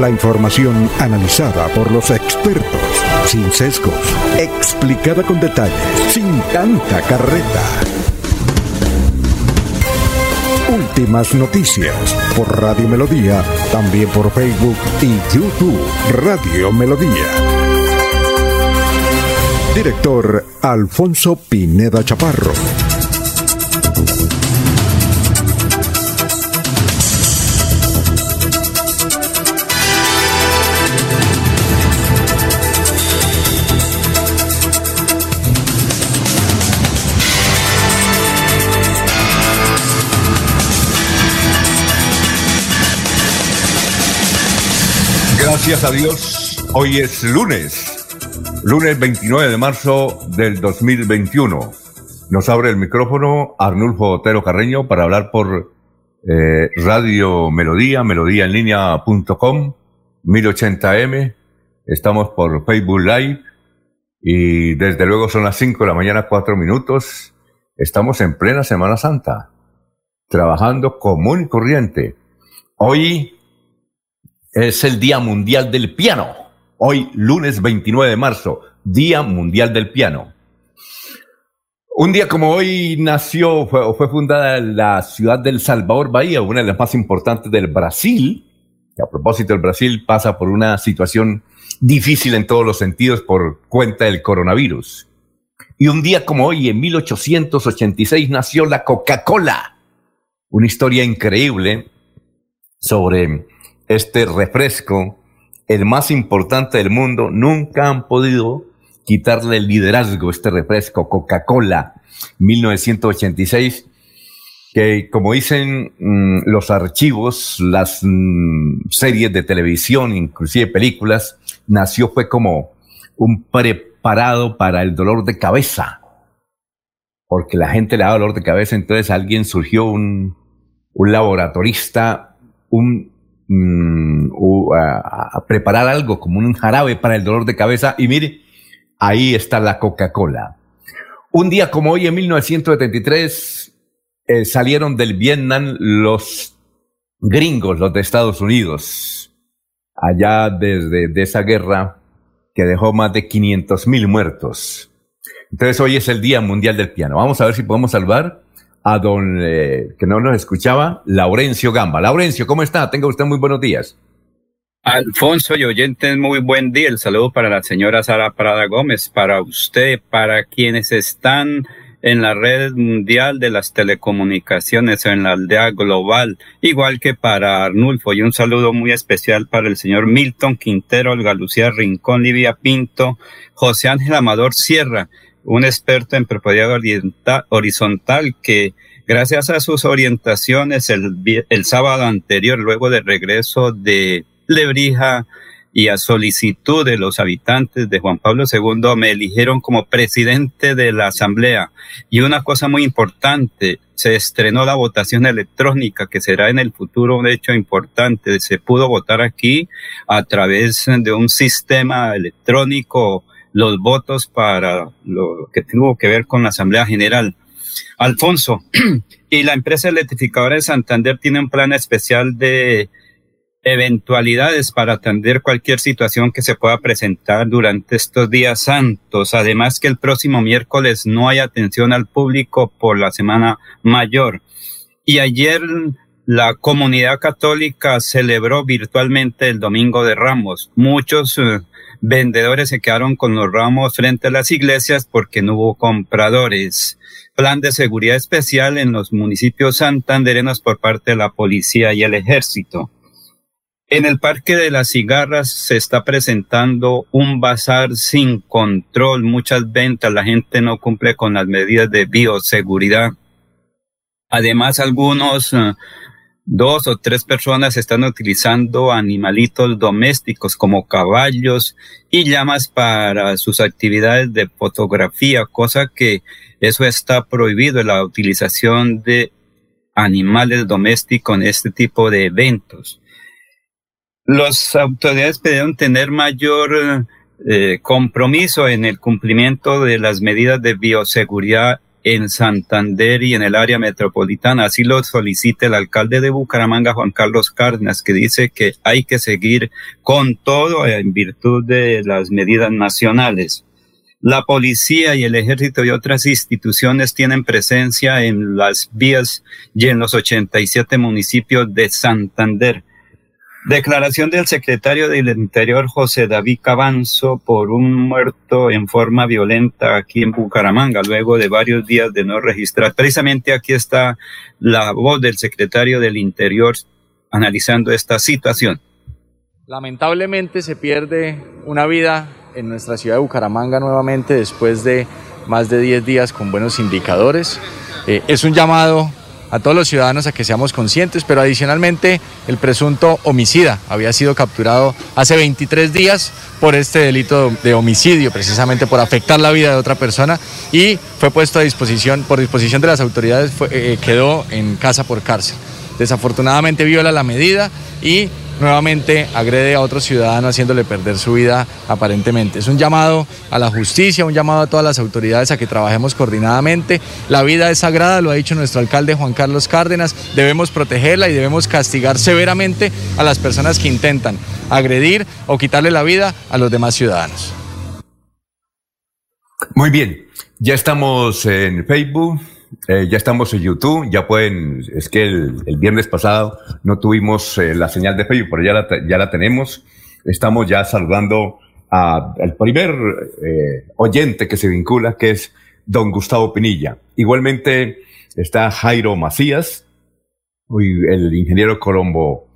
La información analizada por los expertos, sin sesgos, explicada con detalle, sin tanta carreta. Últimas noticias por Radio Melodía, también por Facebook y YouTube Radio Melodía. Director Alfonso Pineda Chaparro. Gracias a Dios, hoy es lunes, lunes 29 de marzo del 2021. Nos abre el micrófono Arnulfo Otero Carreño para hablar por eh, Radio Melodía, melodíaenlínea.com, 1080m. Estamos por Facebook Live y desde luego son las 5 de la mañana, 4 minutos. Estamos en plena Semana Santa, trabajando común y corriente. Hoy es el Día Mundial del Piano. Hoy, lunes 29 de marzo, Día Mundial del Piano. Un día como hoy nació, fue, fue fundada la ciudad del Salvador Bahía, una de las más importantes del Brasil, a propósito el Brasil pasa por una situación difícil en todos los sentidos por cuenta del coronavirus. Y un día como hoy, en 1886, nació la Coca-Cola. Una historia increíble sobre este refresco, el más importante del mundo, nunca han podido quitarle el liderazgo a este refresco, Coca-Cola, 1986, que como dicen mm, los archivos, las mm, series de televisión, inclusive películas, nació fue como un preparado para el dolor de cabeza, porque la gente le da dolor de cabeza, entonces alguien surgió un, un laboratorista, un Mm, a, preparar algo como un jarabe para el dolor de cabeza y mire, ahí está la Coca-Cola. Un día como hoy, en 1973, eh, salieron del Vietnam los gringos, los de Estados Unidos, allá desde de esa guerra que dejó más de 500 mil muertos. Entonces hoy es el Día Mundial del Piano. Vamos a ver si podemos salvar a don, eh, que no nos escuchaba, Laurencio Gamba. Laurencio, ¿cómo está? Tenga usted muy buenos días. Alfonso y oyentes, muy buen día. El saludo para la señora Sara Prada Gómez, para usted, para quienes están en la red mundial de las telecomunicaciones en la aldea global, igual que para Arnulfo. Y un saludo muy especial para el señor Milton Quintero, Olga Lucía Rincón, Livia Pinto, José Ángel Amador Sierra, un experto en propiedad horizontal que gracias a sus orientaciones el, sábado anterior, luego del regreso de Lebrija y a solicitud de los habitantes de Juan Pablo II, me eligieron como presidente de la Asamblea. Y una cosa muy importante, se estrenó la votación electrónica, que será en el futuro un hecho importante. Se pudo votar aquí a través de un sistema electrónico los votos para lo que tuvo que ver con la Asamblea General. Alfonso, y la empresa electrificadora de Santander tiene un plan especial de eventualidades para atender cualquier situación que se pueda presentar durante estos días santos. Además que el próximo miércoles no hay atención al público por la Semana Mayor. Y ayer la comunidad católica celebró virtualmente el Domingo de Ramos. Muchos eh, vendedores se quedaron con los ramos frente a las iglesias porque no hubo compradores. Plan de seguridad especial en los municipios santanderenos por parte de la policía y el ejército. En el Parque de las Cigarras se está presentando un bazar sin control, muchas ventas, la gente no cumple con las medidas de bioseguridad. Además, algunos eh, dos o tres personas están utilizando animalitos domésticos como caballos y llamas para sus actividades de fotografía, cosa que eso está prohibido, la utilización de animales domésticos en este tipo de eventos. Las autoridades pidieron tener mayor eh, compromiso en el cumplimiento de las medidas de bioseguridad en Santander y en el área metropolitana. Así lo solicita el alcalde de Bucaramanga, Juan Carlos Cárdenas, que dice que hay que seguir con todo en virtud de las medidas nacionales. La policía y el ejército y otras instituciones tienen presencia en las vías y en los 87 municipios de Santander. Declaración del secretario del Interior José David Cabanzo por un muerto en forma violenta aquí en Bucaramanga, luego de varios días de no registrar. Precisamente aquí está la voz del secretario del Interior analizando esta situación. Lamentablemente se pierde una vida en nuestra ciudad de Bucaramanga nuevamente después de más de 10 días con buenos indicadores. Eh, es un llamado a todos los ciudadanos a que seamos conscientes, pero adicionalmente el presunto homicida había sido capturado hace 23 días por este delito de homicidio, precisamente por afectar la vida de otra persona y fue puesto a disposición, por disposición de las autoridades, eh, quedó en casa por cárcel. Desafortunadamente viola la medida y nuevamente agrede a otro ciudadano haciéndole perder su vida aparentemente. Es un llamado a la justicia, un llamado a todas las autoridades a que trabajemos coordinadamente. La vida es sagrada, lo ha dicho nuestro alcalde Juan Carlos Cárdenas, debemos protegerla y debemos castigar severamente a las personas que intentan agredir o quitarle la vida a los demás ciudadanos. Muy bien, ya estamos en Facebook, eh, ya estamos en YouTube, ya pueden, es que el, viernes pasado no tuvimos eh, la señal de Facebook, pero ya la, ya la tenemos. Estamos ya saludando al primer eh, oyente que se vincula, que es don Gustavo Pinilla. Igualmente está Jairo Macías, el ingeniero colombo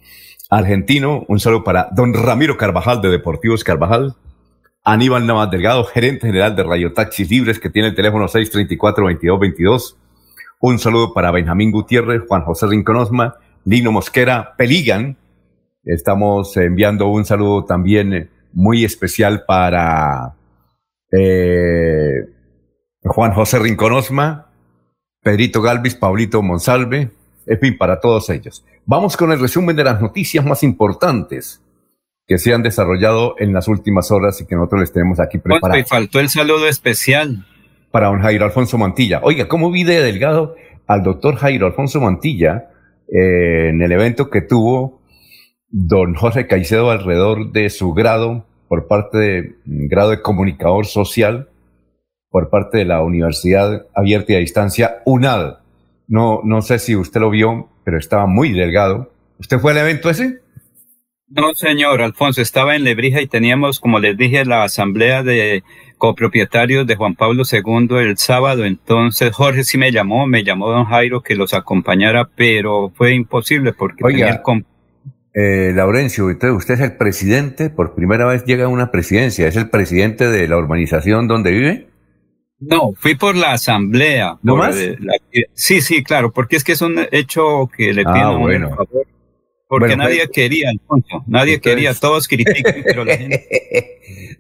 argentino. Un saludo para don Ramiro Carvajal de Deportivos Carvajal. Aníbal Navas Delgado, gerente general de Radio Taxis Libres, que tiene el teléfono 634-2222. Un saludo para Benjamín Gutiérrez, Juan José Rinconosma, Lino Mosquera, Peligan. Estamos enviando un saludo también muy especial para eh, Juan José Rinconosma, Pedrito Galvis, Pablito Monsalve, en fin, para todos ellos. Vamos con el resumen de las noticias más importantes que se han desarrollado en las últimas horas y que nosotros les tenemos aquí preparados. Faltó el saludo especial. Para don Jairo Alfonso Mantilla. Oiga, ¿cómo vi de delgado al doctor Jairo Alfonso Mantilla eh, en el evento que tuvo don José Caicedo alrededor de su grado por parte de mm, grado de comunicador social por parte de la Universidad Abierta y a Distancia UNAD. No, no sé si usted lo vio, pero estaba muy delgado. ¿Usted fue al evento ese? No, señor Alfonso, estaba en Lebrija y teníamos, como les dije, la asamblea de copropietarios de Juan Pablo II el sábado. Entonces Jorge sí me llamó, me llamó don Jairo que los acompañara, pero fue imposible porque Oiga, eh, Laurencio, usted es el presidente, por primera vez llega a una presidencia, ¿es el presidente de la urbanización donde vive? No, fui por la asamblea. ¿No más? sí, sí, claro, porque es que es un hecho que le ah, pido un favor porque nadie pues, quería, Alfonso, nadie quería, todos critican, pero la gente...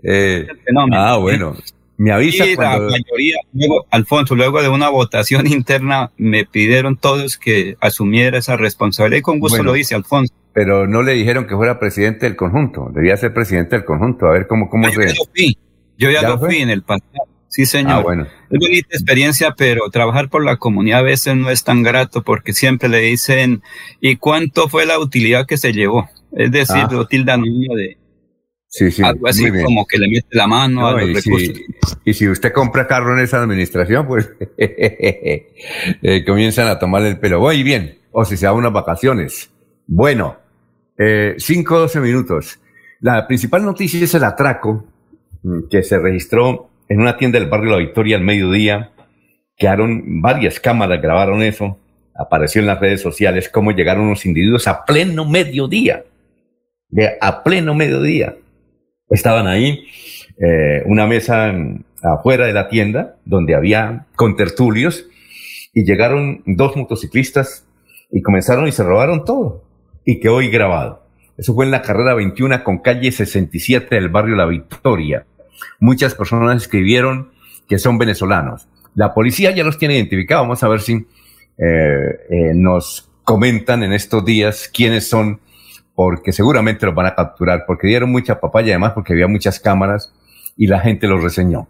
Eh, ah, bueno. Me avisa y la mayoría, luego, Alfonso, luego de una votación interna, me pidieron todos que asumiera esa responsabilidad y con gusto lo hice, Alfonso. Pero no le dijeron que fuera presidente del conjunto, debía ser presidente del conjunto, a ver cómo, cómo se... Yo ya lo fui, yo ya, lo fui en el pasado. Sí, señor. Ah, bueno. Es bonita experiencia, pero trabajar por la comunidad a veces no es tan grato porque siempre le dicen, ¿y cuánto fue la utilidad que se llevó? Es decir, ah. lo tildan de sí, sí, algo así como que le mete la mano a los y recursos. Si, y si usted compra carro en esa administración, pues eh, comienzan a tomarle el pelo. Muy bien. O si se da unas vacaciones. Bueno, eh, cinco o doce minutos. La principal noticia es el atraco mm, que se registró en una tienda del barrio La Victoria al mediodía. Quedaron varias cámaras, grabaron eso. Apareció en las redes sociales cómo llegaron los individuos a pleno mediodía. A pleno mediodía. Estaban ahí, eh, una mesa afuera de la tienda, donde había contertulios, y llegaron dos motociclistas y comenzaron y se robaron todo. Y quedó hoy grabado. Eso fue en la carrera 21 con calle 67 del barrio La Victoria. Muchas personas escribieron que son venezolanos. La policía ya los tiene identificados. Vamos a ver si eh, eh, nos comentan en estos días quiénes son, porque seguramente los van a capturar, porque dieron mucha papaya, además porque había muchas cámaras y la gente los reseñó.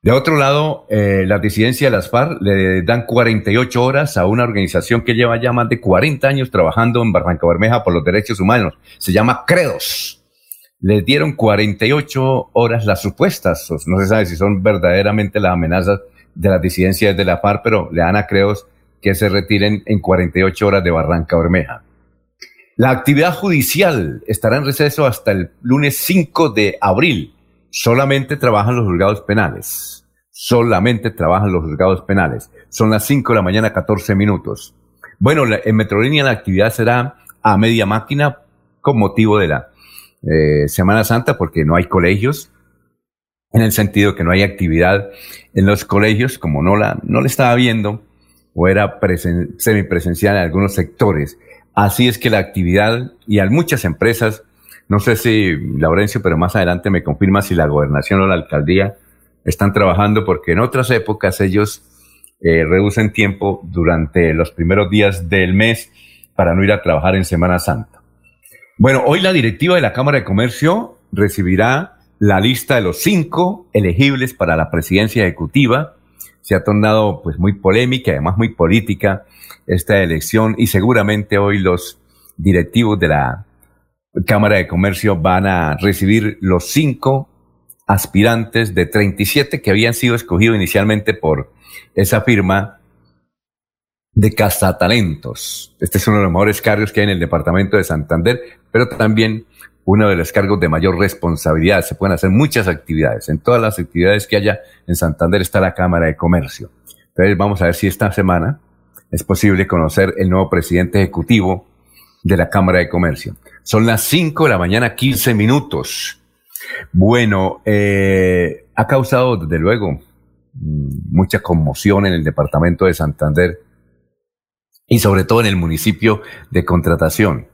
De otro lado, eh, la disidencia de las FARC le dan 48 horas a una organización que lleva ya más de 40 años trabajando en Barranca Bermeja por los derechos humanos. Se llama Credos. Les dieron 48 horas las supuestas, no se sabe si son verdaderamente las amenazas de las disidencias de la FARC, pero le dan a Credos que se retiren en 48 horas de Barranca Bermeja. La actividad judicial estará en receso hasta el lunes 5 de abril solamente trabajan los juzgados penales. Solamente trabajan los juzgados penales. Son las 5 de la mañana, 14 minutos. Bueno, en Metrolínea la actividad será a media máquina con motivo de la eh, Semana Santa porque no hay colegios, en el sentido que no hay actividad en los colegios, como no la, no la estaba viendo, o era semipresencial en algunos sectores. Así es que la actividad, y a muchas empresas no sé si, Laurencio, pero más adelante me confirma si la gobernación o la alcaldía están trabajando porque en otras épocas ellos eh, reducen tiempo durante los primeros días del mes para no ir a trabajar en Semana Santa. Bueno, hoy la directiva de la Cámara de Comercio recibirá la lista de los cinco elegibles para la presidencia ejecutiva. Se ha tornado pues muy polémica además muy política esta elección y seguramente hoy los directivos de la Cámara de Comercio van a recibir los cinco aspirantes de 37 que habían sido escogidos inicialmente por esa firma de Cazatalentos. Este es uno de los mejores cargos que hay en el departamento de Santander, pero también uno de los cargos de mayor responsabilidad. Se pueden hacer muchas actividades. En todas las actividades que haya en Santander está la Cámara de Comercio. Entonces vamos a ver si esta semana es posible conocer el nuevo presidente ejecutivo de la Cámara de Comercio. Son las 5 de la mañana, 15 minutos. Bueno, eh, ha causado desde luego mm, mucha conmoción en el departamento de Santander y sobre todo en el municipio de contratación.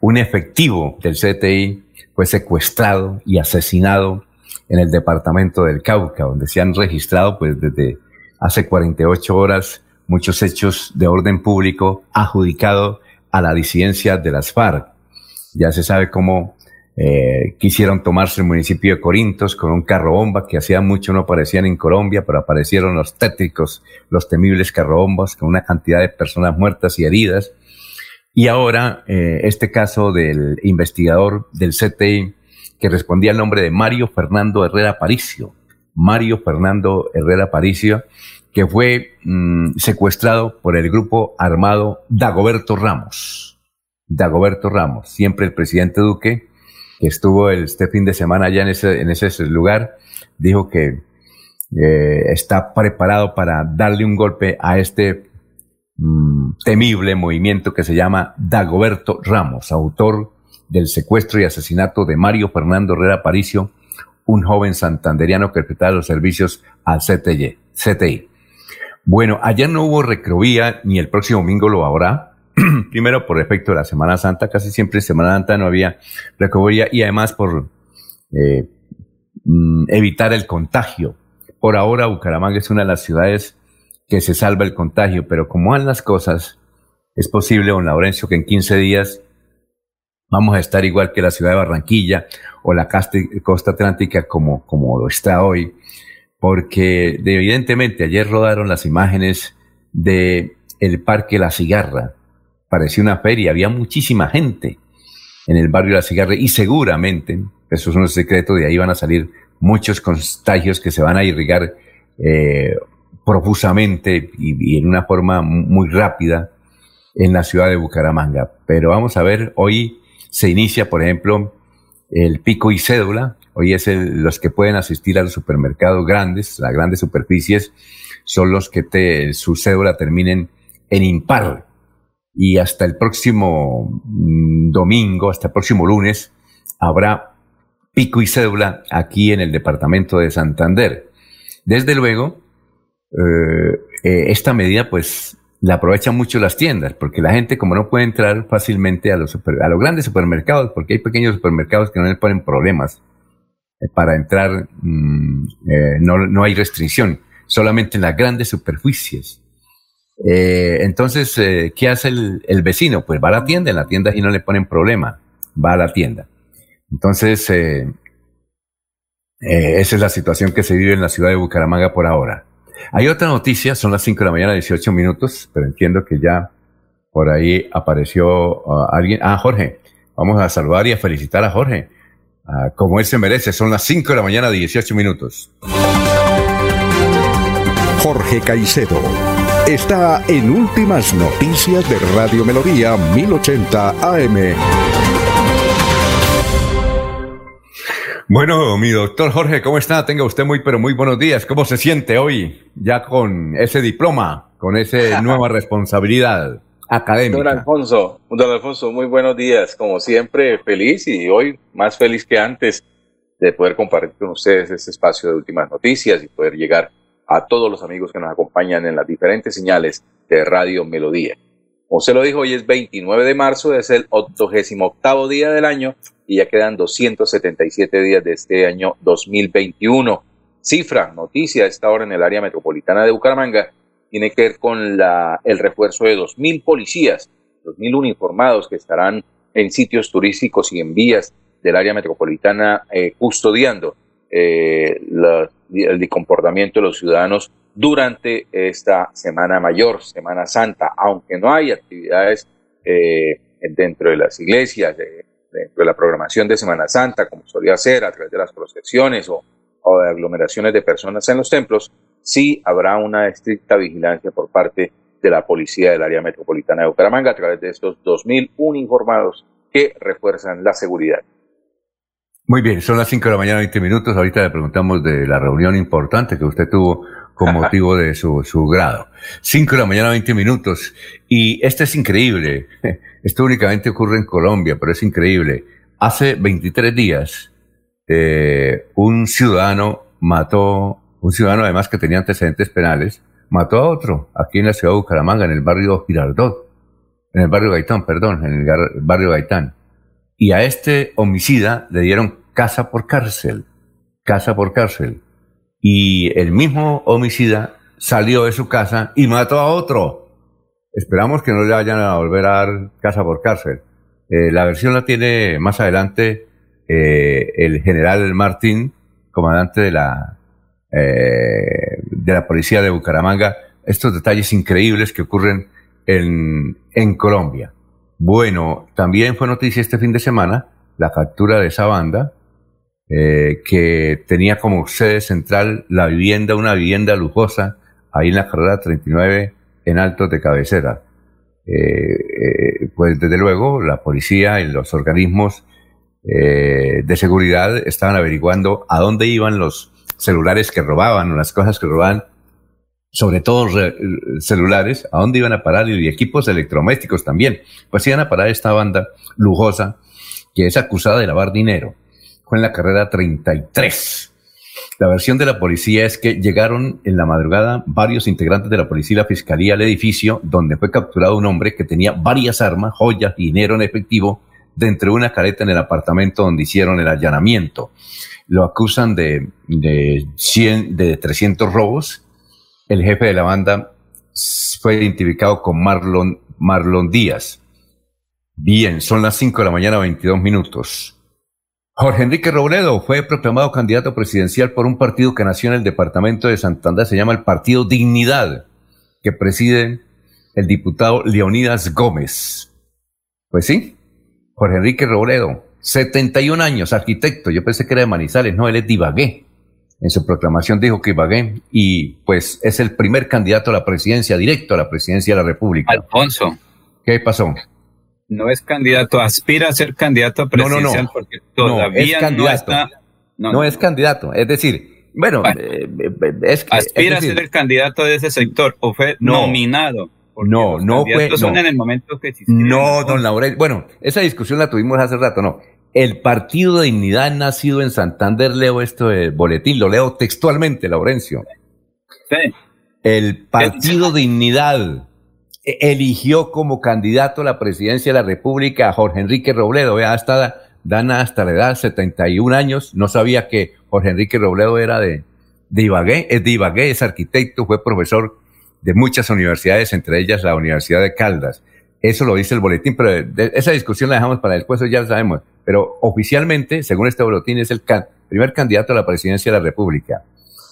Un efectivo del CTI fue secuestrado y asesinado en el departamento del Cauca, donde se han registrado pues desde hace 48 horas muchos hechos de orden público adjudicado a la disidencia de las FARC. Ya se sabe cómo eh, quisieron tomarse el municipio de Corintos con un carro bomba que hacía mucho no aparecían en Colombia, pero aparecieron los tétricos, los temibles carrobombas con una cantidad de personas muertas y heridas. Y ahora eh, este caso del investigador del CTI que respondía al nombre de Mario Fernando Herrera Paricio. Mario Fernando Herrera Paricio, que fue mm, secuestrado por el grupo armado Dagoberto Ramos. Dagoberto Ramos, siempre el presidente Duque, que estuvo este fin de semana allá en ese, lugar, dijo que eh, está preparado para darle un golpe a este mm, temible movimiento que se llama Dagoberto Ramos, autor del secuestro y asesinato de Mario Fernando Herrera Paricio, un joven santanderiano que prestaba los servicios al CTI. Bueno, ayer no hubo recrovía, ni el próximo domingo lo habrá. Primero por efecto de la Semana Santa, casi siempre Semana Santa no había recrovía y además por eh, mm, evitar el contagio. Por ahora Bucaramanga es una de las ciudades que se salva el contagio, pero como van las cosas, es posible, don Laurencio, que en 15 días vamos a estar igual que la ciudad de Barranquilla o la costa atlántica como, como lo está hoy porque evidentemente ayer rodaron las imágenes de el Parque La Cigarra. Parecía una feria, había muchísima gente en el barrio La Cigarra y seguramente, eso es un secreto, de ahí van a salir muchos contagios que se van a irrigar eh, profusamente y, y, en una forma muy rápida en la ciudad de Bucaramanga. Pero vamos a ver, hoy se inicia, por ejemplo, el pico y cédula, Hoy es el, los que pueden asistir a los supermercados grandes, las grandes superficies, son los que te, su cédula terminen en impar. Y hasta el próximo mm, domingo, hasta el próximo lunes, habrá pico y cédula aquí en el departamento de Santander. Desde luego, eh, eh, esta medida pues la aprovechan mucho las tiendas, porque la gente como no puede entrar fácilmente a los, a los grandes supermercados, porque hay pequeños supermercados que no les ponen problemas, eh, para entrar mm, no, hay restricción, solamente en las grandes superficies. Eh, entonces, ¿qué hace el, vecino? Pues va a la tienda, en la tienda y no le ponen problema, va a la tienda. Entonces, Eh, esa es la situación que se vive en la ciudad de Bucaramanga por ahora. Hay otra noticia, son las 5 de la mañana, 18 minutos, pero entiendo que ya por ahí apareció uh, alguien. Ah, Jorge, vamos a saludar y a felicitar a Jorge. Uh, como él se merece, son las 5 de la mañana, 18 minutos. Jorge Caicedo está en Últimas Noticias de Radio Melodía 1080 AM. Bueno, mi doctor Jorge, ¿cómo está? Tenga usted muy, pero muy buenos días. ¿Cómo se siente hoy ya con ese diploma, con esa nueva responsabilidad académica? Don Alfonso, don Alfonso, muy buenos días. Como siempre, feliz y hoy más feliz que antes de poder compartir con ustedes este espacio de últimas noticias y poder llegar a todos los amigos que nos acompañan en las diferentes señales de Radio Melodía. Como se lo dijo, hoy es 29 de marzo, es el 88 día del año y ya quedan 277 días de este año 2021. Cifra, noticia a esta hora en el área metropolitana de Bucaramanga, tiene que ver con la, el refuerzo de 2.000 policías, 2.000 uniformados que estarán en sitios turísticos y en vías del área metropolitana eh, custodiando eh, el comportamiento de los ciudadanos durante esta Semana Mayor, Semana Santa, aunque no hay actividades eh, dentro de las iglesias, dentro de la programación de Semana Santa, como solía ser a través de las procesiones o, de aglomeraciones de personas en los templos, sí habrá una estricta vigilancia por parte de la policía del área metropolitana de Bucaramanga a través de estos 2.000 uniformados que refuerzan la seguridad. Muy bien, son las 5 de la mañana, 20 minutos. Ahorita le preguntamos de la reunión importante que usted tuvo con motivo de su, su grado. 5 de la mañana, 20 minutos. Y esto es increíble. Esto únicamente ocurre en Colombia, pero es increíble. Hace 23 días, eh, un ciudadano mató, un ciudadano además que tenía antecedentes penales, mató a otro aquí en la ciudad de Bucaramanga, en el barrio Girardot, en el barrio Gaitán, perdón, en el barrio Gaitán. Y a este homicida le dieron casa por cárcel, casa por cárcel y el mismo homicida salió de su casa y mató a otro. Esperamos que no le vayan a volver a dar casa por cárcel. Eh, la versión la tiene más adelante eh, el general Martín, comandante de la, eh, de la policía de Bucaramanga, estos detalles increíbles que ocurren en, en Colombia. Bueno, también fue noticia este fin de semana la captura de esa banda, eh, que tenía como sede central la vivienda, una vivienda lujosa, ahí en la carrera 39 en Altos de Cabecera. Eh, eh, pues desde luego la policía y los organismos de seguridad estaban averiguando a dónde iban los celulares que robaban o las cosas que robaban, sobre todo celulares, a dónde iban a parar y equipos electrodomésticos también. Pues iban a parar esta banda lujosa que es acusada de lavar dinero en la carrera 33. La versión de la policía es que llegaron en la madrugada varios integrantes de la policía y la fiscalía al edificio donde fue capturado un hombre que tenía varias armas, joyas, dinero en efectivo dentro de una careta en el apartamento donde hicieron el allanamiento. Lo acusan de, de, 100, de 300 robos. El jefe de la banda fue identificado con Marlon, Marlon Díaz. Bien, son las 5 de la mañana, 22 minutos. Jorge Enrique Robledo fue proclamado candidato presidencial por un partido que nació en el departamento de Santander, se llama el Partido Dignidad, que preside el diputado Leonidas Gómez. Pues sí, Jorge Enrique Robledo, 71 años, arquitecto, yo pensé que era de Manizales, no, él es de Ibagué. En su proclamación dijo que Ibagué, y pues es el primer candidato a la presidencia, directo a la presidencia de la República. Alfonso. ¿Qué pasó? No es candidato, aspira a ser candidato presidencial porque todavía no, está. No, es candidato, es decir, bueno, eh, eh, es, aspira a ser el candidato de ese sector o fue nominado. No, no fue. son en el momento que No, don Laurel. Bueno, esa discusión la tuvimos hace rato, no. El Partido de Dignidad nacido en Santander, leo esto de boletín, lo leo textualmente, Laurencio. Sí. El Partido Dignidad eligió como candidato a la presidencia de la República a Jorge Enrique Robledo. Vea, hasta Dana hasta la edad, 71 años, no sabía que Jorge Enrique Robledo era de, de Ibagué, es de Ibagué, es arquitecto, fue profesor de muchas universidades, entre ellas la Universidad de Caldas. Eso lo dice el boletín, pero esa discusión la dejamos para después, ya lo sabemos. Pero oficialmente, según este boletín, es el, primer candidato a la presidencia de la República.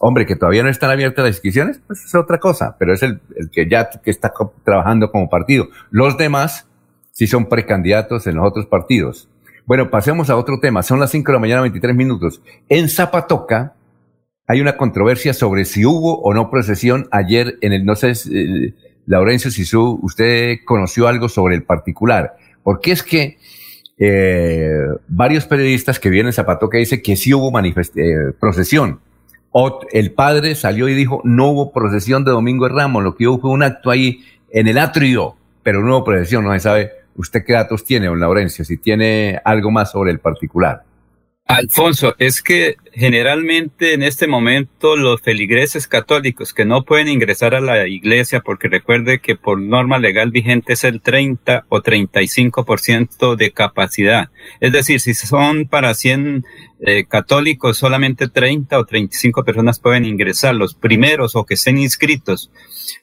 Hombre, que todavía no están abiertas las inscripciones, pues es otra cosa, pero es el, que ya que está trabajando como partido. Los demás sí son precandidatos en los otros partidos. Bueno, pasemos a otro tema. Son las 5 de la mañana, 23 minutos. En Zapatoca hay una controversia sobre si hubo o no procesión ayer en el, no sé, eh, Laurencio Sisu, usted conoció algo sobre el particular. Porque es que eh, varios periodistas que vienen a Zapatoca dicen que sí hubo eh, procesión. El padre salió y dijo, no hubo procesión de Domingo de Ramos, lo que hubo fue un acto ahí en el atrio, pero no hubo procesión, no se sabe usted qué datos tiene, don Laurencio, si tiene algo más sobre el particular. Alfonso, es que generalmente en este momento los feligreses católicos que no pueden ingresar a la iglesia, porque recuerde que por norma legal vigente es el 30 o 35% de capacidad. Es decir, si son para 100 eh, católicos, solamente 30 o 35 personas pueden ingresar, los primeros o que estén inscritos.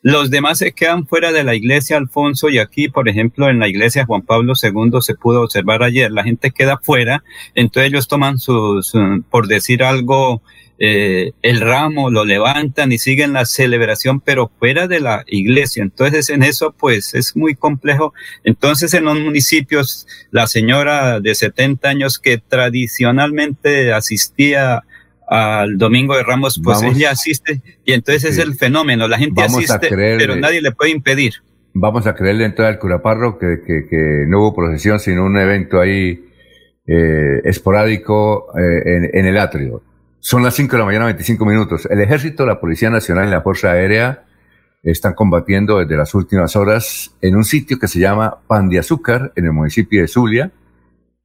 Los demás se quedan fuera de la iglesia, Alfonso, y aquí, por ejemplo, en la iglesia Juan Pablo II se pudo observar ayer, la gente queda fuera, entonces ellos toman sus, por decir algo, eh, el ramo, lo levantan y siguen la celebración, pero fuera de la iglesia. Entonces, en eso, pues, es muy complejo. Entonces, en los municipios, la señora de 70 años que tradicionalmente asistía al Domingo de Ramos, pues ella asiste y entonces es el fenómeno, la gente asiste, pero nadie le puede impedir. Vamos a creerle entonces al curaparro que, que, que no hubo procesión, sino un evento ahí eh, esporádico eh, en, el atrio. Son las 5 de la mañana, 25 minutos. El Ejército, la Policía Nacional y la Fuerza Aérea están combatiendo desde las últimas horas en un sitio que se llama Pan de Azúcar, en el municipio de Zulia,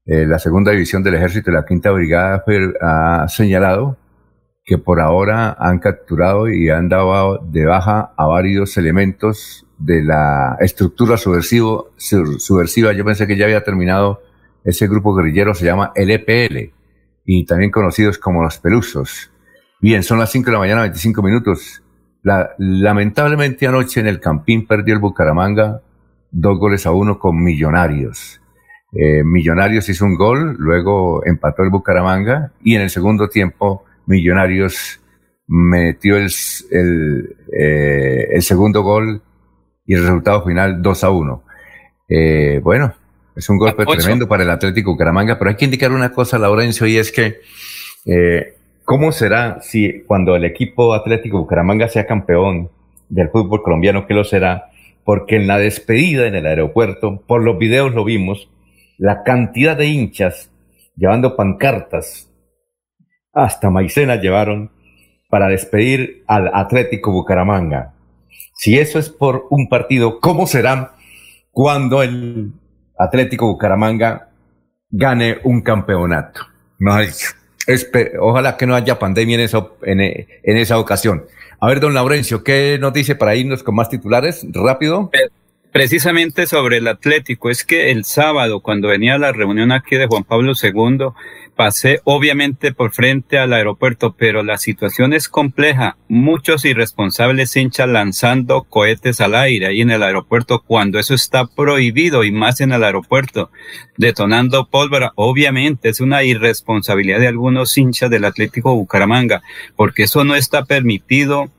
eh, la segunda división del ejército de la quinta brigada ha señalado que por ahora han capturado y han dado de baja a varios elementos de la estructura subversiva. Yo pensé que ya había terminado ese grupo guerrillero, se llama LPL y también conocidos como los Pelusos. Bien, son las 5 de la mañana, 25 minutos. lamentablemente anoche en el Campín perdió el Bucaramanga dos goles a uno con Millonarios. Eh, Millonarios hizo un gol, luego empató el Bucaramanga y en el segundo tiempo Millonarios metió el, eh, segundo gol y el resultado final 2 a 1. Eh, bueno, es un golpe tremendo para el Atlético Bucaramanga, pero hay que indicar una cosa, Laurencio, y es que ¿cómo será si cuando el equipo Atlético Bucaramanga sea campeón del fútbol colombiano, que lo será? Porque en la despedida en el aeropuerto, por los videos lo vimos, la cantidad de hinchas llevando pancartas, hasta maicena llevaron para despedir al Atlético Bucaramanga. Si eso es por un partido, ¿cómo será cuando el Atlético Bucaramanga gane un campeonato? ojalá que no haya pandemia en, eso, en, en esa ocasión. A ver, don Laurencio, ¿qué nos dice para irnos con más titulares? Rápido. Precisamente sobre el Atlético, es que el sábado, cuando venía a la reunión aquí de Juan Pablo II, pasé obviamente por frente al aeropuerto, pero la situación es compleja. Muchos irresponsables hinchas lanzando cohetes al aire ahí en el aeropuerto cuando eso está prohibido y más en el aeropuerto, detonando pólvora. Obviamente es una irresponsabilidad de algunos hinchas del Atlético Bucaramanga, porque eso no está permitido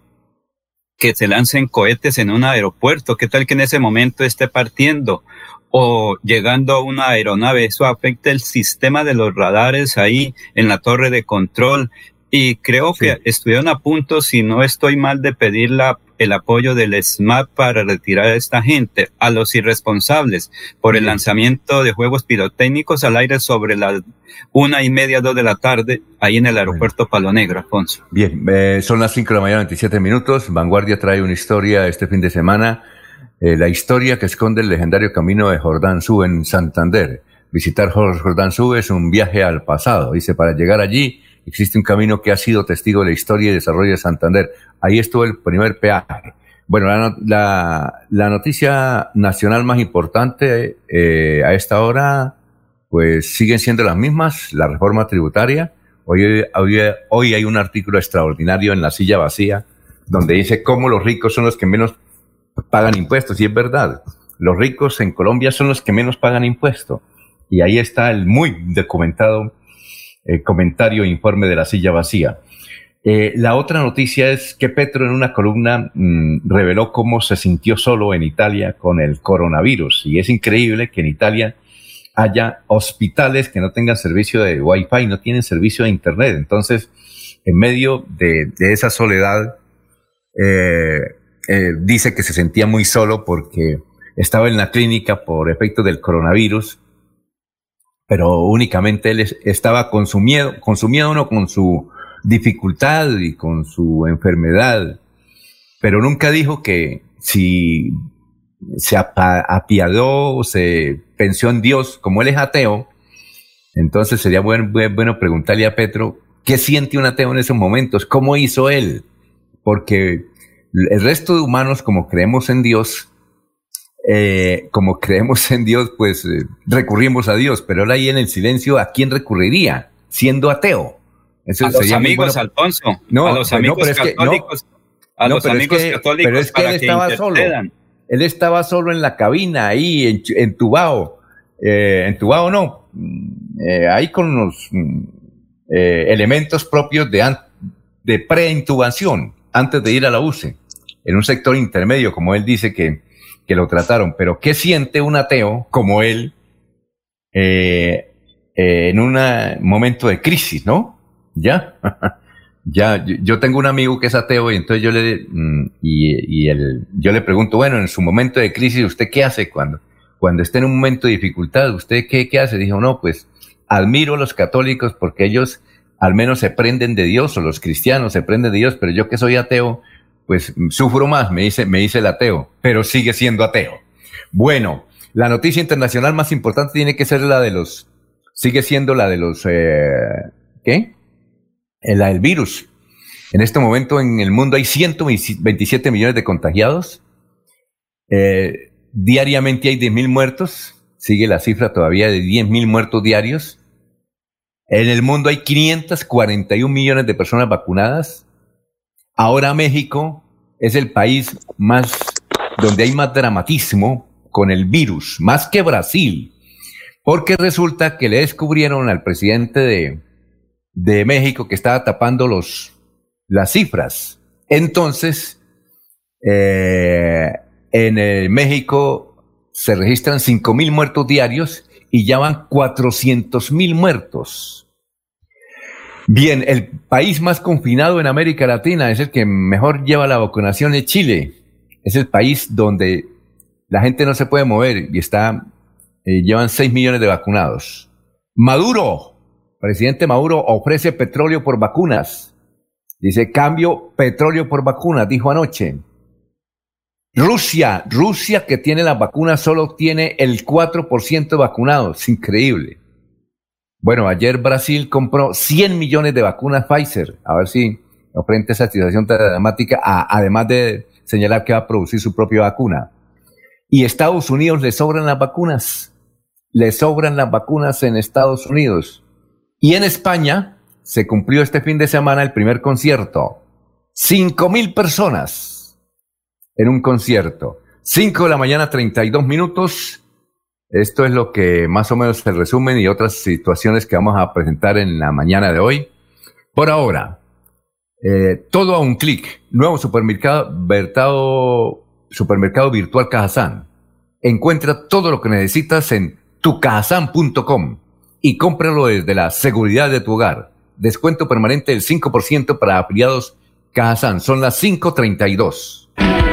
que se lancen cohetes en un aeropuerto, qué tal que en ese momento esté partiendo o llegando a una aeronave, eso afecta el sistema de los radares ahí en la torre de control. Y creo que estuvieron a punto, si no estoy mal, de pedir la, el apoyo del SMAP para retirar a esta gente, a los irresponsables, por el lanzamiento de juegos pirotécnicos al aire sobre las una y media, dos de la tarde, ahí en el aeropuerto Palo Negro, Afonso. Bien, eh, son las cinco de la mañana, 27 minutos. Vanguardia trae una historia este fin de semana, eh, la historia que esconde el legendario camino de Jordán Sú en Santander. Visitar Jordán Sú es un viaje al pasado. Dice, para llegar allí, existe un camino que ha sido testigo de la historia y desarrollo de Santander. Ahí estuvo el primer peaje. Bueno, la, la, noticia nacional más importante eh, a esta hora, pues siguen siendo las mismas, la reforma tributaria. Hoy, hoy, hoy hay un artículo extraordinario en la silla vacía donde dice cómo los ricos son los que menos pagan impuestos. Y es verdad, los ricos en Colombia son los que menos pagan impuestos. Y ahí está el muy documentado eh, comentario informe de la silla vacía. Eh, la otra noticia es que Petro en una columna mm, reveló cómo se sintió solo en Italia con el coronavirus. Y es increíble que en Italia haya hospitales que no tengan servicio de Wi-Fi, no tienen servicio de Internet. Entonces, en medio de, esa soledad, eh, dice que se sentía muy solo porque estaba en la clínica por efecto del coronavirus, pero únicamente él estaba consumido, consumido no con su dificultad y con su enfermedad, pero nunca dijo que si se apiadó se pensó en Dios, como él es ateo, entonces sería bueno, bueno preguntarle a Petro, ¿qué siente un ateo en esos momentos? ¿Cómo hizo él? Porque el resto de humanos, como creemos en Dios, eh, como creemos en Dios, pues eh, recurrimos a Dios, pero él ahí en el silencio, ¿a quién recurriría? Siendo ateo a los amigos, Alfonso. No, a los amigos católicos. a los amigos católicos. Pero es que él estaba solo. Él estaba solo en la cabina, ahí, en, entubado. Eh, entubado no. Eh, ahí con los mm, eh, elementos propios de, de preintubación, antes de ir a la UCE. En un sector intermedio, como él dice que, que lo trataron. Pero, ¿qué siente un ateo como él eh, en un momento de crisis, no? Ya, ya, yo tengo un amigo que es ateo y entonces yo le, mm, y, y el, yo le pregunto, bueno, en su momento de crisis, ¿usted qué hace cuando, cuando esté en un momento de dificultad? ¿Usted qué, qué hace? Dijo, no, pues admiro a los católicos porque ellos al menos se prenden de Dios o los cristianos se prenden de Dios, pero yo que soy ateo, pues sufro más, me dice, me dice el ateo, pero sigue siendo ateo. Bueno, la noticia internacional más importante tiene que ser la de los, sigue siendo la de los, eh, ¿qué? el, virus. En este momento en el mundo hay 127 millones de contagiados. Eh, diariamente hay 10.000 muertos. Sigue la cifra todavía de 10.000 muertos diarios. En el mundo hay 541 millones de personas vacunadas. Ahora México es el país más donde hay más dramatismo con el virus, más que Brasil, porque resulta que le descubrieron al presidente de, de México que estaba tapando los, las cifras. Entonces, eh, en México se registran 5 mil muertos diarios y ya van 400 mil muertos. Bien, el país más confinado en América Latina es el que mejor lleva la vacunación es Chile. Es el país donde la gente no se puede mover y está, eh, llevan 6 millones de vacunados. Maduro, Presidente Maduro ofrece petróleo por vacunas. Dice, cambio petróleo por vacunas, dijo anoche. Rusia, Rusia que tiene las vacunas solo tiene el 4% de vacunados. Increíble. Bueno, ayer Brasil compró 100 millones de vacunas Pfizer. A ver si ofrece esa situación dramática, además de señalar que va a producir su propia vacuna. Y Estados Unidos le sobran las vacunas. Le sobran las vacunas en Estados Unidos. Y en España se cumplió este fin de semana el primer concierto. Cinco mil personas en un concierto. Cinco de la mañana, 32 minutos. Esto es lo que más o menos se resumen y otras situaciones que vamos a presentar en la mañana de hoy. Por ahora, eh, todo a un clic. Nuevo supermercado, supermercado virtual Cajazán. Encuentra todo lo que necesitas en tucajazán.com y cómpralo desde la seguridad de tu hogar. Descuento permanente del 5% para afiliados Cajazán. Son las 5.32.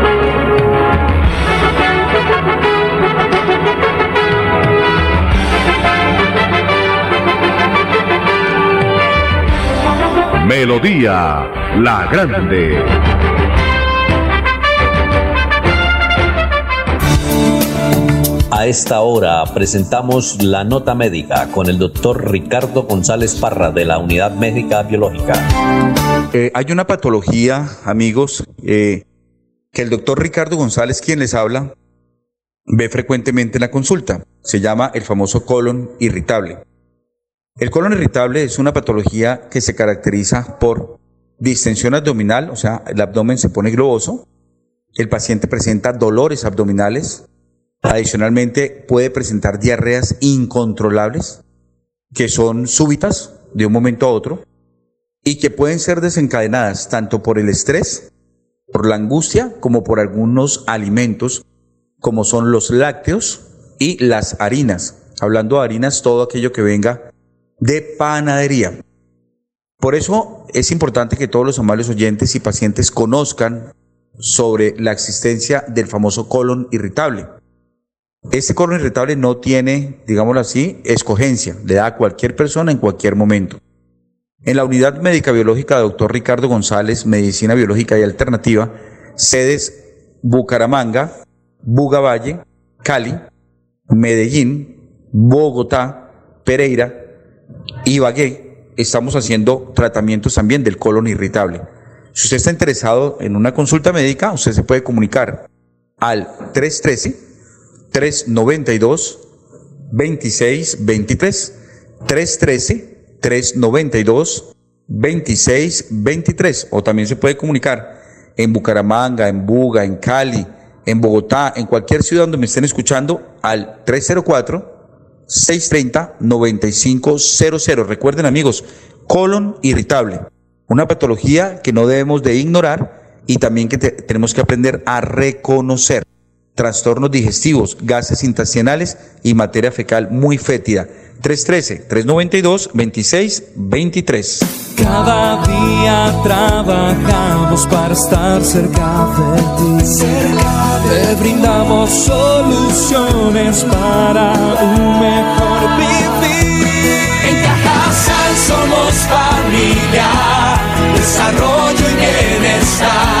Melodía La Grande. A esta hora presentamos la nota médica con el doctor Ricardo González Parra de la Unidad Médica Biológica. Eh, hay una patología, amigos, eh, que el doctor Ricardo González, quien les habla, ve frecuentemente en la consulta. Se llama el famoso colon irritable. El colon irritable es una patología que se caracteriza por distensión abdominal, o sea, el abdomen se pone globoso, el paciente presenta dolores abdominales, adicionalmente puede presentar diarreas incontrolables, que son súbitas de un momento a otro, y que pueden ser desencadenadas tanto por el estrés, por la angustia, como por algunos alimentos, como son los lácteos y las harinas. Hablando de harinas, todo aquello que venga de panadería. Por eso es importante que todos los amables oyentes y pacientes conozcan sobre la existencia del famoso colon irritable. Este colon irritable no tiene, digámoslo así, escogencia, le da a cualquier persona en cualquier momento. En la unidad médica biológica Dr. Ricardo González, Medicina Biológica y Alternativa, sedes Bucaramanga, Bugavalle, Cali, Medellín, Bogotá, Pereira, Ibagué, estamos haciendo tratamientos también del colon irritable. Si usted está interesado en una consulta médica, usted se puede comunicar al 313 392 2623 313 392 2623 o también se puede comunicar en Bucaramanga, en Buga, en Cali, en Bogotá, en cualquier ciudad donde me estén escuchando al 304 630 9500. Recuerden amigos, colon irritable, una patología que no debemos de ignorar y también que tenemos que aprender a reconocer. Trastornos digestivos, gases intestinales y materia fecal muy fétida 313-392-2623. Cada día trabajamos para estar cerca de ti. Cerca Te brindamos soluciones para un mejor vivir. En Cajasal somos familia, desarrollo y bienestar.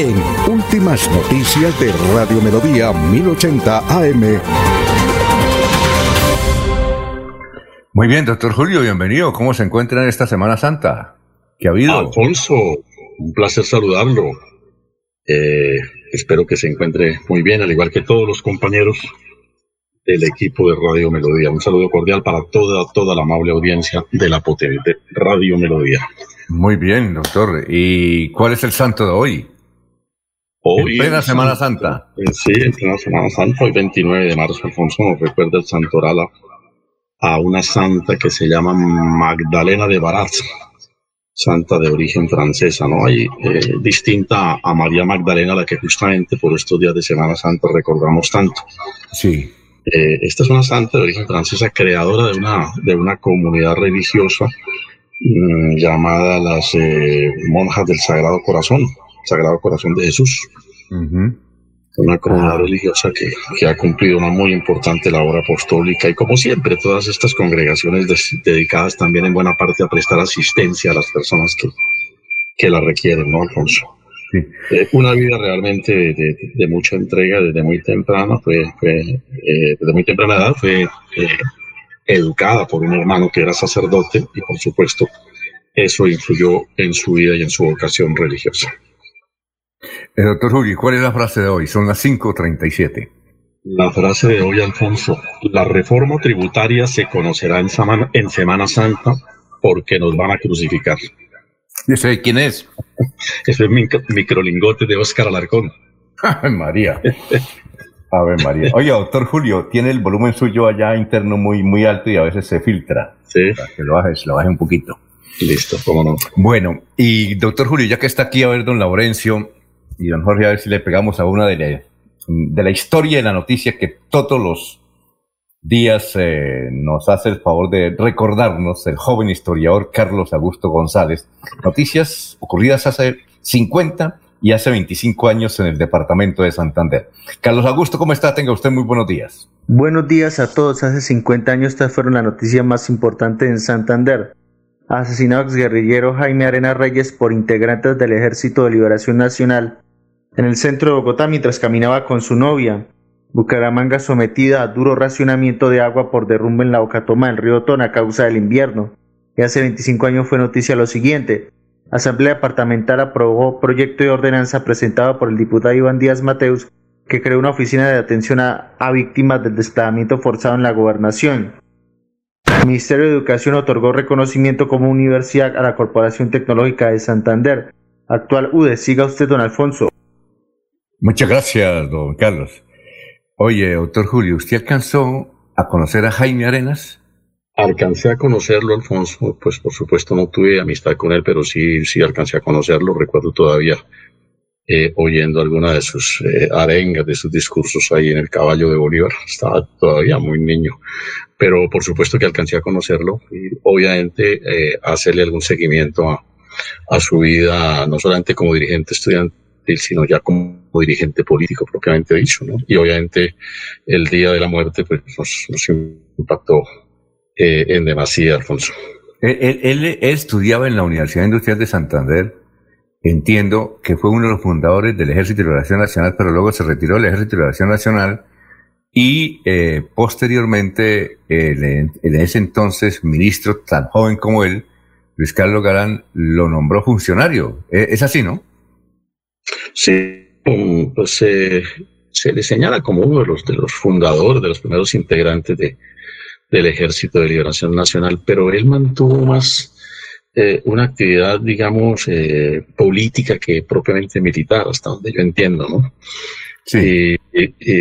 en Últimas Noticias de Radio Melodía 1080 AM. Muy bien, doctor Julio, bienvenido. ¿Cómo se encuentra en esta Semana Santa? ¿Qué ha habido? Alfonso, un placer saludarlo. Eh, espero que se encuentre muy bien, al igual que todos los compañeros del equipo de Radio Melodía. Un saludo cordial para toda, toda la amable audiencia de la potente Radio Melodía. Muy bien, doctor. ¿Y cuál es el santo de hoy? Hoy en plena Semana Santa. Eh, sí, en plena Semana Santa, hoy 29 de marzo, Alfonso nos recuerda el santoral a, una santa que se llama Magdalena de Baraz, santa de origen francesa, ¿no? Hay eh, distinta a María Magdalena, la que justamente por estos días de Semana Santa recordamos tanto. Sí. Eh, esta es una santa de origen francesa, creadora de una, de una comunidad religiosa Mm, llamada las eh, monjas del Sagrado Corazón, Sagrado Corazón de Jesús. Una comunidad ah. religiosa que, que, ha cumplido una muy importante labor apostólica y como siempre todas estas congregaciones dedicadas también en buena parte a prestar asistencia a las personas que, que la requieren, ¿no, Alfonso? Eh, una vida realmente de, de, mucha entrega desde muy temprana, fue, fue eh, desde muy temprana edad, fue educada por un hermano que era sacerdote y por supuesto eso influyó en su vida y en su vocación religiosa. El eh, doctor Julio, ¿cuál es la frase de hoy? Son las 5.37. La frase de hoy, Alfonso, la reforma tributaria se conocerá en, Semana, en Semana Santa porque nos van a crucificar. ¿Y ese quién es? Ese es microlingote de Óscar Alarcón. María. A ver, María. Oye, doctor Julio, tiene el volumen suyo allá interno muy, muy alto y a veces se filtra. Sí. que lo bajes, lo baje un poquito. Listo, cómo no. Bueno, y doctor Julio, ya que está aquí, a ver, don Laurencio y don Jorge, a ver si le pegamos a una de la, de la historia y la noticia que todos los días eh, nos hace el favor de recordarnos el joven historiador Carlos Augusto González noticias ocurridas hace 50 y hace 25 años en el departamento de Santander. Carlos Augusto, ¿cómo está? Tenga usted muy buenos días. Buenos días a todos. Hace 50 años estas fueron la noticia más importante en Santander. Asesinado guerrillero Jaime Arena Reyes por integrantes del Ejército de Liberación Nacional en el centro de Bogotá mientras caminaba con su novia. Bucaramanga sometida a duro racionamiento de agua por derrumbe en la Ocatoma del río Tona a causa del invierno. Y hace 25 años fue noticia lo siguiente. Asamblea Departamental aprobó proyecto de ordenanza presentado por el diputado Iván Díaz Mateus que creó una oficina de atención a, víctimas del desplazamiento forzado en la gobernación. El Ministerio de Educación otorgó reconocimiento como universidad a la Corporación Tecnológica de Santander, actual UDE. Siga usted, don Alfonso. Muchas gracias, don Carlos. Oye, doctor Julio, ¿usted alcanzó a conocer a Jaime Arenas? Alcancé a conocerlo, Alfonso, pues por supuesto no tuve amistad con él, pero sí, sí alcancé a conocerlo, recuerdo todavía eh, oyendo alguna de sus eh, arengas, de sus discursos ahí en el caballo de Bolívar, estaba todavía muy niño, pero por supuesto que alcancé a conocerlo y obviamente eh, hacerle algún seguimiento a, a su vida, no solamente como dirigente sino ya como dirigente político propiamente dicho, ¿no? Y obviamente el día de la muerte pues nos, impactó eh, en demasía, Alfonso. Él, él, estudiaba en la Universidad Industrial de Santander. Entiendo que fue uno de los fundadores del Ejército de Liberación Nacional, pero luego se retiró del Ejército de Liberación Nacional y eh, posteriormente en ese entonces ministro tan joven como él, Luis Carlos Galán, lo nombró funcionario. ¿E, es así, ¿no? Sí, pues se le señala como uno de los, de los fundadores, de los primeros integrantes de, del Ejército de Liberación Nacional, pero él mantuvo más eh, una actividad, digamos, eh, política que propiamente militar, hasta donde yo entiendo, ¿no? Sí. Y,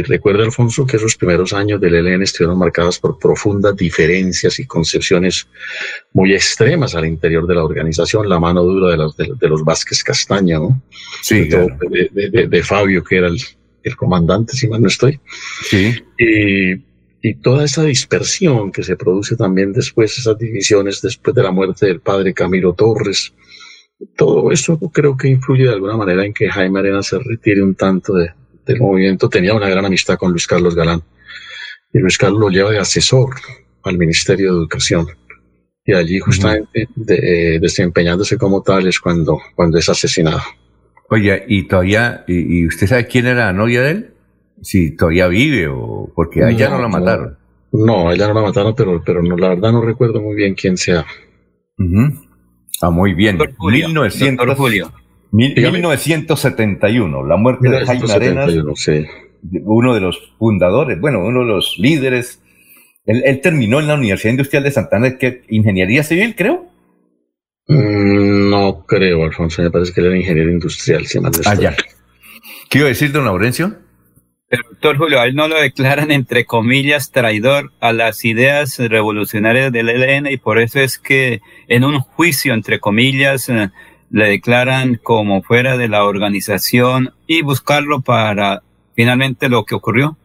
recuerda, Alfonso, que esos primeros años del ELN estuvieron marcados por profundas diferencias y concepciones muy extremas al interior de la organización, la mano dura de los, de, los Vázquez Castaña, ¿no? Sí, de, Fabio, que era el, el, comandante, si mal no estoy. Sí. Y, y toda esa dispersión que se produce también después, esas divisiones después de la muerte del padre Camilo Torres, todo eso creo que influye de alguna manera en que Jaime Arena se retire un tanto de, del movimiento tenía una gran amistad con Luis Carlos Galán. Y Luis Carlos lo lleva de asesor al Ministerio de Educación. Y allí justamente eh, desempeñándose como tal es cuando, cuando es asesinado. Oye, ¿y todavía, y, usted sabe quién era la novia de él? Si todavía vive o porque a ella no, la mataron. No, a ella no la mataron, pero, pero no, la verdad no recuerdo muy bien quién sea. Ah, muy bien. Julio, 1900, Julio. 1971, la muerte de Jaime Arenas, uno de los fundadores, bueno, uno de los líderes. Él, terminó en la Universidad Industrial de Santana, que ingeniería civil, creo. Mm, no creo, Alfonso, me parece que él era ingeniero industrial. Si ah, ya. ¿Qué iba a decir, don Laurencio? El doctor Julio, a él no lo declaran, entre comillas, traidor a las ideas revolucionarias del ELN y por eso es que en un juicio, entre comillas, eh, le declaran como fuera de la organización y buscarlo para finalmente lo que ocurrió.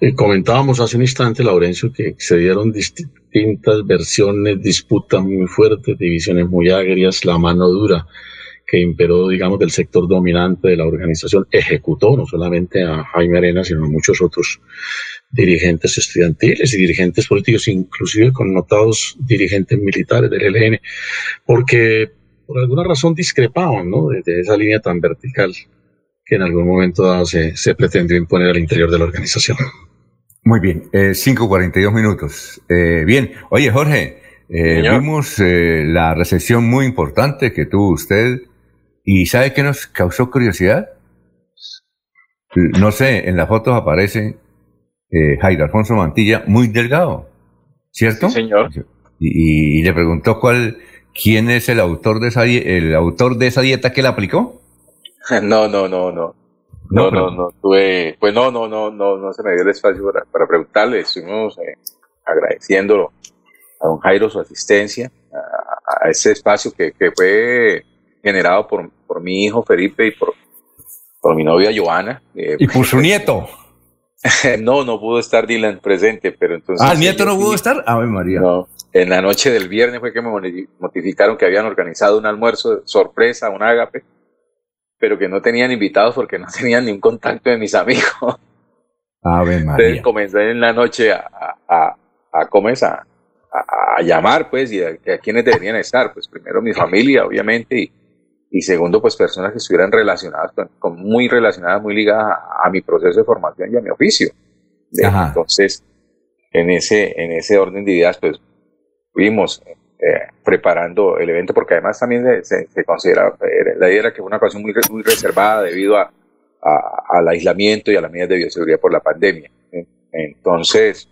Eh, comentábamos hace un instante, Laurencio, que se dieron distintas versiones, disputas muy fuertes, divisiones muy agrias, la mano dura que imperó, digamos, del sector dominante de la organización, ejecutó no solamente a Jaime Arena, sino a muchos otros dirigentes estudiantiles y dirigentes políticos, inclusive connotados dirigentes militares del ELN, porque por alguna razón discrepaban ¿no? de, esa línea tan vertical que en algún momento dado se, se pretendió imponer al interior de la organización. Muy bien, eh, 5.42 minutos. Eh, bien, oye Jorge, eh, vimos eh, la recepción muy importante que tuvo usted y ¿sabe qué nos causó curiosidad? No sé, en las fotos aparece eh, Jairo Alfonso Mantilla muy delgado, ¿cierto? señor. Y, y, le preguntó cuál, ¿Quién es el autor de esa, el autor de esa dieta que la aplicó? No, no, no, no. No, no, no, tuve, pues no, no, no, no, no se me dio el espacio para, para preguntarle, estuvimos eh, agradeciéndolo a don Jairo su asistencia, a, ese espacio que, que, fue generado por, por mi hijo Felipe y por, por mi novia Joana. Eh, y por su nieto. no, no pudo estar Dylan presente, pero entonces... Ah, el nieto no pudo estar. Ave María. No, en la noche del viernes fue que me notificaron que habían organizado un almuerzo sorpresa, un ágape, pero que no tenían invitados porque no tenían ni un contacto de mis amigos. Ave María. Entonces comencé en la noche a, a, a, comenzar a, llamar, pues, y a, a quienes deberían estar. Pues primero mi familia, obviamente, y, y segundo, pues personas que estuvieran relacionadas, con, muy relacionadas, muy ligadas a, mi proceso de formación y a mi oficio. entonces, en ese, en ese orden de ideas, pues fuimos eh, preparando el evento, porque además también se, se, considera, eh, la idea era que fue una ocasión muy, muy reservada debido a, al aislamiento y a las medidas de bioseguridad por la pandemia. Entonces...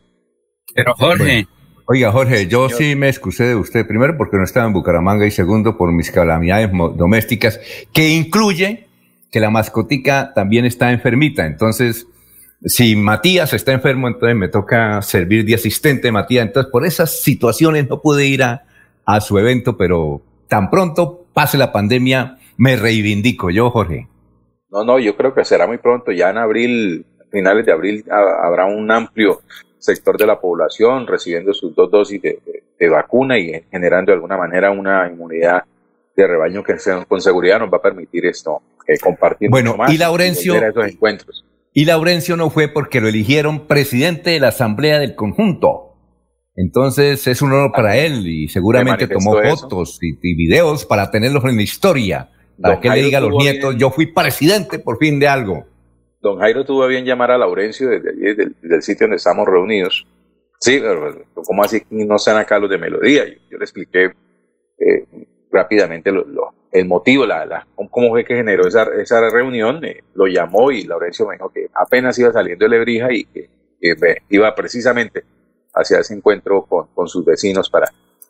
Pero Jorge, Oiga, Jorge, yo sí me excusé de usted, primero porque no estaba en Bucaramanga y segundo por mis calamidades domésticas, que incluye que la mascotica también está enfermita. Entonces, si Matías está enfermo, entonces me toca servir de asistente Matías. Entonces, por esas situaciones no pude ir a, a su evento, pero tan pronto pase la pandemia, me reivindico yo, Jorge. No, no, yo creo que será muy pronto. Ya en abril, finales de abril, habrá un amplio sector de la población recibiendo sus dos dosis de, vacuna y generando de alguna manera una inmunidad de rebaño que con seguridad nos va a permitir esto, eh, compartir bueno, más y Laurencio, esos encuentros. Y Laurencio no fue porque lo eligieron presidente de la Asamblea del Conjunto. Entonces es un honor para él y seguramente tomó fotos y, videos para tenerlos en la historia, para que le diga a los nietos, yo fui presidente por fin de algo. Don Jairo tuvo bien llamar a Laurencio desde allí, del, sitio donde estamos reunidos. Sí, pero ¿cómo así no están acá los de Melodía? Yo, le expliqué eh, rápidamente el motivo, la, la, cómo fue que generó esa, esa reunión. Eh, lo llamó y Laurencio me dijo que apenas iba saliendo de Lebrija y que, iba precisamente hacia ese encuentro con, con, sus vecinos para,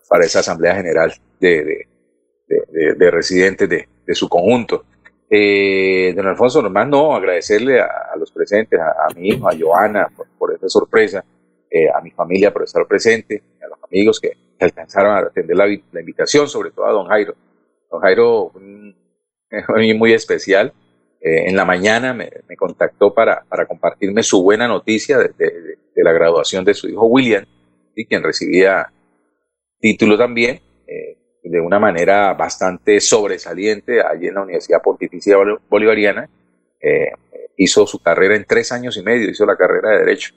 para esa asamblea general de, de, de residentes de, su conjunto. Eh, don Alfonso, nomás no, agradecerle a, los presentes, a, mi hijo, a Joana por, esta sorpresa, eh, a mi familia por estar presente, a los amigos que, alcanzaron a atender la, invitación, sobre todo a don Jairo. Don Jairo, mí muy especial, eh, en la mañana me, contactó para, compartirme su buena noticia de, de, la graduación de su hijo William, y quien recibía título también. Eh, de una manera bastante sobresaliente allí en la Universidad Pontificia Bolivariana. Eh, hizo su carrera en tres años y medio, hizo la carrera de Derecho,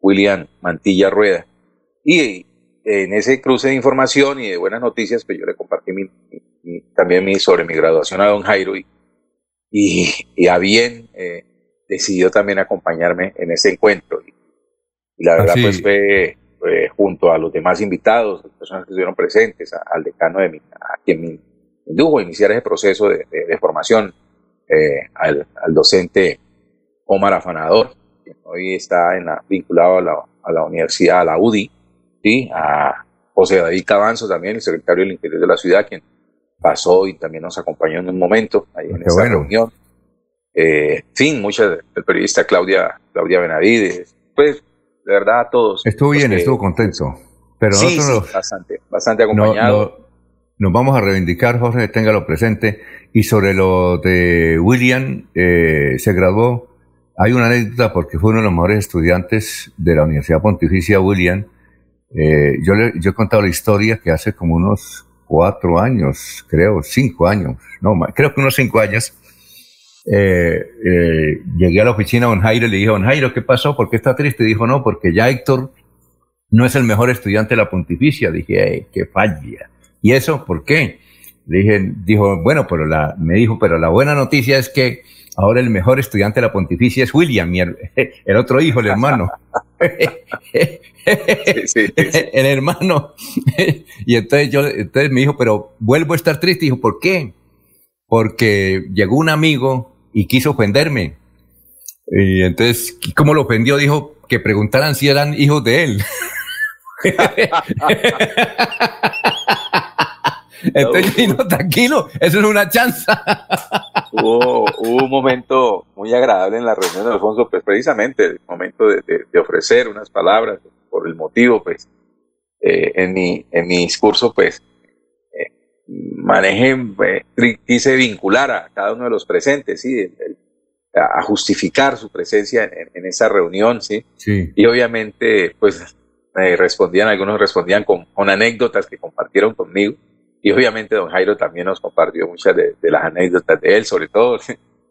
William Mantilla Rueda. Y en ese cruce de información y de buenas noticias, pues yo le compartí también mi, sobre mi graduación a don Jairo y, y, a bien eh, decidió también acompañarme en ese encuentro. Y, la verdad, pues fue eh, junto a los demás invitados, las personas que estuvieron presentes, al decano de mi, a quien me indujo a iniciar ese proceso de, formación, eh, al, docente Omar Afanador, quien hoy está en la, vinculado a la, a la universidad, a la UDI, ¿sí? a José David Cabanzo también, el secretario del Interior de la ciudad, quien pasó y también nos acompañó en un momento ahí en esta reunión. Eh, fin, muchas, el periodista Claudia, Claudia Benavides, pues de verdad a todos. Estuvo bien, estuvo contento. Pero sí, bastante, bastante acompañado. nos vamos a reivindicar, Jorge, téngalo presente. Y sobre lo de William, eh, se graduó. Hay una anécdota porque fue uno de los mejores estudiantes de la Universidad Pontificia, William. Eh, yo, le, yo he contado la historia que hace como unos cuatro años, creo, cinco años, no, creo que unos cinco años, eh, eh, llegué a la oficina de Don Jairo y le dije, Don Jairo, ¿qué pasó? ¿Por qué está triste? Dijo, no, porque ya Héctor no es el mejor estudiante de la pontificia. Dije, qué falla. ¿Y eso por qué? Le dije, dijo, bueno, pero la, me dijo, pero la buena noticia es que ahora el mejor estudiante de la pontificia es William, el, otro hijo, el hermano. El hermano. y entonces yo, entonces me dijo, pero vuelvo a estar triste. Dijo, ¿por qué? Porque llegó un amigo y quiso ofenderme. Y entonces, ¿cómo lo ofendió? Dijo que preguntaran si eran hijos de él. Entonces, tranquilo, eso es una chance. hubo, un momento muy agradable en la reunión de Alfonso, pues precisamente el momento de, ofrecer unas palabras por el motivo, pues, eh, en, mi, en mi discurso, pues, manejen, eh, quise vincular a cada uno de los presentes, sí, el, a, justificar su presencia en, esa reunión, ¿sí? Sí. Y obviamente, pues, respondían, algunos respondían con, anécdotas que compartieron conmigo. Y obviamente don Jairo también nos compartió muchas de, las anécdotas de él, sobre todo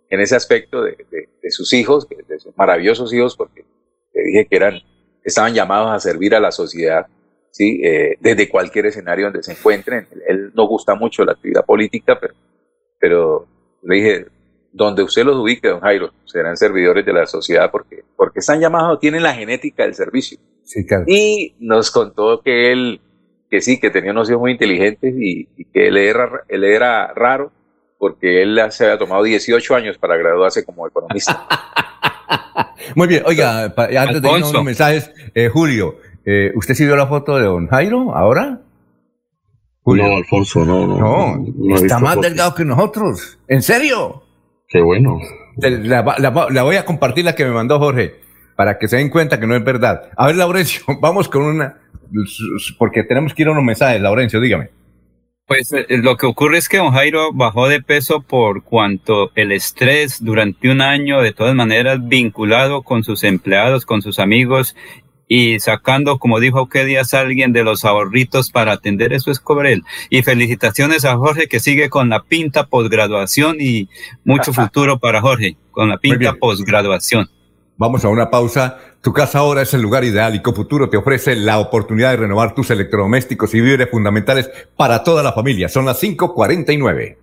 en ese aspecto de, sus hijos, de sus maravillosos hijos, porque le dije que eran, estaban llamados a servir a la sociedad, ¿sí? Eh, desde cualquier escenario donde se encuentren. Él no gusta mucho la actividad política, pero, pero le dije, donde usted los ubique, don Jairo, serán servidores de la sociedad porque, porque están llamados, tienen la genética del servicio. Y nos contó que él, que sí, que tenía unos hijos muy inteligentes y, que él era, él era raro porque él se había tomado 18 años para graduarse como economista. muy bien, oiga, antes de irnos unos mensajes, eh, Julio, eh, ¿usted sí vio la foto de don Jairo ahora? No, Alfonso, no, no. No, está más delgado que nosotros. ¿En serio? Qué bueno. La, voy a compartir la que me mandó Jorge, para que se den cuenta que no es verdad. A ver, Laurencio, vamos con una, porque tenemos que ir a unos mensajes. Laurencio, dígame. Pues eh, lo que ocurre es que don Jairo bajó de peso por cuanto el estrés durante un año, de todas maneras, vinculado con sus empleados, con sus amigos y sacando, como dijo que días alguien, de los ahorritos para atender eso es Cobrel. Y felicitaciones a Jorge que sigue con la pinta posgraduación y mucho futuro para Jorge, con la pinta posgraduación. Vamos a una pausa. Tu casa ahora es el lugar ideal y Cofuturo te ofrece la oportunidad de renovar tus electrodomésticos y víveres fundamentales para toda la familia. Son las 5:49.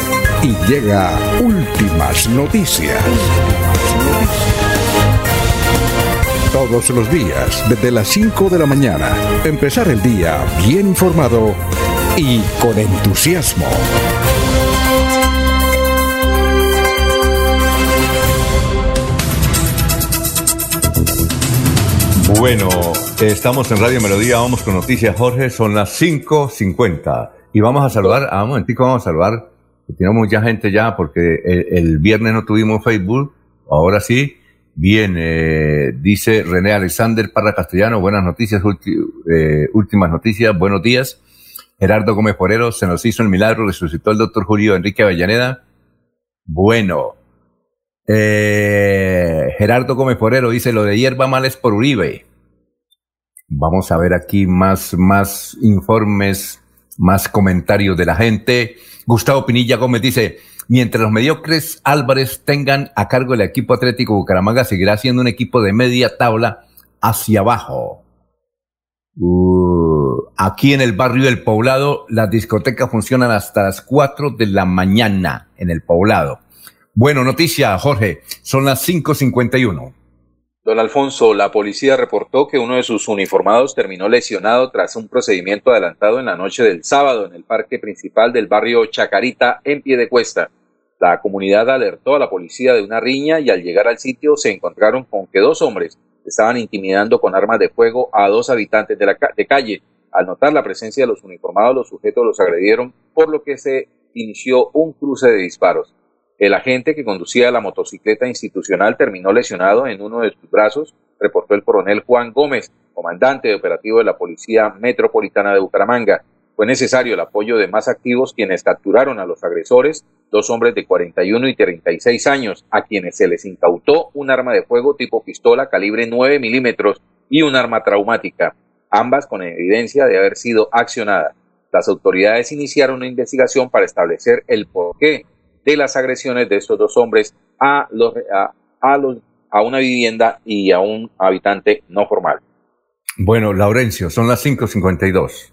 y llega Últimas Noticias. Todos los días, desde las 5 de la mañana, empezar el día bien informado y con entusiasmo. Bueno, estamos en Radio Melodía, vamos con noticias, Jorge, son las 5.50 y vamos a saludar, a un momentico vamos a saludar tenemos mucha gente ya porque el, viernes no tuvimos Facebook, ahora sí. Bien, dice René Alexander Parra Castellano, buenas noticias, eh, últimas noticias, buenos días. Gerardo Gómez Porero, se nos hizo el milagro, resucitó el doctor Julio Enrique Avellaneda. Bueno, eh, Gerardo Gómez Porero dice, lo de hierba mal es por Uribe. Vamos a ver aquí más, más informes, más comentarios de la gente. Gustavo Pinilla Gómez dice, mientras los mediocres Álvarez tengan a cargo el equipo Atlético Bucaramanga, seguirá siendo un equipo de media tabla hacia abajo. Uh, aquí en el barrio del Poblado, las discotecas funcionan hasta las 4 de la mañana en el Poblado. Bueno, noticia, Jorge, son las 5.51. Don Alfonso, la policía reportó que uno de sus uniformados terminó lesionado tras un procedimiento adelantado en la noche del sábado en el parque principal del barrio Chacarita en pie de cuesta. La comunidad alertó a la policía de una riña y al llegar al sitio se encontraron con que dos hombres estaban intimidando con armas de fuego a dos habitantes de la de calle. Al notar la presencia de los uniformados, los sujetos los agredieron, por lo que se inició un cruce de disparos. El agente que conducía la motocicleta institucional terminó lesionado en uno de sus brazos, reportó el coronel Juan Gómez, comandante de operativo de la Policía Metropolitana de Bucaramanga. Fue necesario el apoyo de más activos quienes capturaron a los agresores, dos hombres de 41 y 36 años, a quienes se les incautó un arma de fuego tipo pistola calibre 9 milímetros y un arma traumática, ambas con evidencia de haber sido accionadas. Las autoridades iniciaron una investigación para establecer el porqué de las agresiones de estos dos hombres a, los, a, los, a una vivienda y a un habitante no formal. Bueno, Laurencio, son las 5.52.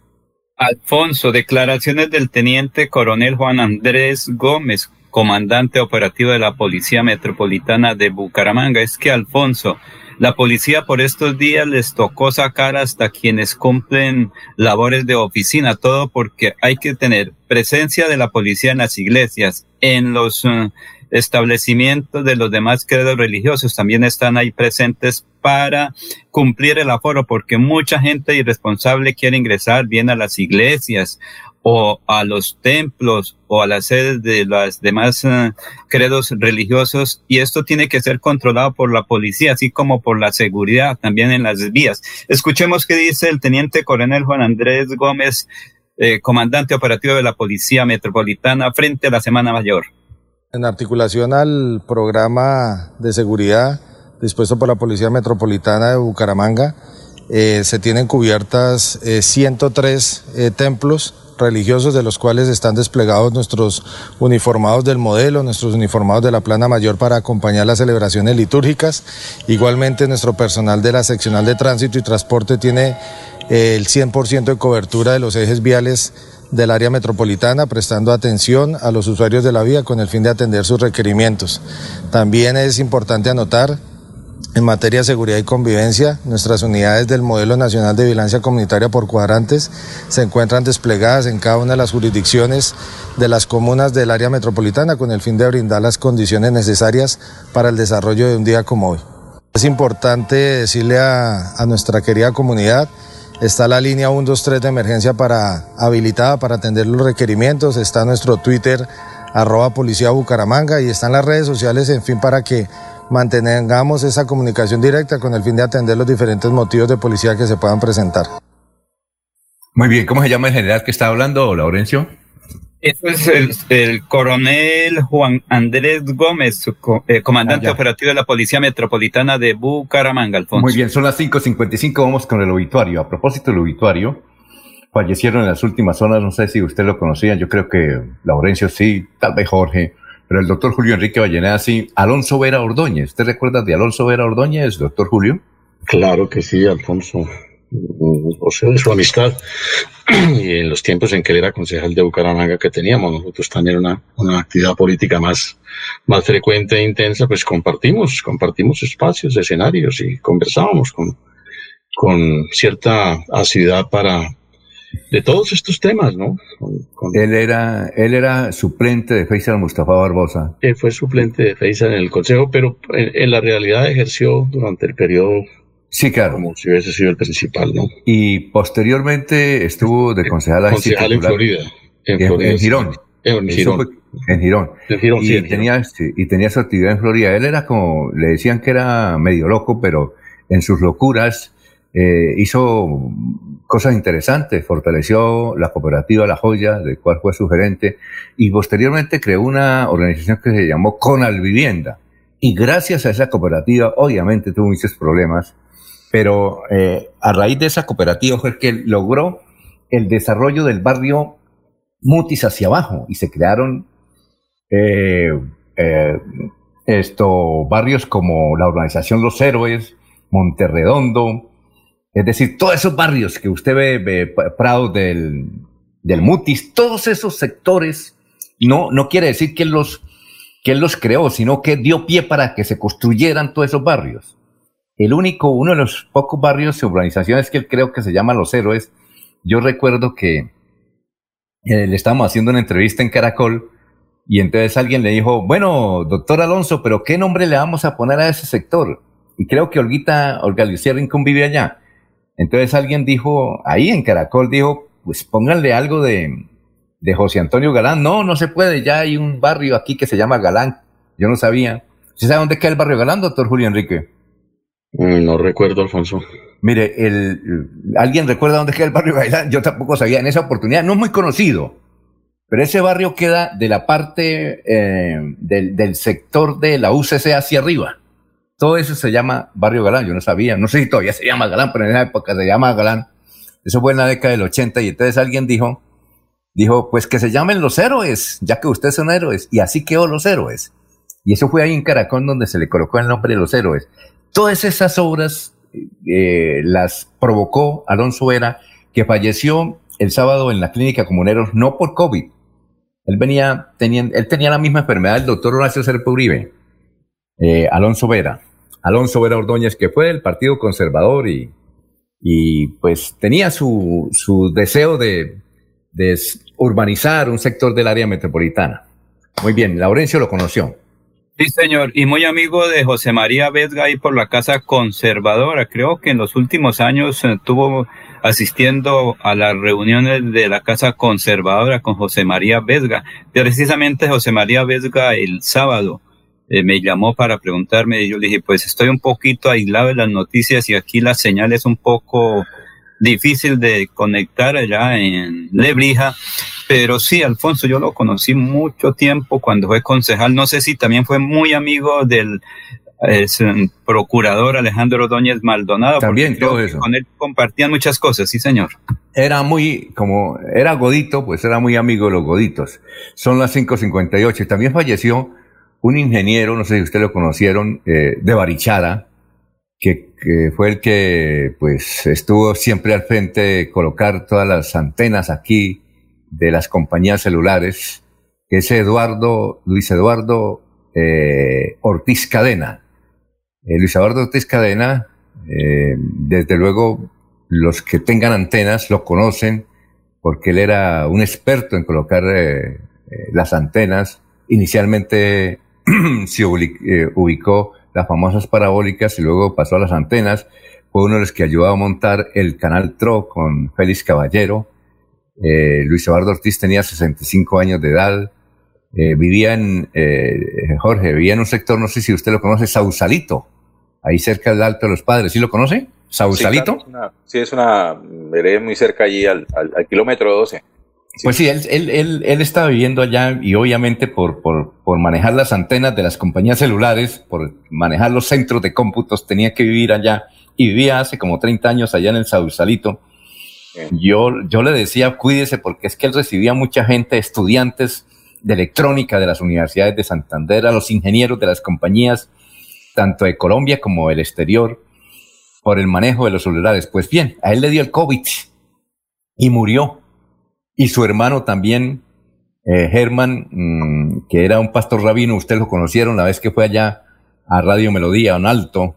Alfonso, declaraciones del teniente coronel Juan Andrés Gómez, comandante operativo de la Policía Metropolitana de Bucaramanga. Es que, Alfonso, la policía por estos días les tocó sacar hasta quienes cumplen labores de oficina, todo porque hay que tener presencia de la policía en las iglesias, en los, eh, establecimientos de los demás credos religiosos también están ahí presentes para cumplir el aforo, porque mucha gente irresponsable quiere ingresar bien a las iglesias o a los templos o a las sedes de los demás eh, credos religiosos y esto tiene que ser controlado por la policía, así como por la seguridad también en las vías. Escuchemos qué dice el teniente coronel Juan Andrés Gómez, eh, comandante operativo de la Policía Metropolitana frente a la Semana Mayor. En articulación al programa de seguridad dispuesto por la Policía Metropolitana de Bucaramanga, eh, se tienen cubiertas 103 templos religiosos de los cuales están desplegados nuestros uniformados del modelo, nuestros uniformados de la plana mayor para acompañar las celebraciones litúrgicas. Igualmente nuestro personal de la seccional de tránsito y transporte tiene eh, el 100% de cobertura de los ejes viales del área metropolitana, prestando atención a los usuarios de la vía con el fin de atender sus requerimientos. También es importante anotar en materia de seguridad y convivencia, nuestras unidades del Modelo Nacional de Vigilancia Comunitaria por cuadrantes se encuentran desplegadas en cada una de las jurisdicciones de las comunas del área metropolitana con el fin de brindar las condiciones necesarias para el desarrollo de un día como hoy. Es importante decirle a, nuestra querida comunidad, está la línea 123 de emergencia para, habilitada para atender los requerimientos, está nuestro Twitter arroba policía Bucaramanga y están las redes sociales, en fin, para que mantengamos esa comunicación directa con el fin de atender los diferentes motivos de policía que se puedan presentar. Muy bien, ¿cómo se llama el general que está hablando, Laurencio? Eso es el, coronel Juan Andrés Gómez, eh, comandante ah, operativo de la Policía Metropolitana de Bucaramanga, Alfonso. Muy bien, son las 5.55, vamos con el obituario. A propósito del obituario, fallecieron en las últimas zonas, no sé si usted lo conocía, yo creo que Laurencio sí, tal vez Jorge, pero el doctor Julio Enrique Valleneda sí. Alonso Vera Ordóñez, ¿usted recuerda de Alonso Vera Ordóñez, doctor Julio? Claro que sí, Alfonso. O sea, de su amistad y en los tiempos en que él era concejal de Bucaramanga que teníamos nosotros también una, una actividad política más, más frecuente e intensa, pues compartimos, compartimos espacios, escenarios y conversábamos con, con cierta asiduidad para, de todos estos temas, ¿no? Él era, él era suplente de Faisal Mustafa Barbosa. Él fue suplente de Faisal en el Consejo, pero en, la realidad ejerció durante el periodo Sí, claro. Como si hubiese sido el principal, ¿no? Y posteriormente estuvo de concejal, concejal en Florida. En, en, Girón. En Girón. En Girón. En Girón y, tenía, y tenía su actividad en Florida. Él era como, le decían que era medio loco, pero en sus locuras eh, hizo cosas interesantes, fortaleció la cooperativa La Joya, del cual fue su gerente, y posteriormente creó una organización que se llamó Conal Vivienda. Y gracias a esa cooperativa, obviamente tuvo muchos problemas, pero eh, a raíz de esa cooperativa fue que logró el desarrollo del barrio Mutis hacia abajo y se crearon eh, esto, barrios como la organización Los Héroes, Monterredondo, es decir, todos esos barrios que usted ve, Prado del, del Mutis, todos esos sectores, no, no quiere decir que los, que los creó, sino que dio pie para que se construyeran todos esos barrios. El único, uno de los pocos barrios y urbanizaciones que creo que se llama Los Héroes, yo recuerdo que eh, le estábamos haciendo una entrevista en Caracol y entonces alguien le dijo, bueno, doctor Alonso, pero ¿qué nombre le vamos a poner a ese sector? Y creo que Olguita, Olga Lucía Rincón vive allá. Entonces alguien dijo, ahí en Caracol dijo, pues pónganle algo de, de José Antonio Galán. No, no se puede, ya hay un barrio aquí que se llama Galán. Yo no sabía. ¿Se sabe dónde queda el barrio Galán, doctor Julio Enrique? Mm, no recuerdo, Alfonso. Mire, el, ¿alguien recuerda dónde queda el barrio Galán? Yo tampoco sabía. En esa oportunidad no es muy conocido, pero ese barrio queda de la parte eh, del, del sector de la UCC hacia arriba. Todo eso se llama Barrio Galán, yo no sabía, no sé si todavía se llama Galán, pero en esa época se llama Galán. Eso fue en la década del 80 y entonces alguien dijo, dijo, pues que se llamen los héroes, ya que ustedes son héroes, y así quedó los héroes. Y eso fue ahí en Caracol donde se le colocó el nombre de los héroes. Todas esas obras eh, las provocó Alonso Vera, que falleció el sábado en la clínica Comuneros, no por COVID. Él venía, tenía, él tenía la misma enfermedad del doctor Horacio Serpa Uribe, eh, Alonso Vera. Alonso Vera Ordóñez, que fue del Partido Conservador y, y pues tenía su, su deseo de, de, urbanizar un sector del área metropolitana. Muy bien, Laurencio lo conoció. Sí, señor, y muy amigo de José María Vesga ahí por la Casa Conservadora. Creo que en los últimos años estuvo asistiendo a las reuniones de la Casa Conservadora con José María Vesga. Precisamente José María Vesga el sábado eh, me llamó para preguntarme y yo le dije, pues estoy un poquito aislado de las noticias y aquí la señal es un poco difícil de conectar allá en Lebrija, pero sí, Alfonso, yo lo conocí mucho tiempo cuando fue concejal. No sé si también fue muy amigo del procurador Alejandro Ordóñez Maldonado. También creo eso. Con él compartían muchas cosas, sí, señor. Era muy, como era godito, pues era muy amigo de los goditos. Son las 5.58. También falleció un ingeniero, no sé si ustedes lo conocieron, eh, de Barichara, que, que, fue el que pues estuvo siempre al frente de colocar todas las antenas aquí de las compañías celulares, que es Eduardo, Luis Eduardo eh, Ortiz Cadena. Eh, Luis Eduardo Ortiz Cadena, eh, desde luego los que tengan antenas lo conocen porque él era un experto en colocar eh, eh, las antenas. Inicialmente se ubicó las famosas parabólicas y luego pasó a las antenas. Fue uno de los que ayudó a montar el canal TRO con Félix Caballero. Eh, Luis Eduardo Ortiz tenía 65 años de edad. Eh, vivía en, eh, Jorge, vivía en un sector, no sé si usted lo conoce, Sausalito, ahí cerca del Alto de los Padres. ¿Sí lo conoce? ¿Sausalito? Sí, claro, sí es una veré muy cerca allí al, al, al kilómetro 12. Pues sí, él, él, él, él, estaba viviendo allá y obviamente por, por, por manejar las antenas de las compañías celulares, por manejar los centros de cómputos, tenía que vivir allá y vivía hace como 30 años allá en el Sausalito. Yo, yo le decía, cuídese porque es que él recibía mucha gente, estudiantes de electrónica de las universidades de Santander, a los ingenieros de las compañías, tanto de Colombia como del exterior, por el manejo de los celulares. Pues bien, a él le dio el COVID y murió y su hermano también, eh, Herman, mmm, que era un pastor rabino, ustedes lo conocieron la vez que fue allá a Radio Melodía, un alto,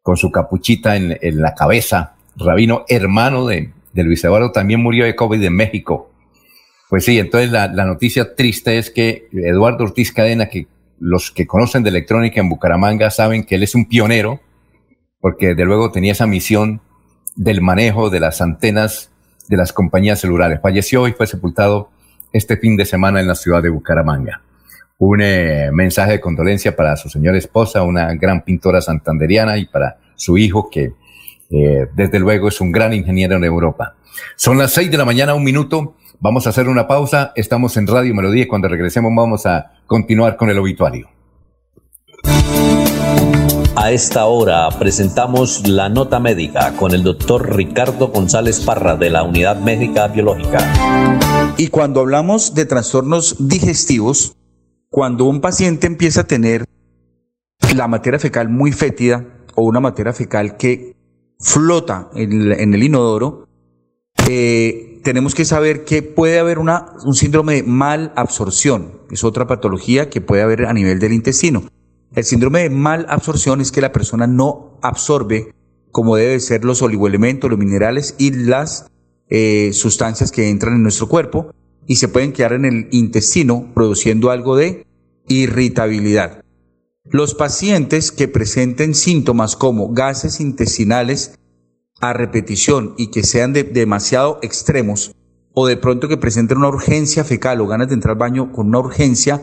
con su capuchita en, en la cabeza, rabino hermano de, de, Luis Eduardo, también murió de COVID en México. Pues sí, entonces la, la noticia triste es que Eduardo Ortiz Cadena, que los que conocen de electrónica en Bucaramanga saben que él es un pionero, porque de luego tenía esa misión del manejo de las antenas de las compañías celulares. Falleció y fue sepultado este fin de semana en la ciudad de Bucaramanga. Un eh, mensaje de condolencia para su señora esposa, una gran pintora santanderiana, y para su hijo, que eh, desde luego es un gran ingeniero en Europa. Son las seis de la mañana, un minuto. Vamos a hacer una pausa. Estamos en Radio Melodía y cuando regresemos vamos a continuar con el obituario. A esta hora presentamos la nota médica con el doctor Ricardo González Parra de la Unidad Médica Biológica. Y cuando hablamos de trastornos digestivos, cuando un paciente empieza a tener la materia fecal muy fétida o una materia fecal que flota en el, inodoro, eh, tenemos que saber que puede haber un síndrome de mal absorción, es otra patología que puede haber a nivel del intestino. El síndrome de mal absorción es que la persona no absorbe como debe ser los oligoelementos, los minerales y las eh, sustancias que entran en nuestro cuerpo y se pueden quedar en el intestino produciendo algo de irritabilidad. Los pacientes que presenten síntomas como gases intestinales a repetición y que sean de demasiado extremos o de pronto que presenten una urgencia fecal o ganas de entrar al baño con una urgencia,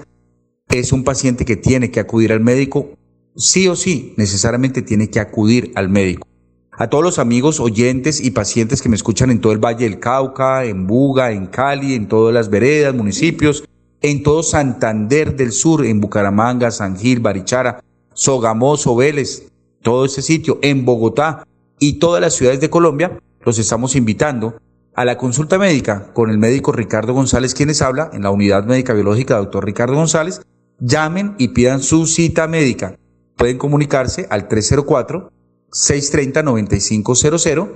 es un paciente que tiene que acudir al médico, sí o sí, necesariamente tiene que acudir al médico. A todos los amigos, oyentes y pacientes que me escuchan en todo el Valle del Cauca, en Buga, en Cali, en todas las veredas, municipios, en todo Santander del Sur, en Bucaramanga, San Gil, Barichara, Sogamoso, Vélez, todo ese sitio, en Bogotá y todas las ciudades de Colombia, los estamos invitando a la consulta médica con el médico Ricardo González, quienes habla en la unidad médica biológica, doctor Ricardo González, llamen y pidan su cita médica. Pueden comunicarse al 304-630-9500,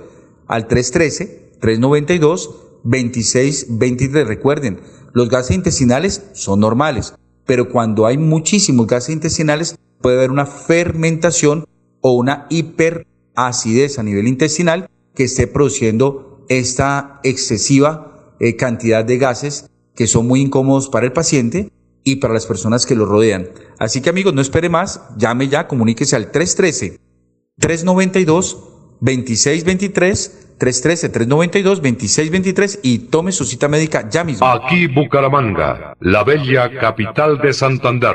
al 313-392-2623. Recuerden, los gases intestinales son normales, pero cuando hay muchísimos gases intestinales puede haber una fermentación o una hiperacidez a nivel intestinal que esté produciendo esta excesiva eh, cantidad de gases que son muy incómodos para el paciente y para las personas que lo rodean. Así que amigos, no espere más, llame ya, comuníquese al 313 392 2623 313-392-2623 y tome su cita médica ya mismo. Aquí Bucaramanga, la bella capital de Santander.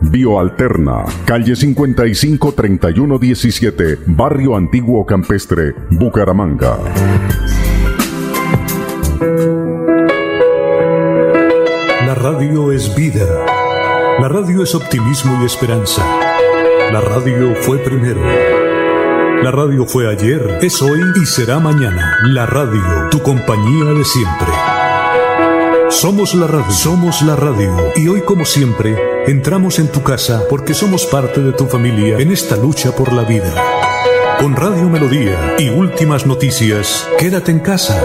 Bioalterna, calle 55 31 17, Barrio Antiguo Campestre, Bucaramanga. La radio es vida. La radio es optimismo y esperanza. La radio fue primero. La radio fue ayer, es hoy y será mañana. La radio, tu compañía de siempre. Somos la radio, somos la radio. Y hoy como siempre, entramos en tu casa porque somos parte de tu familia en esta lucha por la vida. Con Radio Melodía y últimas noticias, quédate en casa.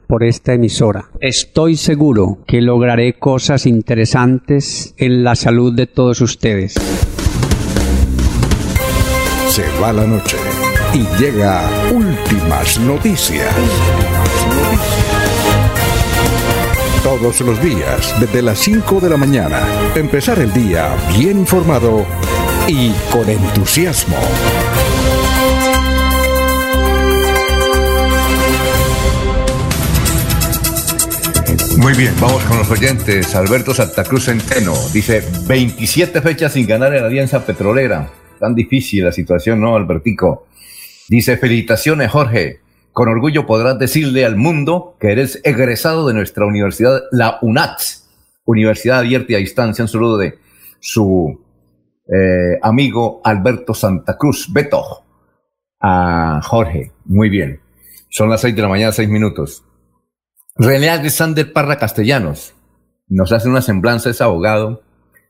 por esta emisora. Estoy seguro que lograré cosas interesantes en la salud de todos ustedes. Se va la noche y llega últimas noticias. Todos los días, desde las 5 de la mañana, empezar el día bien informado y con entusiasmo. Muy bien, vamos con los oyentes. Alberto Santa Cruz Centeno dice 27 fechas sin ganar en la Alianza Petrolera. Tan difícil la situación, ¿no, Albertico? Dice, felicitaciones, Jorge. Con orgullo podrás decirle al mundo que eres egresado de nuestra universidad, la UNAT, Universidad Abierta y a Distancia. Un saludo de su eh, amigo Alberto Santa Cruz, Beto, a Jorge. Muy bien. Son las seis de la mañana, seis minutos. René Alexander Parra Castellanos nos hace una semblanza, es abogado,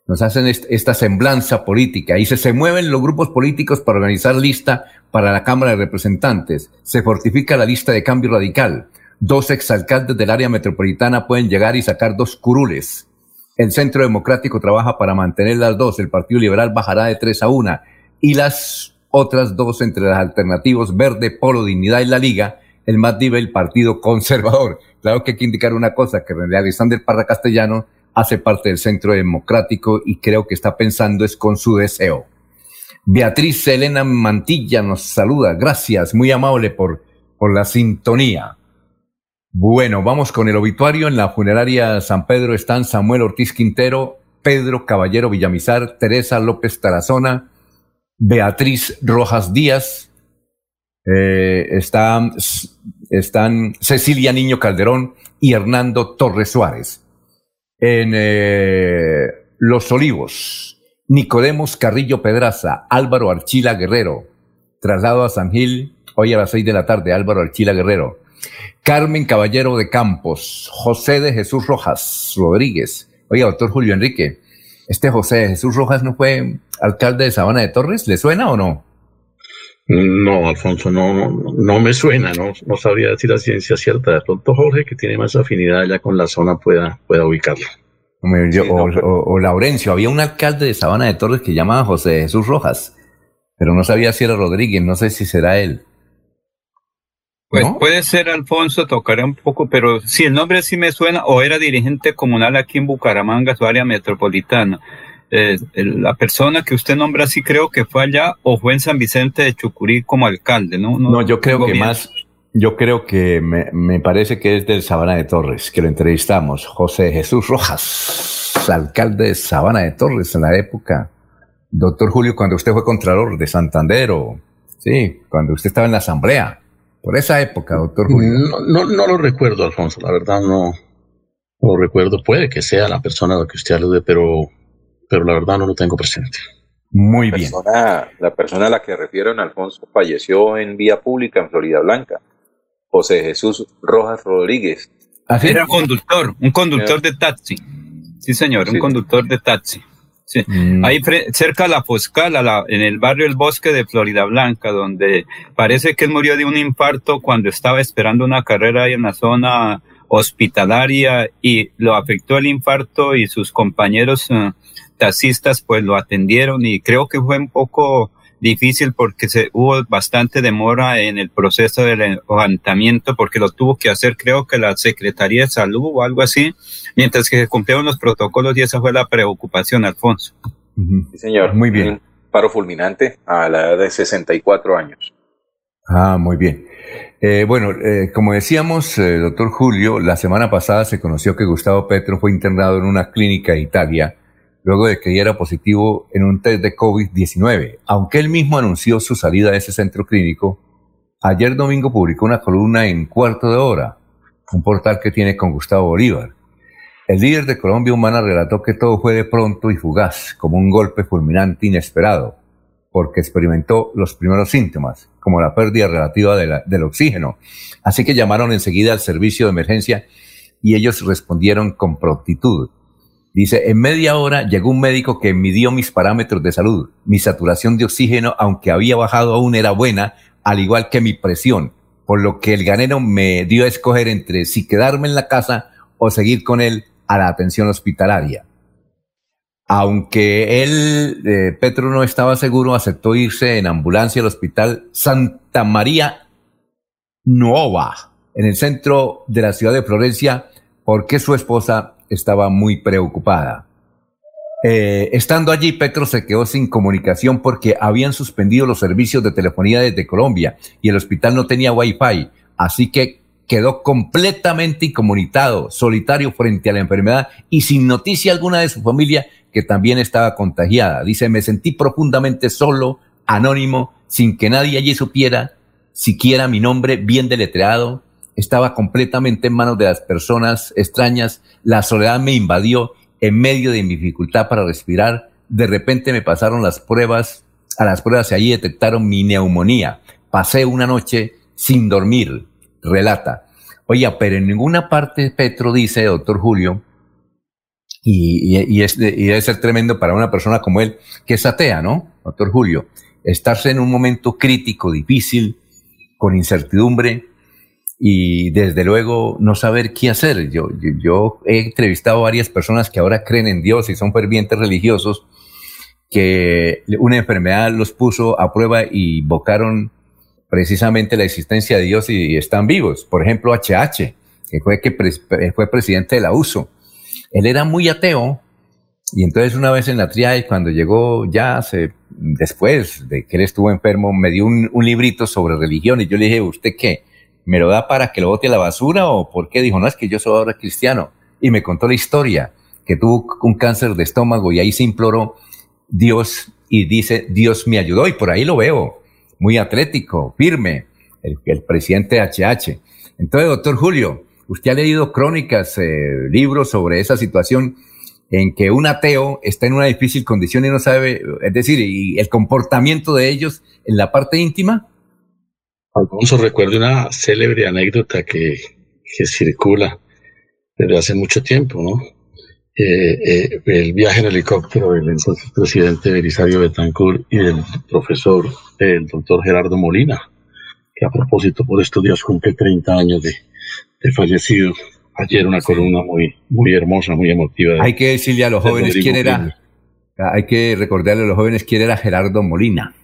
nos hacen esta semblanza política. Dice, se mueven los grupos políticos para organizar lista para la Cámara de Representantes. Se fortifica la lista de cambio radical. Dos exalcaldes del área metropolitana pueden llegar y sacar dos curules. El Centro Democrático trabaja para mantener las dos. El Partido Liberal bajará de tres a una. Y las otras dos entre las alternativas Verde, Polo, Dignidad y la Liga, el más el Partido Conservador. Claro que hay que indicar una cosa, que René Alexander Parra Castellano hace parte del Centro Democrático y creo que está pensando es con su deseo. Beatriz Elena Mantilla nos saluda. Gracias, muy amable por, por la sintonía. Bueno, vamos con el obituario. En la funeraria San Pedro están Samuel Ortiz Quintero, Pedro Caballero Villamizar, Teresa López Tarazona, Beatriz Rojas Díaz, eh, están, están Cecilia Niño Calderón y Hernando Torres Suárez. En eh, Los Olivos, Nicodemos Carrillo Pedraza, Álvaro Archila Guerrero, traslado a San Gil, hoy a las seis de la tarde, Álvaro Archila Guerrero. Carmen Caballero de Campos, José de Jesús Rojas Rodríguez. Oiga, doctor Julio Enrique, ¿este José de Jesús Rojas no fue alcalde de Sabana de Torres? ¿Le suena o no? No, Alfonso, no, no, me suena, no, no sabría decir la ciencia cierta. De pronto Jorge, que tiene más afinidad ya con la zona, pueda, pueda ubicarla. o, Laurencio, había un alcalde de Sabana de Torres que llamaba José Jesús Rojas. pero no sabía si era Rodríguez, no sé si será él. Pues puede ser Alfonso, tocaré un poco, pero si el nombre sí me suena, o era dirigente comunal aquí en Bucaramanga, su área metropolitana. Eh, la persona que usted nombra sí creo que fue allá o fue en San Vicente de Chucurí como alcalde, ¿no? No, yo creo que más, yo creo que me, me, parece que es del Sabana de Torres, que lo entrevistamos, José Jesús Rojas, alcalde de Sabana de Torres en la época. Doctor Julio, cuando usted fue contralor de Santander, o, sí, cuando usted estaba en la asamblea. Por esa época, doctor Julio. No, no, lo recuerdo, Alfonso, la verdad no, lo recuerdo. Puede que sea la persona a la que usted alude, pero, pero la verdad no lo tengo presente. Muy bien. la persona a la que refieren, Alfonso, falleció en vía pública en Florida Blanca. José Jesús Rojas Rodríguez. Así era conductor, un conductor de taxi. Sí, señor, un conductor de taxi. Sí. Mm. Ahí cerca de la Foscal, en el barrio El Bosque de Florida Blanca, donde parece que él murió de un infarto cuando estaba esperando una carrera ahí en la zona hospitalaria y lo afectó el infarto y sus compañeros uh, taxistas pues lo atendieron y creo que fue un poco difícil porque se, hubo bastante demora en el proceso del levantamiento porque lo tuvo que hacer creo que la Secretaría de Salud o algo así, mientras que se cumplieron los protocolos y esa fue la preocupación, Alfonso. Sí, señor. Muy bien. Un paro fulminante a la edad de 64 años. Ah, muy bien. Eh, bueno, eh, como decíamos, eh, doctor Julio, la semana pasada se conoció que Gustavo Petro fue internado en una clínica de Italia luego de que diera positivo en un test de COVID-19. Aunque él mismo anunció su salida de ese centro clínico, ayer domingo publicó una columna en Cuarto de Hora, un portal que tiene con Gustavo Bolívar. El líder de Colombia Humana relató que todo fue de pronto y fugaz, como un golpe fulminante inesperado, porque experimentó los primeros síntomas, como la pérdida relativa del oxígeno. Así que llamaron enseguida al servicio de emergencia y ellos respondieron con prontitud. Dice, en media hora llegó un médico que midió mis parámetros de salud. Mi saturación de oxígeno, aunque había bajado aún, era buena, al igual que mi presión, por lo que el ganero me dio a escoger entre si quedarme en la casa o seguir con él a la atención hospitalaria. Aunque él, eh, Petro, no estaba seguro, aceptó irse en ambulancia al hospital Santa María Nuova, en el centro de la ciudad de Florencia, porque su esposa estaba muy preocupada. Eh, estando allí, Petro se quedó sin comunicación porque habían suspendido los servicios de telefonía desde Colombia y el hospital no tenía wifi, así que quedó completamente incomunicado, solitario frente a la enfermedad y sin noticia alguna de su familia que también estaba contagiada. Dice, me sentí profundamente solo, anónimo, sin que nadie allí supiera siquiera mi nombre bien deletreado, estaba completamente en manos de las personas extrañas, la soledad me invadió en medio de mi dificultad para respirar, de repente me pasaron las pruebas, a las pruebas y allí detectaron mi neumonía. Pasé una noche sin dormir, relata. Oye, pero en ninguna parte Petro dice, doctor Julio, y, y, es, y debe ser tremendo para una persona como él, que es atea, ¿no? Doctor Julio, estarse en un momento crítico, difícil, con incertidumbre, y desde luego no saber qué hacer. Yo, yo, he entrevistado a varias personas que ahora creen en Dios y son fervientes religiosos, que una enfermedad los puso a prueba y invocaron precisamente la existencia de Dios y, están vivos. Por ejemplo, HH, que fue, que fue presidente de la USO. Él era muy ateo y entonces una vez en la triada, cuando llegó ya se, después de que él estuvo enfermo, me dio un, un librito sobre religión y yo le dije, ¿usted qué? ¿Me lo da para que lo bote a la basura o por qué? Dijo, no, es que yo soy ahora cristiano. Y me contó la historia, que tuvo un cáncer de estómago y ahí se imploró Dios y dice, Dios me ayudó y por ahí lo veo, muy atlético, firme, el, presidente HH. Entonces, doctor Julio, usted ha leído crónicas, eh, libros sobre esa situación en que un ateo está en una difícil condición y no sabe, es decir, y el comportamiento de ellos en la parte íntima. Alfonso, recuerdo una célebre anécdota que, que circula desde hace mucho tiempo, ¿no? Eh, eh, el viaje en helicóptero del entonces presidente Belisario Betancourt y del profesor, el doctor Gerardo Molina, que a propósito por estos días cumple 30 años de, de fallecido. Ayer una columna muy, muy hermosa, muy emotiva. Hay que decirle a los jóvenes quién era, hay que recordarle a los jóvenes quién era Gerardo Molina.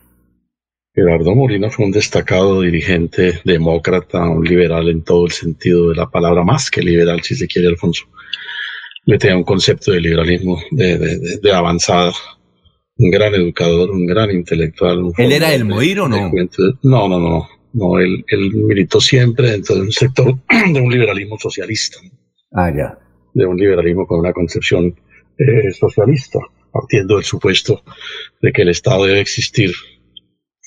Gerardo Molina fue un destacado dirigente demócrata, un liberal en todo el sentido de la palabra, más que liberal, si se quiere, Alfonso. Le tenía un concepto de liberalismo de, avanzada, un gran educador, un gran intelectual. ¿Él era el Moir o no? No, no, no. no él, él, militó siempre dentro de un sector de un liberalismo socialista. Ah, ya. De un liberalismo con una concepción eh, socialista, partiendo del supuesto de que el Estado debe existir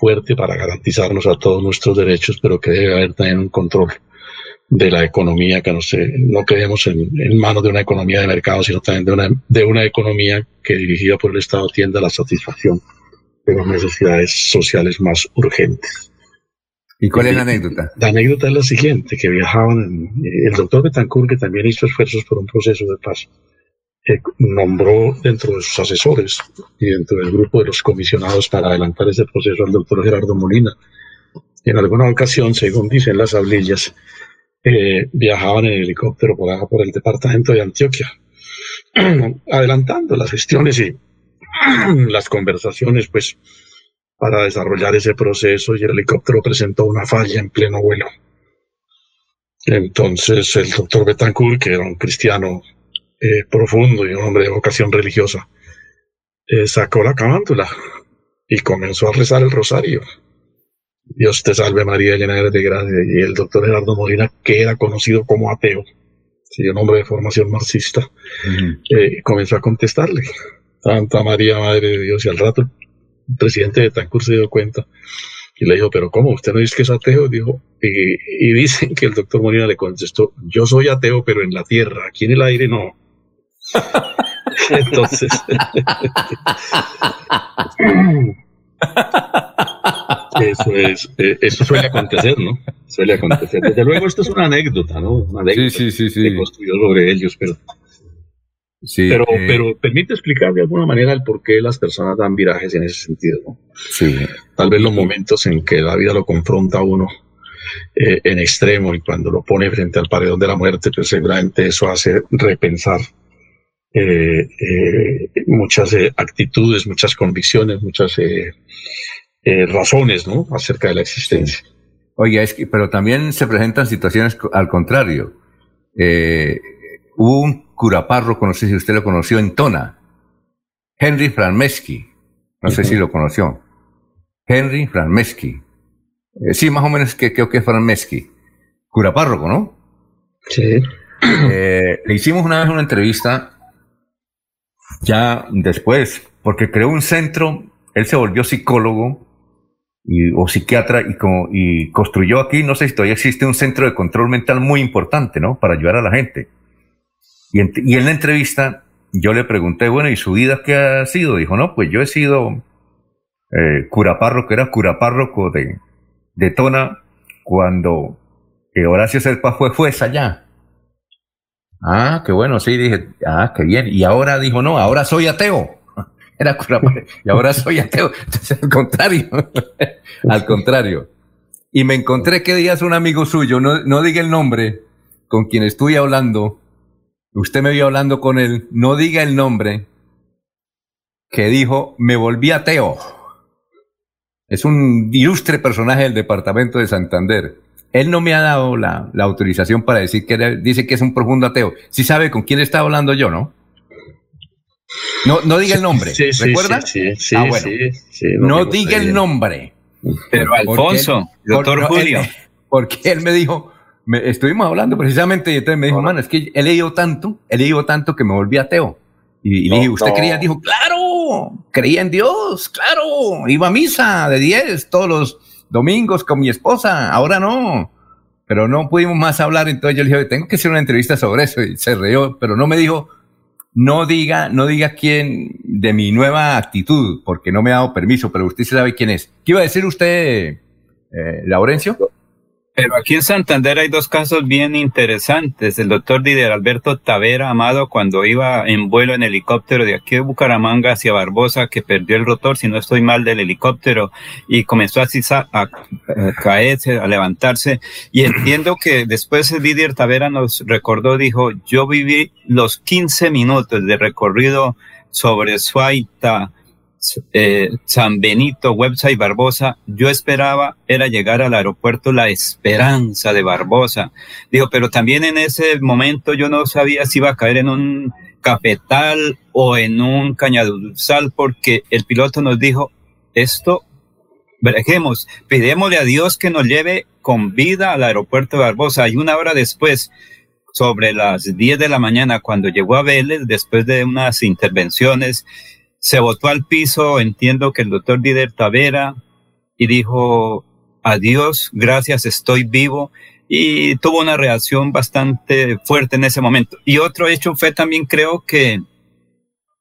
fuerte para garantizarnos a todos nuestros derechos, pero que debe haber también un control de la economía, que no, se, no quedemos en, manos de una economía de mercado, sino también de una, de una economía que dirigida por el Estado tienda a la satisfacción de las necesidades sociales más urgentes. ¿Y cuál es la anécdota? La anécdota es la siguiente, que viajaban, el doctor Betancourt, que también hizo esfuerzos por un proceso de paz, nombró dentro de sus asesores y dentro del grupo de los comisionados para adelantar ese proceso al doctor Gerardo Molina. En alguna ocasión, según dicen las hablillas, eh, viajaban en helicóptero por, por el departamento de Antioquia, adelantando las gestiones y las conversaciones, pues, para desarrollar ese proceso y el helicóptero presentó una falla en pleno vuelo. Entonces el doctor Betancourt, que era un cristiano eh, profundo y un hombre de vocación religiosa, eh, sacó la camántula y comenzó a rezar el rosario. Dios te salve María, llena eres de gracia. Y el doctor Gerardo Molina, que era conocido como ateo, un hombre de formación marxista, eh, comenzó a contestarle. Santa María, Madre de Dios. Y al rato el presidente de Tancur se dio cuenta y le dijo, pero ¿cómo? ¿Usted no dice que es ateo? Dijo, y, y dicen que el doctor Molina le contestó, yo soy ateo, pero en la tierra, aquí en el aire no. Entonces, eso es, eh, eso suele acontecer, ¿no? Suele acontecer. Desde luego, esto es una anécdota, ¿no? Una anécdota sí, sí, sí, construyó sobre ellos, pero. Sí, pero, eh, pero permite explicar de alguna manera el por qué las personas dan virajes en ese sentido. ¿no? Sí. Tal vez los momentos en que la vida lo confronta a uno eh, en extremo y cuando lo pone frente al paredón de la muerte, pues seguramente eso hace repensar eh, eh, muchas eh, actitudes, muchas convicciones, muchas razones ¿no? acerca de la existencia. Oye, es que, pero también se presentan situaciones al contrario. hubo un curapárroco, no sé si usted lo conoció, en Tona, Henry Franmeski, no sé si lo conoció. Henry Franmeski. sí, más o menos que creo que es Franmeski. Curapárroco, ¿no? Sí. le hicimos una vez una entrevista ya después, porque creó un centro, él se volvió psicólogo y, o psiquiatra y, como, y construyó aquí, no sé si todavía existe un centro de control mental muy importante, ¿no? Para ayudar a la gente. Y en, la entrevista yo le pregunté, bueno, ¿y su vida qué ha sido? Dijo, no, pues yo he sido eh, curapárroco, era curapárroco de, de Tona cuando eh, Horacio Serpa fue juez allá. Ah, qué bueno, sí, dije, ah, qué bien. Y ahora dijo, no, ahora soy ateo. Era y ahora soy ateo. Entonces, al contrario, al contrario. Y me encontré que días un amigo suyo, no, no diga el nombre, con quien estoy hablando, usted me vio hablando con él, no diga el nombre, que dijo, me volví ateo. Es un ilustre personaje del departamento de Santander. Él no me ha dado la, autorización para decir que dice que es un profundo ateo. Sí sabe con quién está hablando yo, ¿no? No, no diga el nombre, sí, ¿recuerda? Sí, sí, ah, bueno. no, diga el nombre. Pero Alfonso, doctor Julio. porque él me dijo, me, estuvimos hablando precisamente y entonces me dijo, mano, es que he leído tanto, he leído tanto que me volví ateo. Y, le dije, ¿usted creía? Dijo, claro, creía en Dios, claro, iba a misa de 10 todos los domingos con mi esposa, ahora no. Pero no pudimos más hablar, entonces yo le dije, tengo que hacer una entrevista sobre eso y se rió, pero no me dijo, no diga, no diga quién de mi nueva actitud, porque no me ha dado permiso, pero usted sabe quién es. ¿Qué iba a decir usted, eh, Laurencio? Pero aquí en Santander hay dos casos bien interesantes. El doctor Didier Alberto Tavera Amado, cuando iba en vuelo en helicóptero de aquí de Bucaramanga hacia Barbosa, que perdió el rotor, si no estoy mal, del helicóptero y comenzó así a, caerse, a levantarse. Y entiendo que después Didier Tavera nos recordó, dijo, yo viví los 15 minutos de recorrido sobre Suaita, eh, San Benito, website Barbosa, yo esperaba era llegar al aeropuerto La Esperanza de Barbosa. Dijo, pero también en ese momento yo no sabía si iba a caer en un cafetal o en un cañaduzal porque el piloto nos dijo, esto, veremos, pidémosle a Dios que nos lleve con vida al aeropuerto de Barbosa. Y una hora después, sobre las 10 de la mañana, cuando llegó a Vélez, después de unas intervenciones, se botó al piso, entiendo que el doctor Dider Tavera, y dijo, adiós, gracias, estoy vivo, y tuvo una reacción bastante fuerte en ese momento. Y otro hecho fue también, creo que,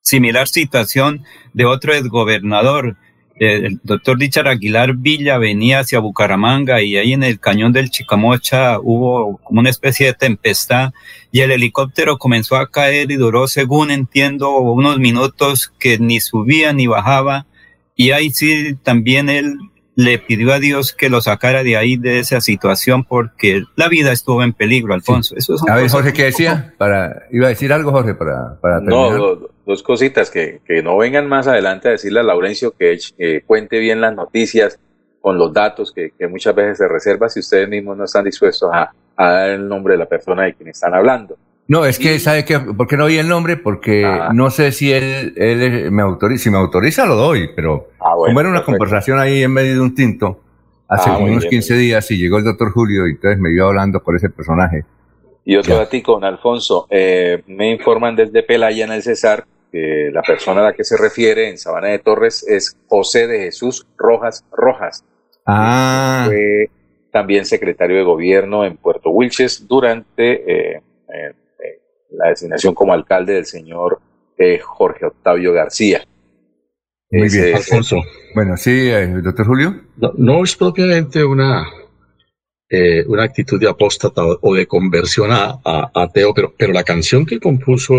similar situación de otro exgobernador, el doctor Richard Aguilar Villa venía hacia Bucaramanga y ahí en el cañón del Chicamocha hubo como una especie de tempestad y el helicóptero comenzó a caer y duró, según entiendo, unos minutos que ni subía ni bajaba. Y ahí sí también él le pidió a Dios que lo sacara de ahí, de esa situación, porque la vida estuvo en peligro, Alfonso. Eso a ver, Jorge, ¿qué decía? Para, ¿Iba a decir algo, Jorge, para, para terminar? No, dos cositas, que, que, no vengan más adelante a decirle a Laurencio que cuente bien las noticias con los datos que, que, muchas veces se reserva si ustedes mismos no están dispuestos a, a dar el nombre de la persona de quien están hablando. No, es que, ¿sabe qué? ¿Por qué no oí el nombre? Porque ah. no sé si él, él me autoriza. Si me autoriza, lo doy, pero ah, como era una conversación ahí en medio de un tinto, hace ah, unos 15 días, y llegó el doctor Julio, y entonces me iba hablando por ese personaje. Y otro datico, don Alfonso, eh, me informan desde Pelaya en el Cesar que la persona a la que se refiere en Sabana de Torres es José de Jesús Rojas Rojas. Ah. Fue también secretario de gobierno en Puerto Wilches durante eh, eh, la designación como alcalde del señor eh, Jorge Octavio García. Muy bien, Alfonso. Bueno, sí, eh, doctor Julio. No, es propiamente una, eh, una actitud de apóstata o de conversión a, ateo, pero, pero la canción que compuso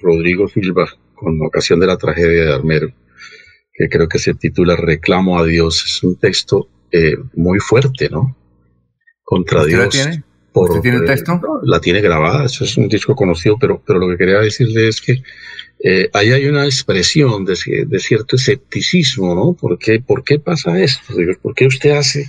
Rodrigo Silva con ocasión de la tragedia de Armero, que creo que se titula Reclamo a Dios, es un texto muy fuerte, ¿no? Contra Dios. tiene? Por, tiene el texto? La tiene grabada, eso es un disco conocido, pero, pero lo que quería decirle es que eh, ahí hay una expresión de, de, cierto escepticismo, ¿no? ¿Por qué, ¿Por qué pasa esto? ¿Por qué usted hace?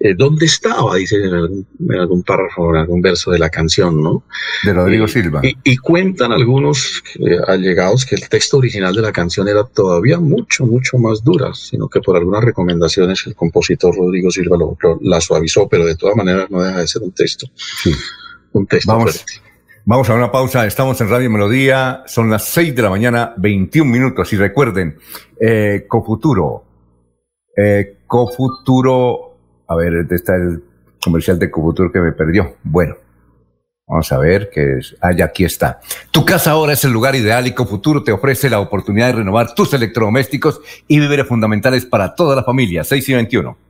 Eh, ¿Dónde estaba? Dice en algún, en algún, párrafo, en algún verso de la canción, ¿no? De Rodrigo Silva. Y, cuentan algunos eh, allegados que el texto original de la canción era todavía mucho, mucho más dura, sino que por algunas recomendaciones el compositor Rodrigo Silva lo, la suavizó, pero de todas maneras no deja de ser un texto. Sí. Un texto Vamos. fuerte. Vamos a una pausa, estamos en Radio Melodía, son las 6 de la mañana, 21 minutos. Y recuerden, eh, Cofuturo, eh, Cofuturo, a ver, este está el comercial de Cofuturo que me perdió. Bueno, vamos a ver qué es. Ah, ya aquí está. Tu casa ahora es el lugar ideal y Cofuturo te ofrece la oportunidad de renovar tus electrodomésticos y víveres fundamentales para toda la familia. 6 y 21.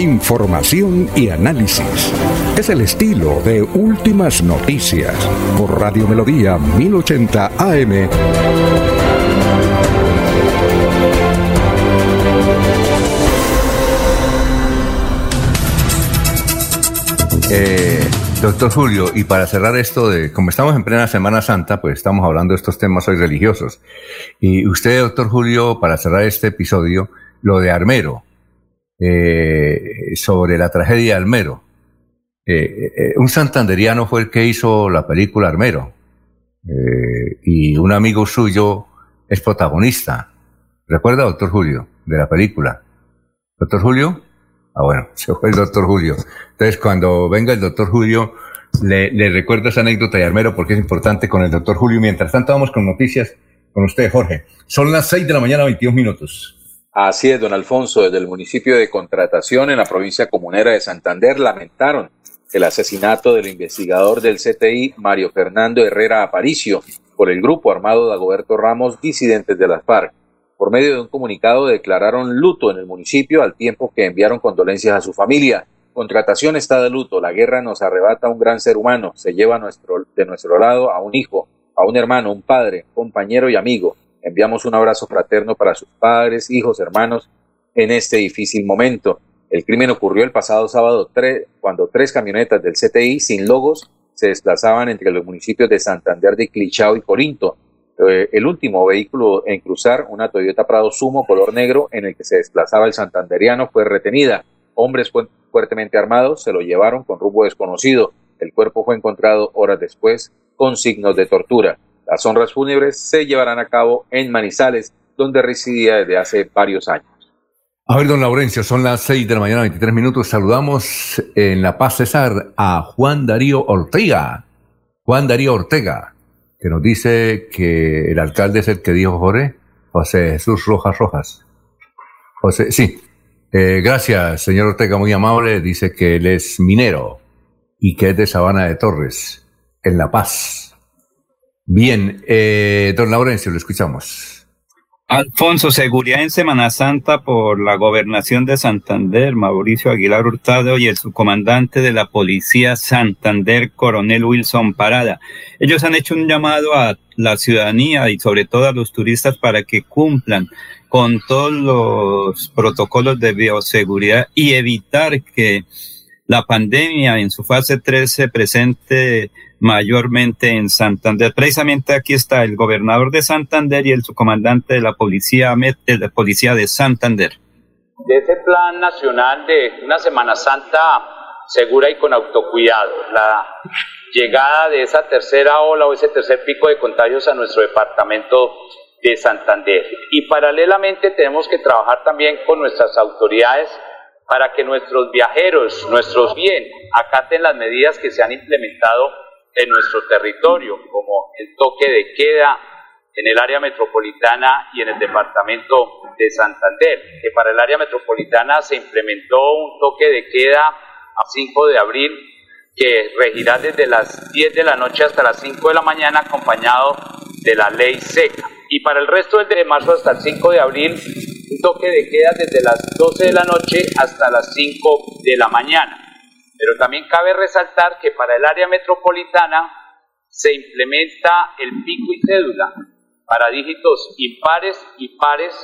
Información y análisis. Es el estilo de Últimas Noticias por Radio Melodía 1080 AM. Eh, doctor Julio, y para cerrar esto de, como estamos en plena Semana Santa, pues estamos hablando de estos temas hoy religiosos. Y usted, doctor Julio, para cerrar este episodio, lo de Armero, eh, sobre la tragedia de Almero. Eh, eh, un santanderiano fue el que hizo la película Armero y un amigo suyo es protagonista. ¿Recuerda, doctor Julio, de la película? ¿Doctor Julio? Ah, bueno, se fue el doctor Julio. Entonces, cuando venga el doctor Julio, le, recuerdo esa anécdota de Armero porque es importante con el doctor Julio. Mientras tanto, vamos con noticias con usted, Jorge. Son las 6 de la mañana, 21 minutos. Así es, don Alfonso, desde el municipio de Contratación en la provincia comunera de Santander lamentaron el asesinato del investigador del CTI Mario Fernando Herrera Aparicio por el grupo armado de Agoberto Ramos, disidentes de las FARC. por medio de un comunicado declararon luto en el municipio al tiempo que enviaron condolencias a su familia. Contratación está de luto, la guerra nos arrebata a un gran ser humano, se lleva nuestro, de nuestro lado a un hijo, a un hermano, un padre, compañero y amigo. Enviamos un abrazo fraterno para sus padres, hijos, hermanos en este difícil momento. El crimen ocurrió el pasado sábado cuando tres camionetas del CTI sin logos se desplazaban entre los municipios de Santander de Clichao y Corinto. Eh, el último vehículo en cruzar, una Toyota Prado Sumo color negro en el que se desplazaba el santanderiano, fue retenida. Hombres fuertemente armados se lo llevaron con rumbo desconocido. El cuerpo fue encontrado horas después con signos de tortura. Las honras fúnebres se llevarán a cabo en Manizales, donde residía desde hace varios años. A ver, don Laurencio, son las 6 de la mañana, 23 minutos. Saludamos en La Paz César a Juan Darío Ortega. Juan Darío Ortega, que nos dice que el alcalde es el que dijo Jorge, José Jesús Rojas Rojas. José, sí. Eh, gracias, señor Ortega, muy amable. Dice que él es minero y que es de Sabana de Torres, en La Paz. Bien, eh, don Laurencio, lo escuchamos. Alfonso, seguridad en Semana Santa por la gobernación de Santander, Mauricio Aguilar Hurtado y el subcomandante de la Policía Santander, coronel Wilson Parada. Ellos han hecho un llamado a la ciudadanía y sobre todo a los turistas para que cumplan con todos los protocolos de bioseguridad y evitar que la pandemia en su fase 3 se presente mayormente en Santander. Precisamente aquí está el gobernador de Santander y el subcomandante de la policía, de la policía de Santander. De ese plan nacional de una Semana Santa segura y con autocuidado, la llegada de esa tercera ola o ese tercer pico de contagios a nuestro departamento de Santander. Y paralelamente tenemos que trabajar también con nuestras autoridades para que nuestros viajeros, nuestros bien, acaten las medidas que se han implementado en nuestro territorio, como el toque de queda en el área metropolitana y en el departamento de Santander, que para el área metropolitana se implementó un toque de queda a 5 de abril que regirá desde las 10 de la noche hasta las 5 de la mañana acompañado de la ley seca. Y para el resto del de marzo hasta el 5 de abril, un toque de queda desde las 12 de la noche hasta las 5 de la mañana. Pero también cabe resaltar que para el área metropolitana se implementa el pico y cédula para dígitos impares y pares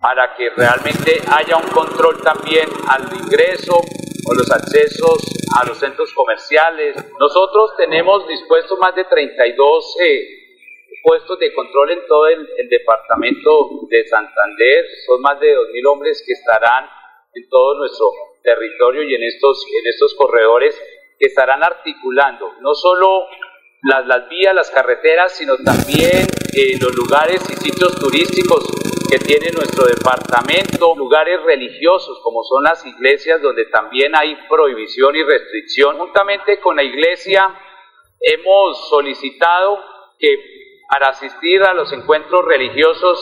para que realmente haya un control también al ingreso o los accesos a los centros comerciales. Nosotros tenemos dispuestos más de 32 eh, puestos de control en todo el, el, departamento de Santander. Son más de 2.000 hombres que estarán en todo nuestro territorio y en estos, en estos corredores que estarán articulando no solo las, las vías, las carreteras, sino también eh, los lugares y sitios turísticos que tiene nuestro departamento, lugares religiosos como son las iglesias donde también hay prohibición y restricción. Juntamente con la iglesia hemos solicitado que para asistir a los encuentros religiosos,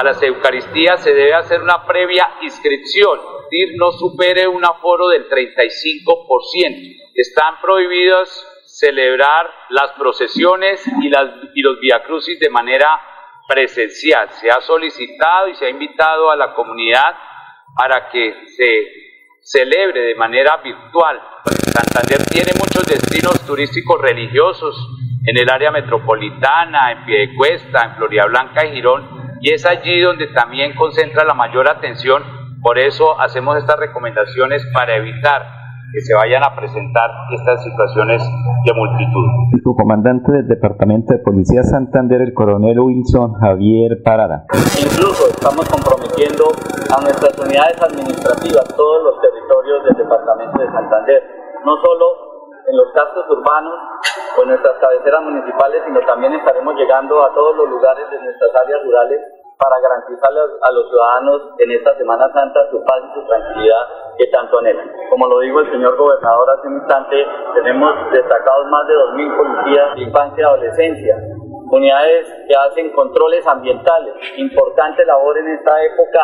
a las Eucaristías, se debe hacer una previa inscripción no supere un aforo del 35%. Están prohibidos celebrar las procesiones y, las, y los viacrucis de manera presencial. Se ha solicitado y se ha invitado a la comunidad para que se celebre de manera virtual. Santander tiene muchos destinos turísticos religiosos en el área metropolitana, en Piedecuesta, en Florida Blanca y Girón, y es allí donde también concentra la mayor atención por eso hacemos estas recomendaciones para evitar que se vayan a presentar estas situaciones de multitud. Su comandante del Departamento de Policía Santander, el coronel Wilson Javier Parada. Incluso estamos comprometiendo a nuestras unidades administrativas, todos los territorios del Departamento de Santander, no solo en los cascos urbanos o en nuestras cabeceras municipales, sino también estaremos llegando a todos los lugares de nuestras áreas rurales para garantizar a los ciudadanos en esta Semana Santa su paz y su tranquilidad que tanto anhelan. Como lo dijo el señor gobernador hace un instante, tenemos destacados más de 2.000 policías de infancia y adolescencia, unidades que hacen controles ambientales, importante labor en esta época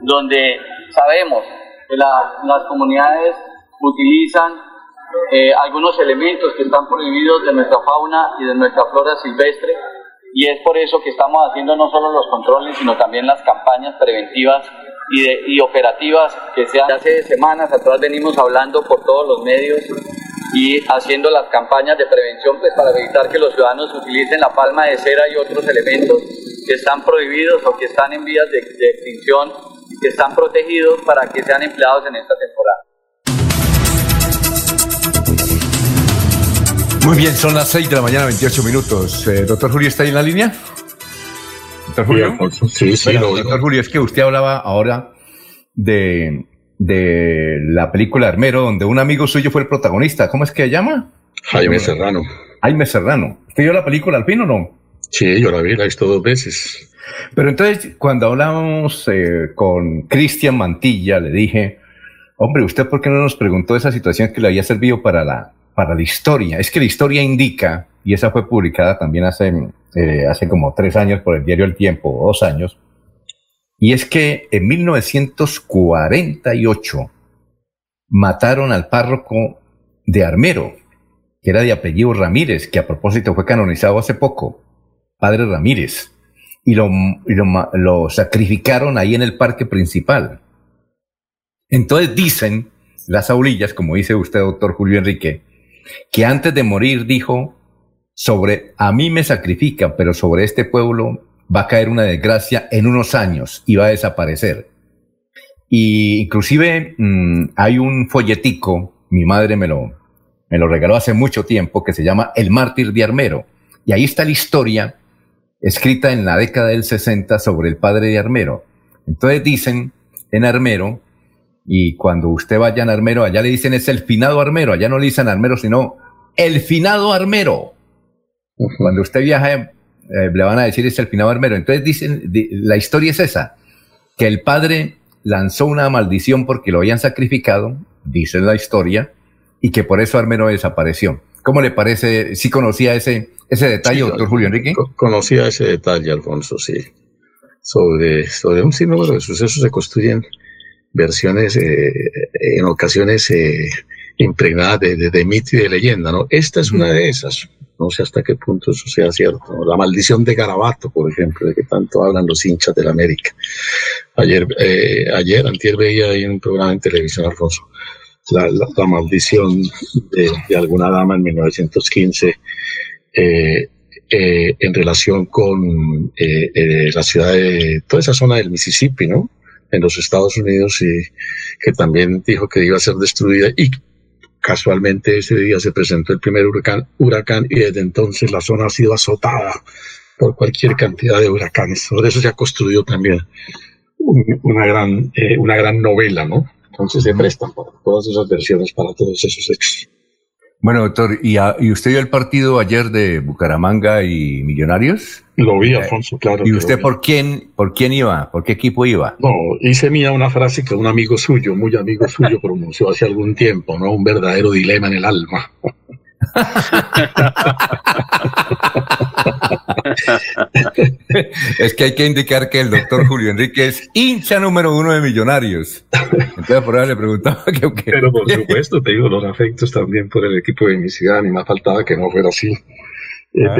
donde sabemos que las comunidades utilizan eh, algunos elementos que están prohibidos de nuestra fauna y de nuestra flora silvestre y es por eso que estamos haciendo no solo los controles, sino también las campañas preventivas y, operativas que se hace semanas atrás venimos hablando por todos los medios y haciendo las campañas de prevención pues, para evitar que los ciudadanos utilicen la palma de cera y otros elementos que están prohibidos o que están en vías de, de extinción que están protegidos para que sean empleados en esta temporada. Muy bien, son las 6 de la mañana, 28 minutos. Eh, doctor Julio, ¿está ahí en la línea? Doctor Julio. Sí, sí, Bueno, doctor Julio, es que usted hablaba ahora de, de la película Armero, donde un amigo suyo fue el protagonista. ¿Cómo es que se llama? Jaime Serrano. Jaime Serrano. ¿Usted vio la película al fin o no? Sí, yo la vi, la he visto dos veces. Pero entonces, cuando hablábamos eh, con Cristian Mantilla, le dije, hombre, ¿usted por qué no nos preguntó esa situación que le había servido para la, para la historia? Es que la historia indica, y esa fue publicada también hace, eh, hace como tres años por el diario El Tiempo, dos años, y es que en 1948 mataron al párroco de Armero, que era de apellido Ramírez, que a propósito fue canonizado hace poco, padre Ramírez, y lo, lo lo sacrificaron ahí en el parque principal. Entonces dicen las aulillas, como dice usted, doctor Julio Enrique, que antes de morir dijo, sobre, a mí me sacrifican, pero sobre este pueblo va a caer una desgracia en unos años y va a desaparecer. Y inclusive mm, hay un folletico, mi madre me lo, me lo regaló hace mucho tiempo, que se llama El mártir de Armero. Y ahí está la historia escrita en la década del 60 sobre el padre de Armero. Entonces dicen en Armero, y cuando usted vaya en Armero, allá le dicen es el finado Armero, allá no le dicen Armero, sino el finado Armero. Cuando usted viaja, eh, le van a decir es el finado Armero. Entonces dicen, di- la historia es esa, que el padre lanzó una maldición porque lo habían sacrificado, dice la historia, y que por eso Armero desapareció. ¿Cómo le parece? ¿Sí conocía ese, ese detalle, Sí, doctor Julio Enrique? co- Conocía ese detalle, Alfonso, sí. Sobre, sobre un sinnúmero de sucesos se construyen versiones eh, en ocasiones eh, impregnadas de, de, de mito y de leyenda, ¿no? Esta es una de esas. No sé hasta qué punto eso sea cierto. ¿no? La maldición de Garabato, por ejemplo, de que tanto hablan los hinchas de la América. Ayer, eh, ayer, antier veía ahí en un programa en televisión, Alfonso, la, la, la maldición de, de alguna dama en 1915 eh, eh, en relación con eh, eh, la ciudad de toda esa zona del Mississippi, ¿no? En los Estados Unidos y que también dijo que iba a ser destruida y casualmente ese día se presentó el primer huracán, huracán y desde entonces la zona ha sido azotada por cualquier cantidad de huracanes. Por eso se ha construido también un- una gran, eh, una gran novela, ¿no? Entonces se prestan para todas esas versiones, para todos esos hechos. Bueno, doctor, ¿y, a- ¿y usted vio el partido ayer de Bucaramanga y Millonarios? Lo vi, Alfonso, claro. ¿Y usted por quién, por quién iba? ¿Por qué equipo iba? No, hice mía una frase que un amigo suyo, muy amigo suyo, pronunció hace algún tiempo, ¿no? Un verdadero dilema en el alma. Es que hay que indicar que el doctor Julio Enrique es hincha número uno de Millonarios. Entonces por ahí le preguntaba que... que- Pero por supuesto, te digo, los afectos también por el equipo de mi ciudad, ni más faltaba que no fuera así. Ah.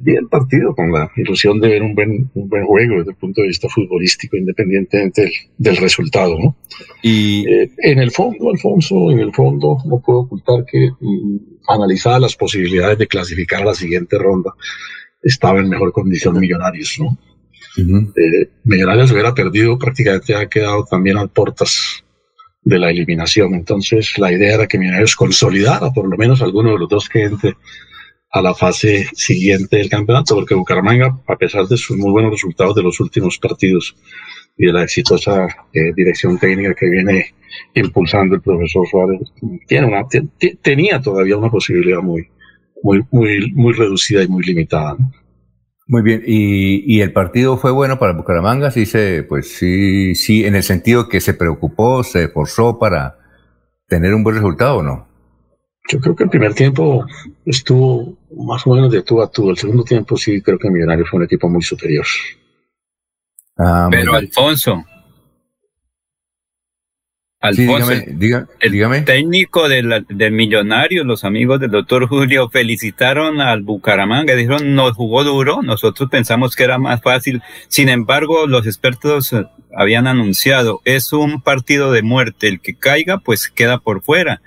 vi el partido con la ilusión de ver un buen, un buen juego desde el punto de vista futbolístico, independientemente del, del resultado, ¿no? Y Eh, en el fondo, Alfonso, en el fondo, no puedo ocultar que mm, analizadas las posibilidades de clasificar a la siguiente ronda, estaba en mejor condición Millonarios, ¿no? Eh, Millonarios hubiera perdido, prácticamente ha quedado también a puertas de la eliminación. Entonces, la idea era que Millonarios consolidara por lo menos alguno de los dos que entre a la fase siguiente del campeonato, porque Bucaramanga, a pesar de sus muy buenos resultados de los últimos partidos y de la exitosa eh, dirección técnica que viene impulsando el profesor Suárez, tiene una, te- te- tenía todavía una posibilidad muy, muy, muy, muy reducida y muy limitada. ¿no? Muy bien, y, y el partido fue bueno para Bucaramanga, sí se, pues sí, sí, en el sentido que se preocupó, se esforzó para tener un buen resultado, ¿o no? Yo creo que el primer tiempo estuvo más o menos de tú a tú. El segundo tiempo sí creo que Millonarios fue un equipo muy superior. Ah, Pero. Alfonso, Alfonso, el técnico del, del millonario, los amigos del doctor Julio, felicitaron al Bucaramanga, dijeron, nos jugó duro, nosotros pensamos que era más fácil, sin embargo, los expertos eh, habían anunciado, es un partido de muerte, el que caiga, pues queda por fuera.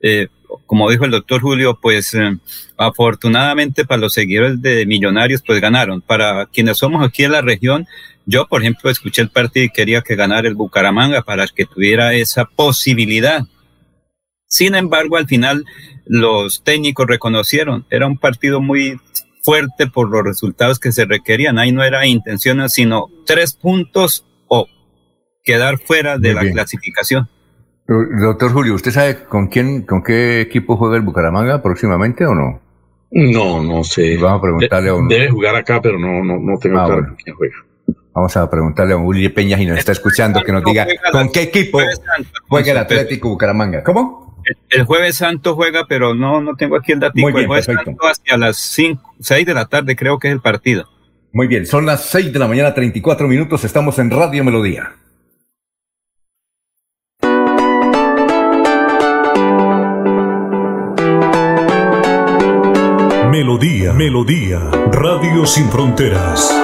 Eh, como dijo el doctor Julio, pues eh, afortunadamente para los seguidores de Millonarios, pues ganaron. Para quienes somos aquí en la región, yo, por ejemplo, escuché el partido y quería que ganara el Bucaramanga para que tuviera esa posibilidad. Sin embargo, al final los técnicos reconocieron, era un partido muy fuerte por los resultados que se requerían. Ahí no era intención, sino tres puntos o quedar fuera de la clasificación. Doctor Julio, ¿usted sabe con quién, con qué equipo juega el Bucaramanga próximamente o no? No, no sé. Vamos a preguntarle a uno. Debe jugar acá, pero no, no, no tengo ah, claro quién juega. Vamos a preguntarle a Uli Peña y nos está escuchando que nos diga con qué equipo juega el Atlético Bucaramanga. ¿Cómo? El, jueves santo juega, pero no, no tengo aquí el dato. el jueves santo hacia las 5, 6 de la tarde creo que es el partido. Muy bien, son las 6 de la mañana, 34 minutos, estamos en Radio Melodía. Melodía, Melodía, Radio Sin Fronteras.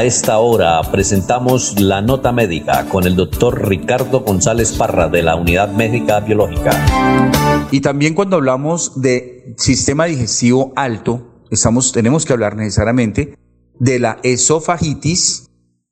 A esta hora presentamos la nota médica con el doctor Ricardo González Parra de la Unidad Médica Biológica. Y también cuando hablamos de sistema digestivo alto, estamos, tenemos que hablar necesariamente de la esofagitis,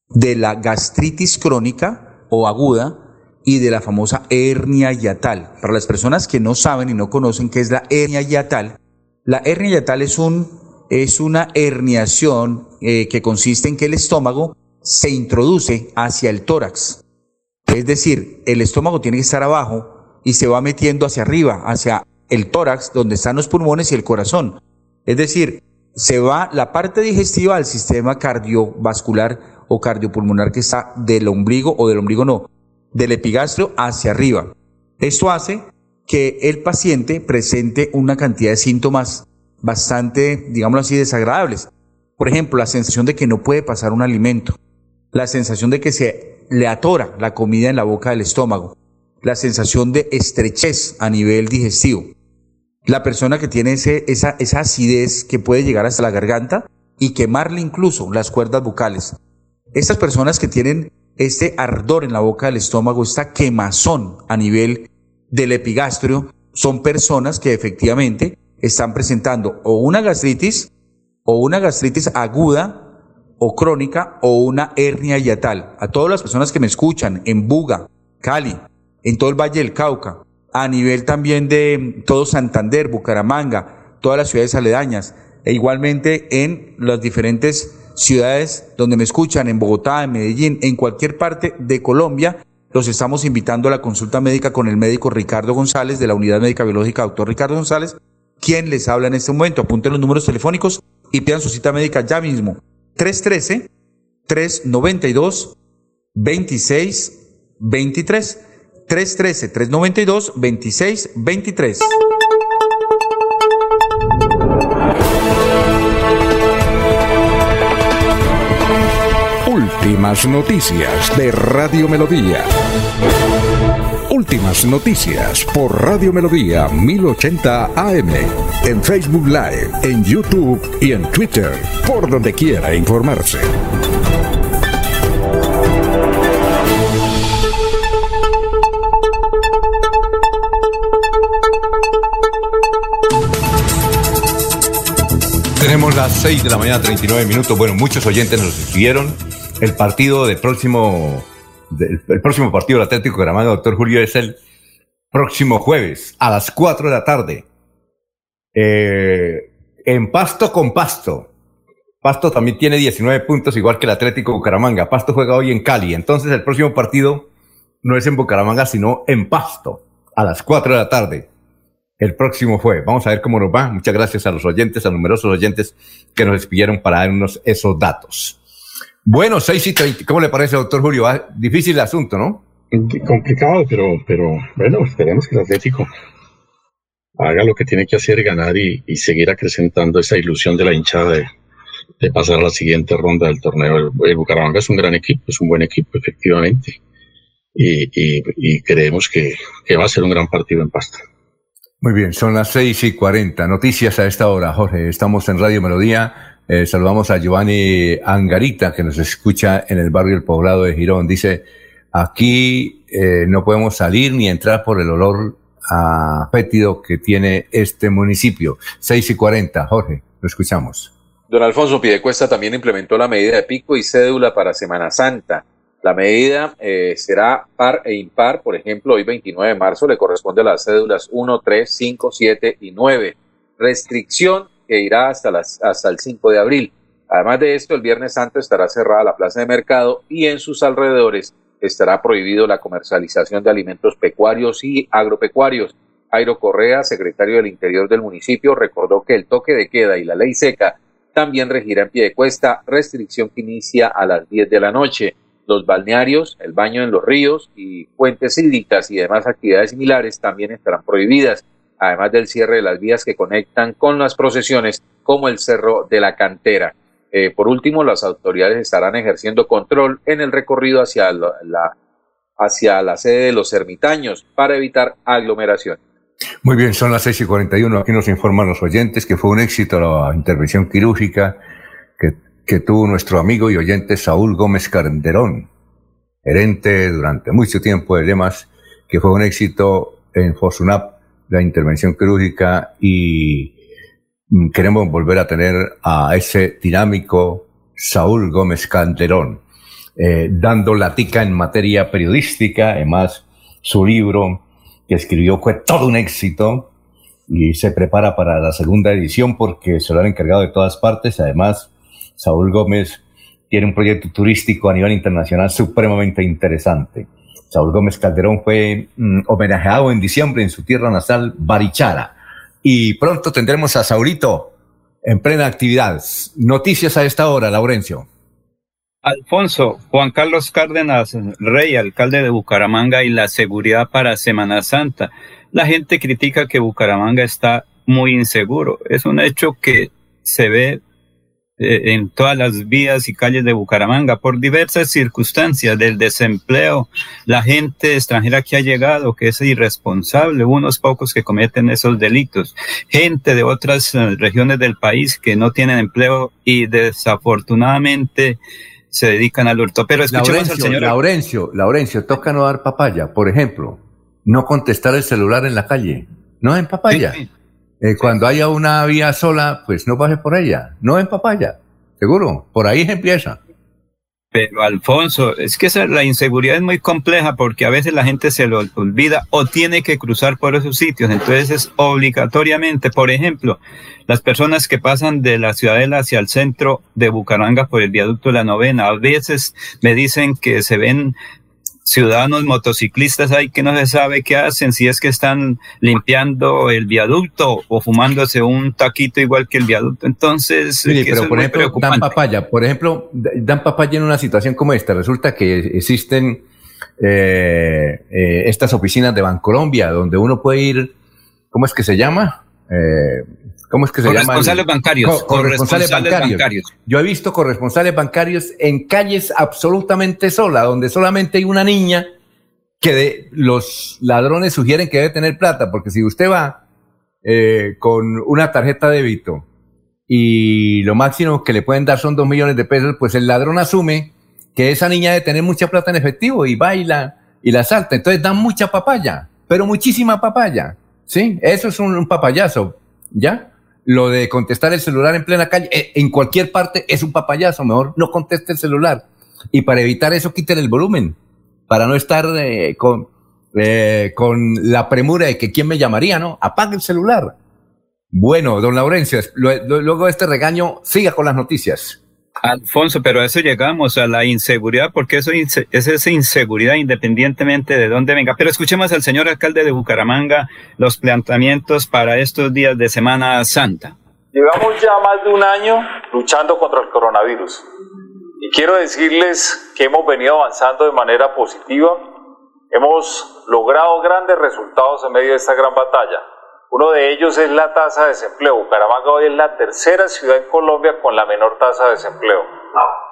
de la gastritis crónica o aguda y de la famosa hernia yatal. Para las personas que no saben y no conocen qué es la hernia yatal, la hernia yatal es un es una herniación eh, que consiste en que el estómago se introduce hacia el tórax. Es decir, el estómago tiene que estar abajo y se va metiendo hacia arriba, hacia el tórax, donde están los pulmones y el corazón. Es decir, se va la parte digestiva al sistema cardiovascular o cardiopulmonar que está del ombligo o del ombligo no, del epigastrio hacia arriba. Esto hace que el paciente presente una cantidad de síntomas bastante, digámoslo así, desagradables. Por ejemplo, la sensación de que no puede pasar un alimento, la sensación de que se le atora la comida en la boca del estómago, la sensación de estrechez a nivel digestivo. La persona que tiene ese, esa, esa acidez que puede llegar hasta la garganta y quemarle incluso las cuerdas bucales. Estas personas que tienen este ardor en la boca del estómago, esta quemazón a nivel del epigastrio, son personas que efectivamente están presentando o una gastritis o una gastritis aguda o crónica o una hernia yatal. A todas las personas que me escuchan en Buga, Cali, en todo el Valle del Cauca, a nivel también de todo Santander, Bucaramanga, todas las ciudades aledañas, e igualmente en las diferentes ciudades donde me escuchan, en Bogotá, en Medellín, en cualquier parte de Colombia, los estamos invitando a la consulta médica con el médico Ricardo González de la Unidad Médica Biológica, doctor Ricardo González, quien les habla en este momento. Apunten los números telefónicos y pidan su cita médica ya mismo. 313 392 2623 313 392 2623 Últimas noticias de Radio Melodía. Últimas noticias por Radio Melodía 1080 AM. En Facebook Live, en YouTube y en Twitter. Por donde quiera informarse. Tenemos las 6 de la mañana, 39 minutos. Bueno, muchos oyentes nos escribieron. El partido del próximo, el próximo partido del Atlético de Gramado, doctor Julio, es el próximo jueves a las 4 de la tarde. Eh, en Pasto con Pasto. Pasto también tiene 19 puntos, igual que el Atlético Bucaramanga. Pasto juega hoy en Cali. Entonces el próximo partido no es en Bucaramanga, sino en Pasto, a las 4 de la tarde el próximo jueves. Vamos a ver cómo nos va. Muchas gracias a los oyentes, a numerosos oyentes que nos despidieron para darnos esos datos. Bueno, 6 y 30. ¿Cómo le parece, doctor Julio? Difícil el asunto, ¿no? Complicado, pero, pero bueno, esperemos que el Atlético haga lo que tiene que hacer, ganar y, seguir acrecentando esa ilusión de la hinchada de, pasar a la siguiente ronda del torneo. El, Bucaramanga es un gran equipo, es un buen equipo, efectivamente. Y, creemos que, que va a ser un gran partido en pasta. Muy bien, son las seis y cuarenta. Noticias a esta hora, Jorge. Estamos en Radio Melodía. Eh, saludamos a Giovanni Angarita, que nos escucha en el barrio El Poblado de Girón. Dice, aquí eh, no podemos salir ni entrar por el olor a fétido que tiene este municipio. Seis y cuarenta, Jorge, lo escuchamos. Don Alfonso Pidecuesta también implementó la medida de pico y cédula para Semana Santa. La medida eh, será par e impar, por ejemplo, hoy 29 de marzo le corresponde a las cédulas 1, 3, 5, 7 y 9. Restricción que irá hasta, las, hasta el 5 de abril. Además de esto, el Viernes Santo estará cerrada la plaza de mercado y en sus alrededores estará prohibido la comercialización de alimentos pecuarios y agropecuarios. Jairo Correa, secretario del Interior del municipio, recordó que el toque de queda y la ley seca también regirá en pie de cuesta, restricción que inicia a las 10 de la noche los balnearios, el baño en los ríos y fuentes hídricas y demás actividades similares también estarán prohibidas, además del cierre de las vías que conectan con las procesiones como el Cerro de la Cantera. Eh, por último, las autoridades estarán ejerciendo control en el recorrido hacia la, hacia la sede de los ermitaños para evitar aglomeración. Muy bien, son las seis y 41. Aquí nos informan los oyentes que fue un éxito la intervención quirúrgica que tuvo nuestro amigo y oyente Saúl Gómez Carenderón, gerente durante mucho tiempo de Lemas, que fue un éxito en Fosunap, la intervención quirúrgica, y queremos volver a tener a ese dinámico Saúl Gómez Calderón, eh, dando la tica en materia periodística, además su libro que escribió fue todo un éxito y se prepara para la segunda edición porque se lo han encargado de todas partes, además Saúl Gómez tiene un proyecto turístico a nivel internacional supremamente interesante. Saúl Gómez Calderón fue mm, homenajeado en diciembre en su tierra natal, Barichara. Y pronto tendremos a Saurito en plena actividad. Noticias a esta hora, Laurencio. Alfonso, Juan Carlos Cárdenas, rey, alcalde de Bucaramanga y la seguridad para Semana Santa. La gente critica que Bucaramanga está muy inseguro. Es un hecho que se ve en todas las vías y calles de Bucaramanga por diversas circunstancias del desempleo, la gente extranjera que ha llegado, que es irresponsable, unos pocos que cometen esos delitos, gente de otras eh, regiones del país que no tienen empleo y desafortunadamente se dedican al hurto. Pero escuchemos al señor. Laurencio, Laurencio, toca no dar papaya, por ejemplo, no contestar el celular en la calle, no en papaya. Eh, cuando haya una vía sola, pues no pase por ella, no en papaya, seguro, por ahí empieza. Pero Alfonso, es que la inseguridad es muy compleja porque a veces la gente se lo olvida o tiene que cruzar por esos sitios. Entonces es obligatoriamente, por ejemplo, las personas que pasan de la ciudadela hacia el centro de Bucaramanga por el viaducto de la novena, a veces me dicen que se ven ciudadanos motociclistas ahí que no se sabe qué hacen, si es que están limpiando el viaducto o fumándose un taquito igual que el viaducto. Entonces, pero por ejemplo, dan papaya. Por ejemplo, dan papaya en una situación como esta. Resulta que existen eh, eh, estas oficinas de Bancolombia donde uno puede ir, ¿cómo es que se llama? Eh, ¿Cómo es que se llama? Corresponsales bancarios. corresponsales, bancarios. Yo he visto corresponsales bancarios en calles absolutamente solas, donde solamente hay una niña que los ladrones sugieren que debe tener plata, porque si usted va eh, con una tarjeta de débito y lo máximo que le pueden dar son dos millones de pesos, pues el ladrón asume que esa niña debe tener mucha plata en efectivo y baila y la salta. Entonces dan mucha papaya, pero muchísima papaya. ¿Sí? Eso es un papayazo. ¿Ya? Lo de contestar el celular en plena calle, eh, en cualquier parte es un papayazo, mejor no conteste el celular. Y para evitar eso, quiten el volumen, para no estar eh, con, eh, con la premura de que quién me llamaría, ¿no? Apague el celular. Bueno, don Laurencio, luego de este regaño, siga con las noticias. Alfonso, pero a eso llegamos, a la inseguridad, porque eso es esa inseguridad independientemente de dónde venga. Pero escuchemos al señor alcalde de Bucaramanga los planteamientos para estos días de Semana Santa. Llevamos ya más de un año luchando contra el coronavirus. Y quiero decirles que hemos venido avanzando de manera positiva. Hemos logrado grandes resultados en medio de esta gran batalla. Uno de ellos es la tasa de desempleo. Bucaramanga hoy es la tercera ciudad en Colombia con la menor tasa de desempleo.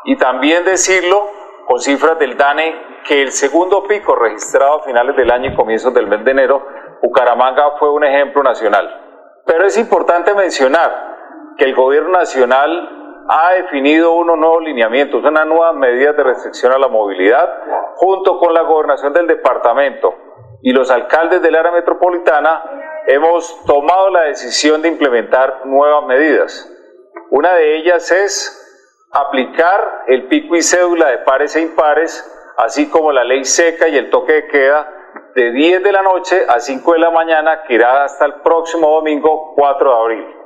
Y también decirlo con cifras del DANE que el segundo pico registrado a finales del año y comienzos del mes de enero, Bucaramanga fue un ejemplo nacional. Pero es importante mencionar que el gobierno nacional ha definido unos nuevos lineamientos, unas nuevas medidas de restricción a la movilidad, junto con la gobernación del departamento y los alcaldes del área metropolitana hemos tomado la decisión de implementar nuevas medidas. Una de ellas es aplicar el pico y cédula de pares e impares, así como la ley seca y el toque de queda de 10 de la noche a 5 de la mañana, que irá hasta el próximo domingo 4 de abril.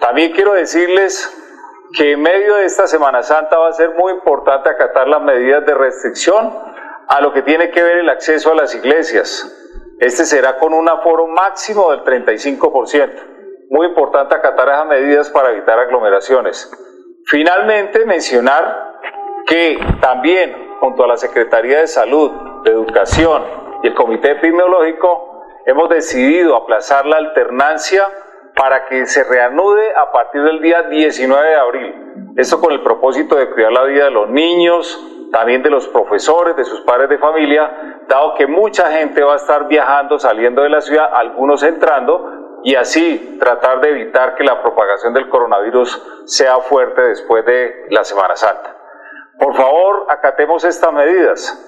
También quiero decirles que en medio de esta Semana Santa va a ser muy importante acatar las medidas de restricción a lo que tiene que ver el acceso a las iglesias. Este será con un aforo máximo del 35%. Muy importante acatar esas medidas para evitar aglomeraciones. Finalmente, mencionar que también junto a la Secretaría de Salud, de Educación y el Comité Epidemiológico hemos decidido aplazar la alternancia para que se reanude a partir del día 19 de abril. Esto con el propósito de cuidar la vida de los niños, también de los profesores, de sus padres de familia, dado que mucha gente va a estar viajando, saliendo de la ciudad, algunos entrando, y así tratar de evitar que la propagación del coronavirus sea fuerte después de la Semana Santa. Por favor, acatemos estas medidas.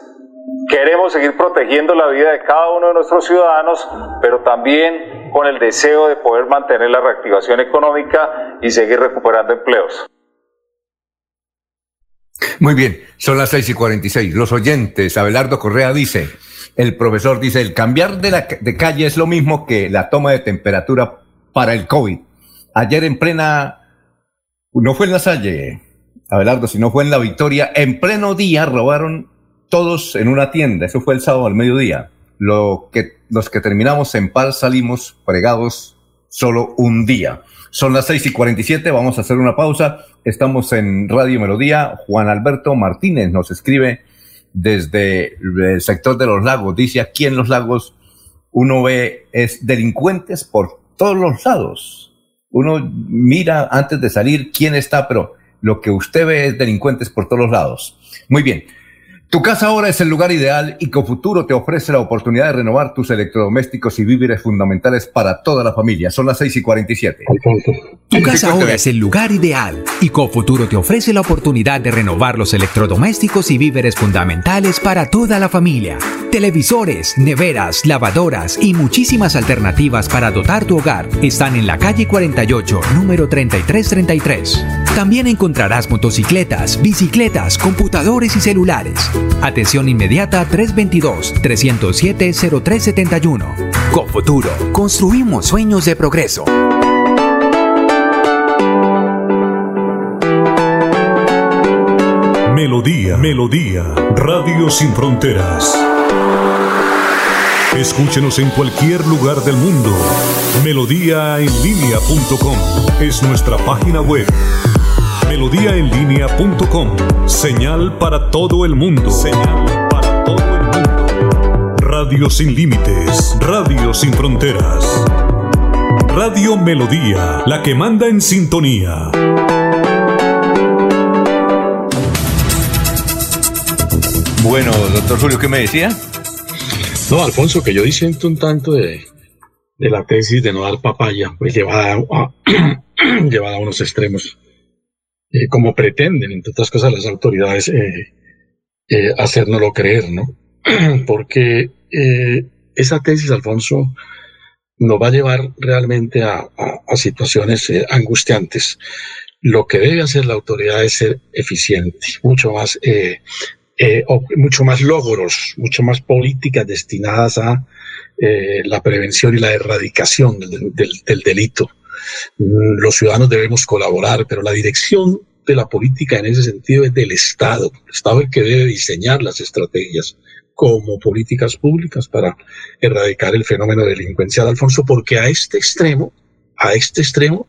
Queremos seguir protegiendo la vida de cada uno de nuestros ciudadanos, pero también con el deseo de poder mantener la reactivación económica y seguir recuperando empleos. Muy bien, son las seis y cuarenta y seis. Los oyentes, Abelardo Correa dice, el profesor dice, el cambiar de, la, de calle es lo mismo que la toma de temperatura para el COVID. Ayer en plena, no fue en la Salle, Abelardo, sino fue en la Victoria, en pleno día robaron todos en una tienda, eso fue el sábado al mediodía. Lo que, los que terminamos en paz salimos fregados solo un día. Son las seis y cuarenta y siete, vamos a hacer una pausa. Estamos en Radio Melodía. Juan Alberto Martínez nos escribe desde el sector de los lagos. Dice aquí en los lagos uno ve es delincuentes por todos los lados. Uno mira antes de salir quién está, pero lo que usted ve es delincuentes por todos los lados. Muy bien. Tu casa ahora es el lugar ideal y Cofuturo te ofrece la oportunidad de renovar tus electrodomésticos y víveres fundamentales para toda la familia. Son las 6 y 47. Tu casa ahora es el lugar ideal y Cofuturo te ofrece la oportunidad de renovar los electrodomésticos y víveres fundamentales para toda la familia. Televisores, neveras, lavadoras y muchísimas alternativas para dotar tu hogar están en la calle 48, número 3333. También encontrarás motocicletas, bicicletas, computadores y celulares. Atención inmediata 322-307-0371. Con Futuro, construimos sueños de progreso. Melodía, Melodía, Radio Sin Fronteras. Escúchenos en cualquier lugar del mundo. Melodíaenlínea.com es nuestra página web. Melodíaenlínea.com, señal para todo el mundo. Señal para todo el mundo. Radio sin límites, radio sin fronteras. Radio Melodía, la que manda en sintonía. Bueno, doctor Julio, ¿qué me decía? No, Alfonso, que yo disiento un tanto de, de la tesis de no dar papaya, pues llevada a, llevada a unos extremos, eh, como pretenden, entre otras cosas, las autoridades eh, eh, hacérnoslo creer, ¿no? Porque eh, esa tesis, Alfonso, nos va a llevar realmente a, a- a situaciones eh, angustiantes. Lo que debe hacer la autoridad es ser eficiente, mucho más, mucho más logros, mucho más políticas destinadas a la prevención y la erradicación del- del delito. Mm, Los ciudadanos debemos colaborar, pero la dirección de la política en ese sentido es del Estado. El Estado es el que debe diseñar las estrategias como políticas públicas para erradicar el fenómeno delincuencial, Alfonso, porque a este extremo, a este extremo,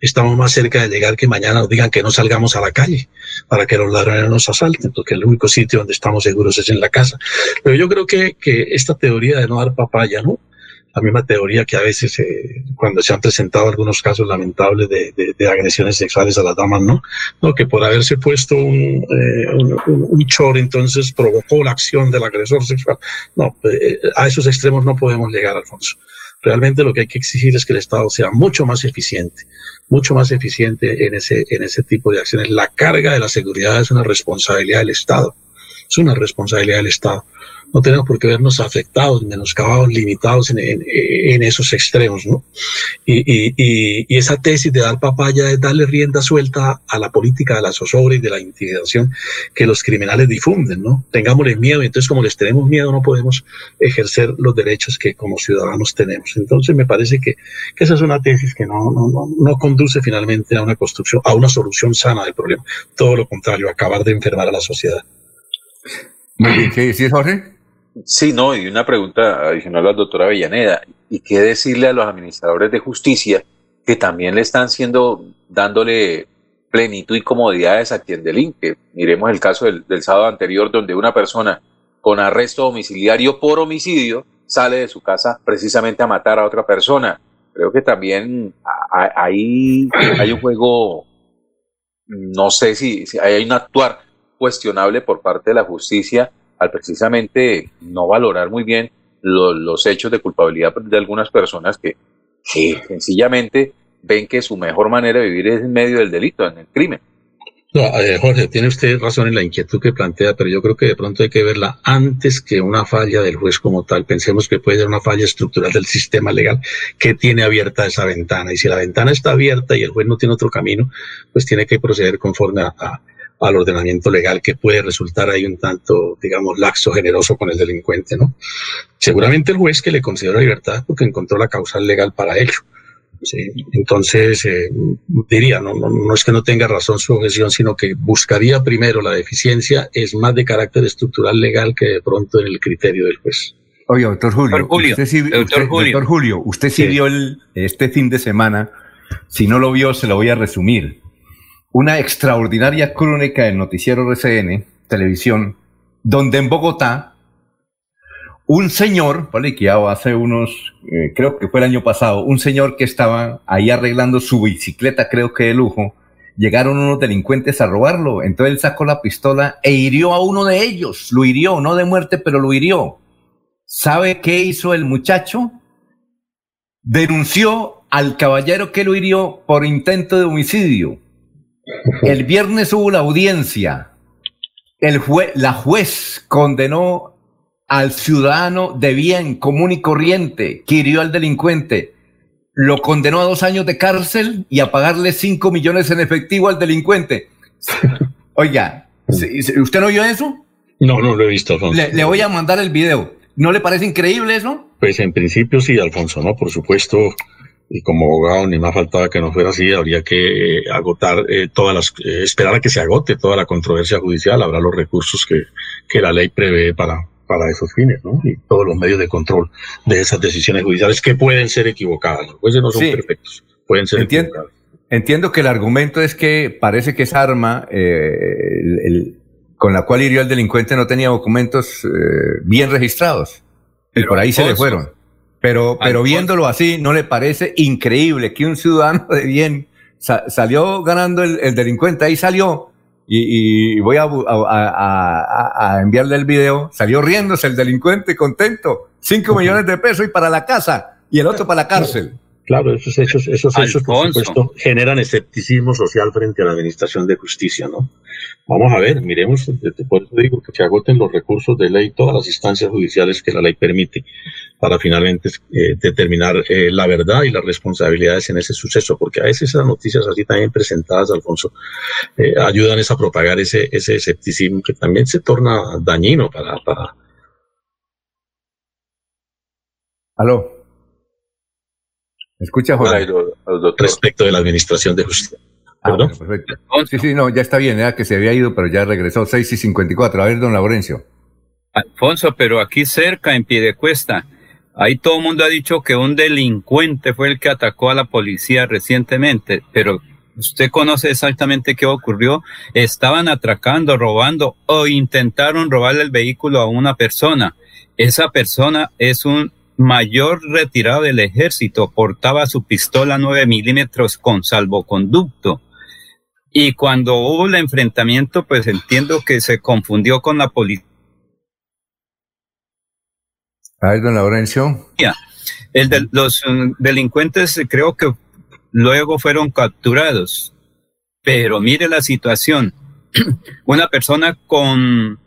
estamos más cerca de llegar que mañana nos digan que no salgamos a la calle para que los ladrones no nos asalten, porque el único sitio donde estamos seguros es en la casa. Pero yo creo que, que esta teoría de no dar papaya, ¿no? La misma teoría que a veces, eh, cuando se han presentado algunos casos lamentables de, agresiones sexuales a las damas, ¿no? No, que por haberse puesto un, eh, chor, entonces provocó la acción del agresor sexual. No, eh, a esos extremos no podemos llegar, Alfonso. Realmente lo que hay que exigir es que el Estado sea mucho más eficiente, mucho más eficiente en ese, en ese tipo de acciones. La carga de la seguridad es una responsabilidad del Estado. Es una responsabilidad del Estado. No tenemos por qué vernos afectados, menoscabados, limitados en, en- esos extremos, ¿no? Y, y- y- y esa tesis de dar papaya es darle rienda suelta a la política de la zozobra y de la intimidación que los criminales difunden, ¿no? Tengámosle miedo, y entonces como les tenemos miedo no podemos ejercer los derechos que como ciudadanos tenemos. Entonces me parece que, que esa es una tesis que no, no, no, conduce finalmente a una construcción, a una solución sana del problema. Todo lo contrario, acabar de enfermar a la sociedad. Muy bien, ¿qué decís, Jorge? Sí, no, y una pregunta adicional a la doctora Avellaneda. ¿Y qué decirle a los administradores de justicia que también le están siendo, dándole plenitud y comodidades a quien delinque? Miremos el caso del, del sábado anterior, donde una persona con arresto domiciliario por homicidio sale de su casa precisamente a matar a otra persona. Creo que también ahí hay un juego, no sé si, si hay un actuar cuestionable por parte de la justicia al precisamente no valorar muy bien lo- los hechos de culpabilidad de algunas personas que, sencillamente ven que su mejor manera de vivir es en medio del delito, en el crimen. Eh, Jorge, tiene usted razón en la inquietud que plantea, pero yo creo que de pronto hay que verla antes que una falla del juez como tal. Pensemos que puede ser una falla estructural del sistema legal que tiene abierta esa ventana. Y si la ventana está abierta y el juez no tiene otro camino, pues tiene que proceder conforme a- al ordenamiento legal que puede resultar ahí un tanto, digamos, laxo, generoso con el delincuente, ¿no? Seguramente el juez que le concedió la libertad porque encontró la causal legal para ello. Sí, entonces, eh, diría, no, no, no es que no tenga razón su objeción, sino que buscaría primero la deficiencia, es más de carácter estructural legal que de pronto en el criterio del juez. Oye, doctor Julio, Julio, usted sí, doctor usted- Julio. doctor Julio, usted sí, Sí. vio el, este fin de semana, si no lo vio, se lo voy a resumir. Una extraordinaria crónica del noticiero RCN, televisión, donde en Bogotá, un señor, vale, que hace unos, eh, creo que fue el año pasado, un señor que estaba ahí arreglando su bicicleta, creo que de lujo, llegaron unos delincuentes a robarlo, entonces él sacó la pistola e hirió a uno de ellos, lo hirió, no de muerte, pero lo hirió. ¿Sabe qué hizo el muchacho? Denunció al caballero que lo hirió por intento de homicidio. El viernes hubo la audiencia. El jue- la juez condenó al ciudadano de bien común y corriente que hirió al delincuente. lo condenó a dos años de cárcel y a pagarle cinco millones en efectivo al delincuente. Oiga, ¿usted no vio eso? No, no lo he visto, Alfonso. Le, le voy a mandar el video. ¿No le parece increíble eso? Pues en principio sí, Alfonso, ¿no? Por supuesto, y como abogado ni más faltaba que no fuera así, habría que eh, agotar eh, todas las, eh, esperar a que se agote toda la controversia judicial, habrá los recursos que, que la ley prevé para, para esos fines, ¿no? Y todos los medios de control de esas decisiones judiciales que pueden ser equivocadas, los jueces no son perfectos, pueden ser entiendo, equivocadas. Entiendo que el argumento es que parece que esa arma el, el, con la cual hirió al delincuente no tenía documentos bien registrados. Pero y por ahí se le fueron. Pero, pero viéndolo así, ¿no le parece increíble que un ciudadano de bien sa salió ganando el, el, delincuente? Ahí salió. Y, y voy a, a, a, a, enviarle el video. Salió riéndose el delincuente, contento. Cinco millones de pesos y para la casa. Y el otro para la cárcel. Claro, esos hechos, esos hechos, por supuesto, generan escepticismo social frente a la administración de justicia, ¿no? Vamos a ver, miremos, por eso digo que se agoten los recursos de ley, todas las instancias judiciales que la ley permite, para finalmente eh, determinar eh, la verdad y las responsabilidades en ese suceso, porque a veces esas noticias así también presentadas, Alfonso, eh, ayudan a propagar ese, ese escepticismo que también se torna dañino para... para... Aló. Escucha, Jorge. Respecto de la administración de justicia. Ah, bueno, perfecto. Sí, sí, no, ya está bien, era que se había ido, pero ya regresó 6 y 54. A ver, don Laurencio. Alfonso, pero aquí cerca, en Piedecuesta, ahí todo el mundo ha dicho que un delincuente fue el que atacó a la policía recientemente, pero usted conoce exactamente qué ocurrió. Estaban atracando, robando o intentaron robarle el vehículo a una persona. Esa persona es un mayor retirado del ejército, portaba su pistola 9 milímetros con salvoconducto. Y cuando hubo el enfrentamiento, pues entiendo que se confundió con la policía. A don Laurencio. El de, los um, delincuentes creo que luego fueron capturados. Pero mire la situación. Una persona con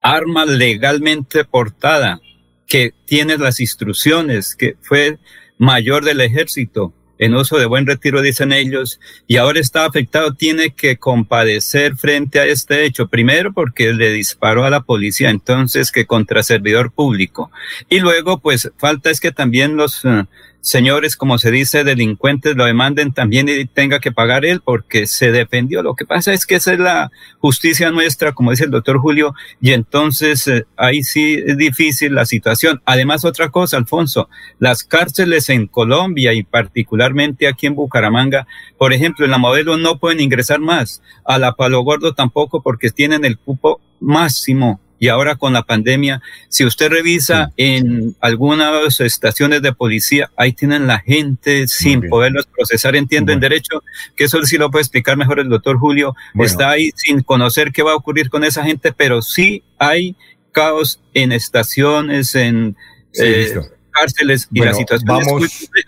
arma legalmente portada, que tiene las instrucciones, que fue mayor del ejército, en uso de buen retiro, dicen ellos, y ahora está afectado, tiene que compadecer frente a este hecho. Primero porque le disparó a la policía, entonces que contra servidor público. Y luego, pues, falta es que también los uh, señores, como se dice, delincuentes lo demanden también y tenga que pagar él porque se defendió. Lo que pasa es que esa es la justicia nuestra, como dice el doctor Julio, y entonces eh, ahí sí es difícil la situación. Además, otra cosa, Alfonso, las cárceles en Colombia y particularmente aquí en Bucaramanga, por ejemplo, en la modelo no pueden ingresar más, a la Palo Gordo tampoco porque tienen el cupo máximo y ahora con la pandemia, si usted revisa sí. en algunas estaciones de policía, ahí tienen la gente sin poderlos procesar, entiendo en derecho, que eso sí lo puede explicar mejor el doctor Julio, bueno. está ahí sin conocer qué va a ocurrir con esa gente, pero sí hay caos en estaciones, en sí, eh, cárceles y bueno, la situación vamos, es muy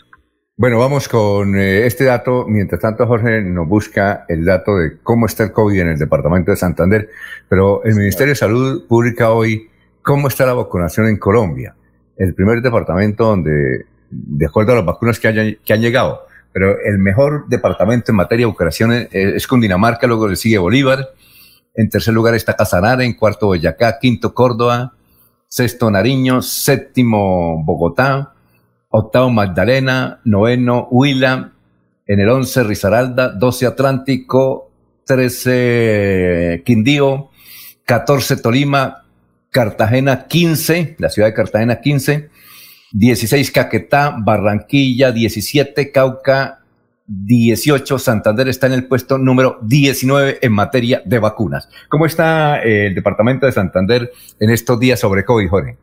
bueno, vamos con eh, este dato. Mientras tanto, Jorge nos busca el dato de cómo está el COVID en el departamento de Santander. Pero el Ministerio de Salud publica hoy cómo está la vacunación en Colombia. El primer departamento donde, de acuerdo a las vacunas que, hayan, que han llegado, pero el mejor departamento en materia de vacunación es, es Cundinamarca, luego le sigue Bolívar. En tercer lugar está Casanare, en cuarto Boyacá, quinto Córdoba, sexto Nariño, séptimo Bogotá, octavo Magdalena, noveno Huila, en el 11 Risaralda, 12 Atlántico, 13 Quindío, 14 Tolima, Cartagena 15, la ciudad de Cartagena 15, 16 Caquetá, Barranquilla 17, Cauca 18, Santander está en el puesto número 19 en materia de vacunas. ¿Cómo está eh, el departamento de Santander en estos días sobre COVID, Jorge?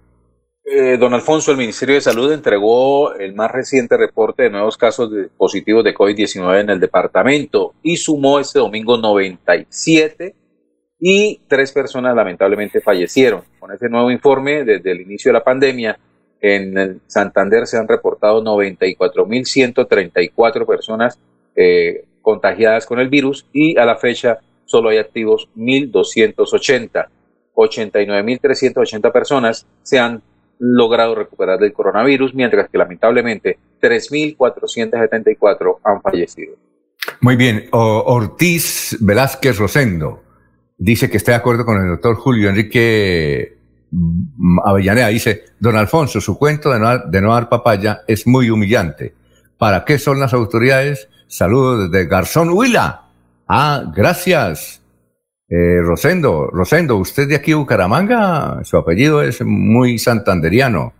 Eh, don Alfonso, el Ministerio de Salud entregó el más reciente reporte de nuevos casos positivos de COVID-19 en el departamento y sumó este domingo 97 y tres personas lamentablemente fallecieron. Con ese nuevo informe, desde el inicio de la pandemia, en Santander se han reportado 94.134 personas eh, contagiadas con el virus y a la fecha solo hay activos 1.280. 89.380 personas se han logrado recuperar del coronavirus, mientras que lamentablemente 3.474 han fallecido. Muy bien. Ortiz Velázquez Rosendo dice que está de acuerdo con el doctor Julio Enrique Avellaneda. Dice, don Alfonso, su cuento de no, dar- de papaya es muy humillante. ¿Para qué son las autoridades? Saludos desde Garzón Huila. Ah, gracias. Eh, Rosendo, Rosendo, usted de aquí Bucaramanga, su apellido es muy santanderiano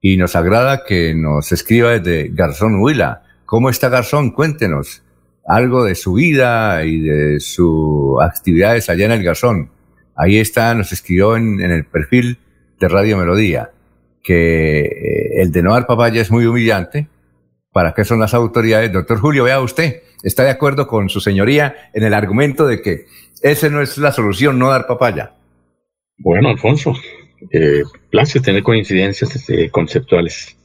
y nos agrada que nos escriba desde Garzón Huila. ¿Cómo está Garzón? Cuéntenos algo de su vida y de sus actividades allá en el Garzón. Ahí está, nos escribió en, en el perfil de Radio Melodía que eh, el de no dar papaya es muy humillante. ¿Para qué son las autoridades? Doctor Julio, vea usted, ¿está de acuerdo con su señoría en el argumento de que esa no es la solución, no dar papaya? Bueno, Alfonso, eh, place tener coincidencias eh, conceptuales.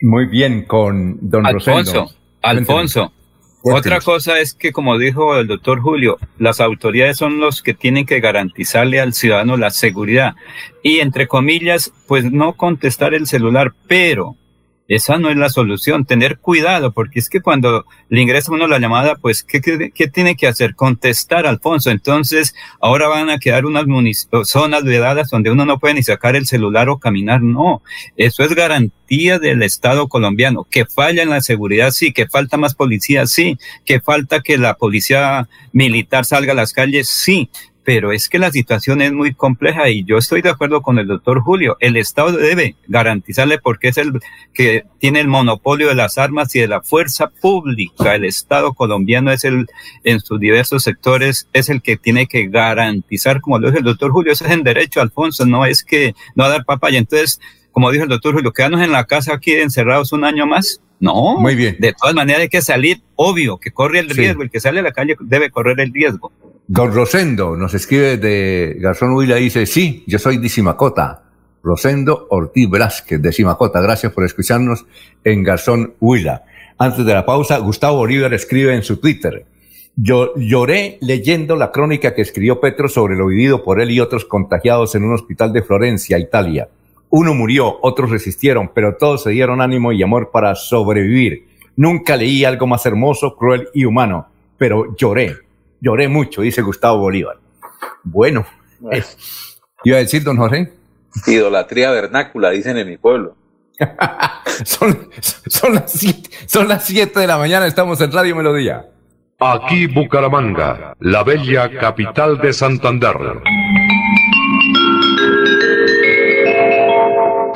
Muy bien, con don Alfonso, Rosendo. Alfonso. Otra cosa es que, como dijo el doctor Julio, las autoridades son los que tienen que garantizarle al ciudadano la seguridad. Y, entre comillas, pues no contestar el celular, pero esa no es la solución. Tener cuidado, porque es que cuando le ingresa uno la llamada, pues, ¿qué, qué, tiene que hacer? Contestar, Alfonso. Entonces, ahora van a quedar unas zonas vedadas donde uno no puede ni sacar el celular o caminar. No, eso es garantía del Estado colombiano. Que falla en la seguridad, sí. Que falta más policía, sí. Que falta que la policía militar salga a las calles, sí. Pero es que la situación es muy compleja y yo estoy de acuerdo con el doctor Julio. El Estado debe garantizarle porque es el que tiene el monopolio de las armas y de la fuerza pública. El Estado colombiano es el, en sus diversos sectores, es el que tiene que garantizar, como lo dijo el doctor Julio, eso es en derecho, Alfonso, no es que no dar papaya. Entonces, como dijo el doctor Julio, quedarnos en la casa aquí encerrados un año más. No, Muy bien. De todas maneras hay que salir, obvio, que corre el Sí. riesgo. El que sale a la calle debe correr el riesgo. Don Rosendo nos escribe de Garzón Huila y dice, sí, yo soy de Simacota. Rosendo Ortiz Velázquez de Simacota. Gracias por escucharnos en Garzón Huila. Antes de la pausa, Gustavo Bolívar escribe en su Twitter. Yo lloré leyendo la crónica que escribió Petro sobre lo vivido por él y otros contagiados en un hospital de Florencia, Italia. Uno murió, otros resistieron, pero todos se dieron ánimo y amor para sobrevivir. Nunca leí algo más hermoso, cruel y humano, pero lloré, lloré mucho, dice Gustavo Bolívar. Bueno, eh, iba a decir, don Jorge, Idolatría vernácula, dicen en mi pueblo. son, son, las siete, son las siete de la mañana, estamos en Radio Melodía. Aquí Bucaramanga, la bella capital de Santander.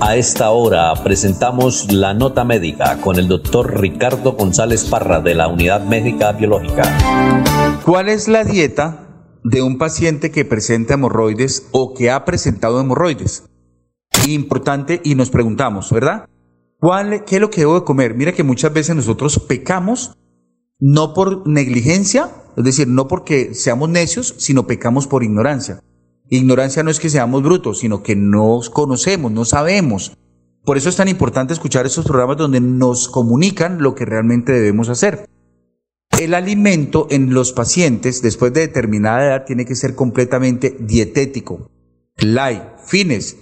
A esta hora presentamos la nota médica con el doctor Ricardo González Parra de la Unidad Médica Biológica. ¿Cuál es la dieta de un paciente que presenta hemorroides o que ha presentado hemorroides? Importante y nos preguntamos, ¿verdad? ¿Cuál, ¿Qué es lo que debo de comer? Mira que muchas veces nosotros pecamos no por negligencia, es decir, no porque seamos necios, sino pecamos por ignorancia. Ignorancia no es que seamos brutos, sino que no conocemos, no sabemos. Por eso es tan importante escuchar estos programas donde nos comunican lo que realmente debemos hacer. El alimento en los pacientes después de determinada edad tiene que ser completamente dietético. Light, fines.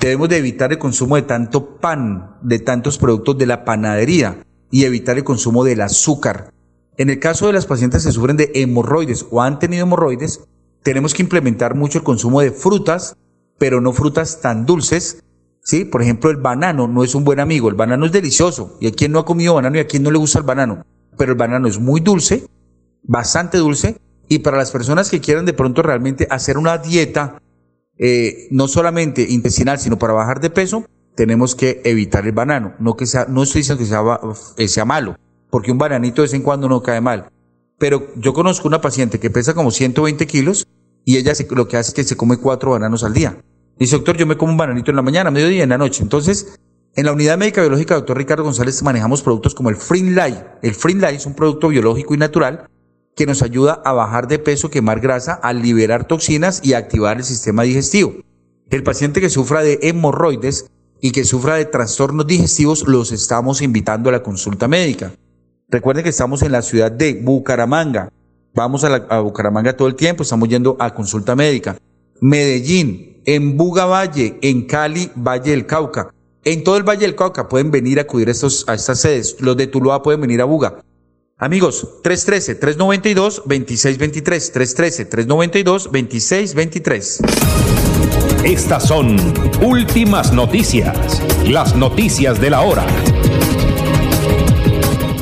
Debemos de evitar el consumo de tanto pan, de tantos productos de la panadería y evitar el consumo del azúcar. En el caso de las pacientes que sufren de hemorroides o han tenido hemorroides, tenemos que implementar mucho el consumo de frutas, pero no frutas tan dulces. ¿sí? Por ejemplo, el banano no es un buen amigo. El banano es delicioso. ¿Y a quién no ha comido banano y a quién no le gusta el banano? Pero el banano es muy dulce, bastante dulce. Y para las personas que quieran de pronto realmente hacer una dieta, eh, no solamente intestinal, sino para bajar de peso, tenemos que evitar el banano. No, que sea, no estoy diciendo que sea, eh, sea malo, porque un bananito de vez en cuando no cae mal. Pero yo conozco una paciente que pesa como 120 kilos y ella se- lo que hace es que se come cuatro bananos al día. Dice, doctor, yo me como un bananito en la mañana, mediodía y en la noche. Entonces, En la unidad médica biológica, doctor Ricardo González, manejamos productos como el Light. El Light es un producto biológico y natural que nos ayuda a bajar de peso, quemar grasa, a liberar toxinas y a activar el sistema digestivo. El paciente que sufra de hemorroides y que sufra de trastornos digestivos, los estamos invitando a la consulta médica. Recuerden que estamos en la ciudad de Bucaramanga. Vamos a, Bucaramanga todo el tiempo, estamos yendo a consulta médica. Medellín, en Buga Valle, en Cali, Valle del Cauca. En todo el Valle del Cauca pueden venir a acudir a, estos, a estas sedes. Los de Tuluá pueden venir a Buga. Amigos, 313-392-2623. 313-392-2623. Estas son últimas noticias. Las noticias de la hora.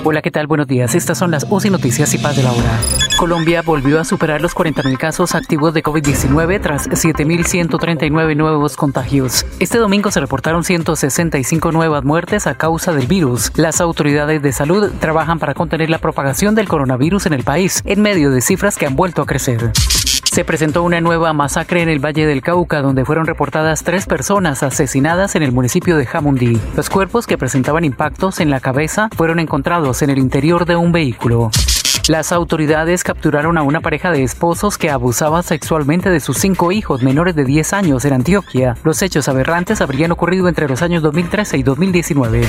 Hola, ¿qué tal? Buenos días. Estas son las UCI Noticias y Paz de la Hora. Colombia volvió a superar los 40.000 casos activos de COVID-19 tras 7.139 nuevos contagios. Este domingo se reportaron 165 nuevas muertes a causa del virus. Las autoridades de salud trabajan para contener la propagación del coronavirus en el país, en medio de cifras que han vuelto a crecer. Se presentó una nueva masacre en el Valle del Cauca, donde fueron reportadas tres personas asesinadas en el municipio de Jamundí. Los cuerpos que presentaban impactos en la cabeza fueron encontrados en el interior de un vehículo. Las autoridades capturaron a una pareja de esposos que abusaba sexualmente de sus cinco hijos menores de 10 años en Antioquia. Los hechos aberrantes habrían ocurrido entre los años 2013 y 2019.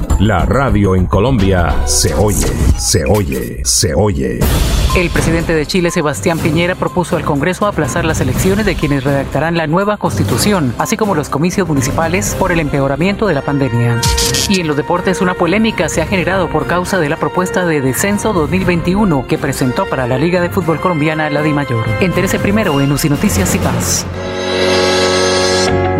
La radio en Colombia se oye, se oye, se oye. El presidente de Chile, Sebastián Piñera, propuso al Congreso aplazar las elecciones de quienes redactarán la nueva constitución, así como los comicios municipales por el empeoramiento de la pandemia. Y en los deportes, una polémica se ha generado por causa de la propuesta de descenso 2021 que presentó para la Liga de Fútbol Colombiana la Di Mayor. Entérese primero en UCI Noticias y Paz.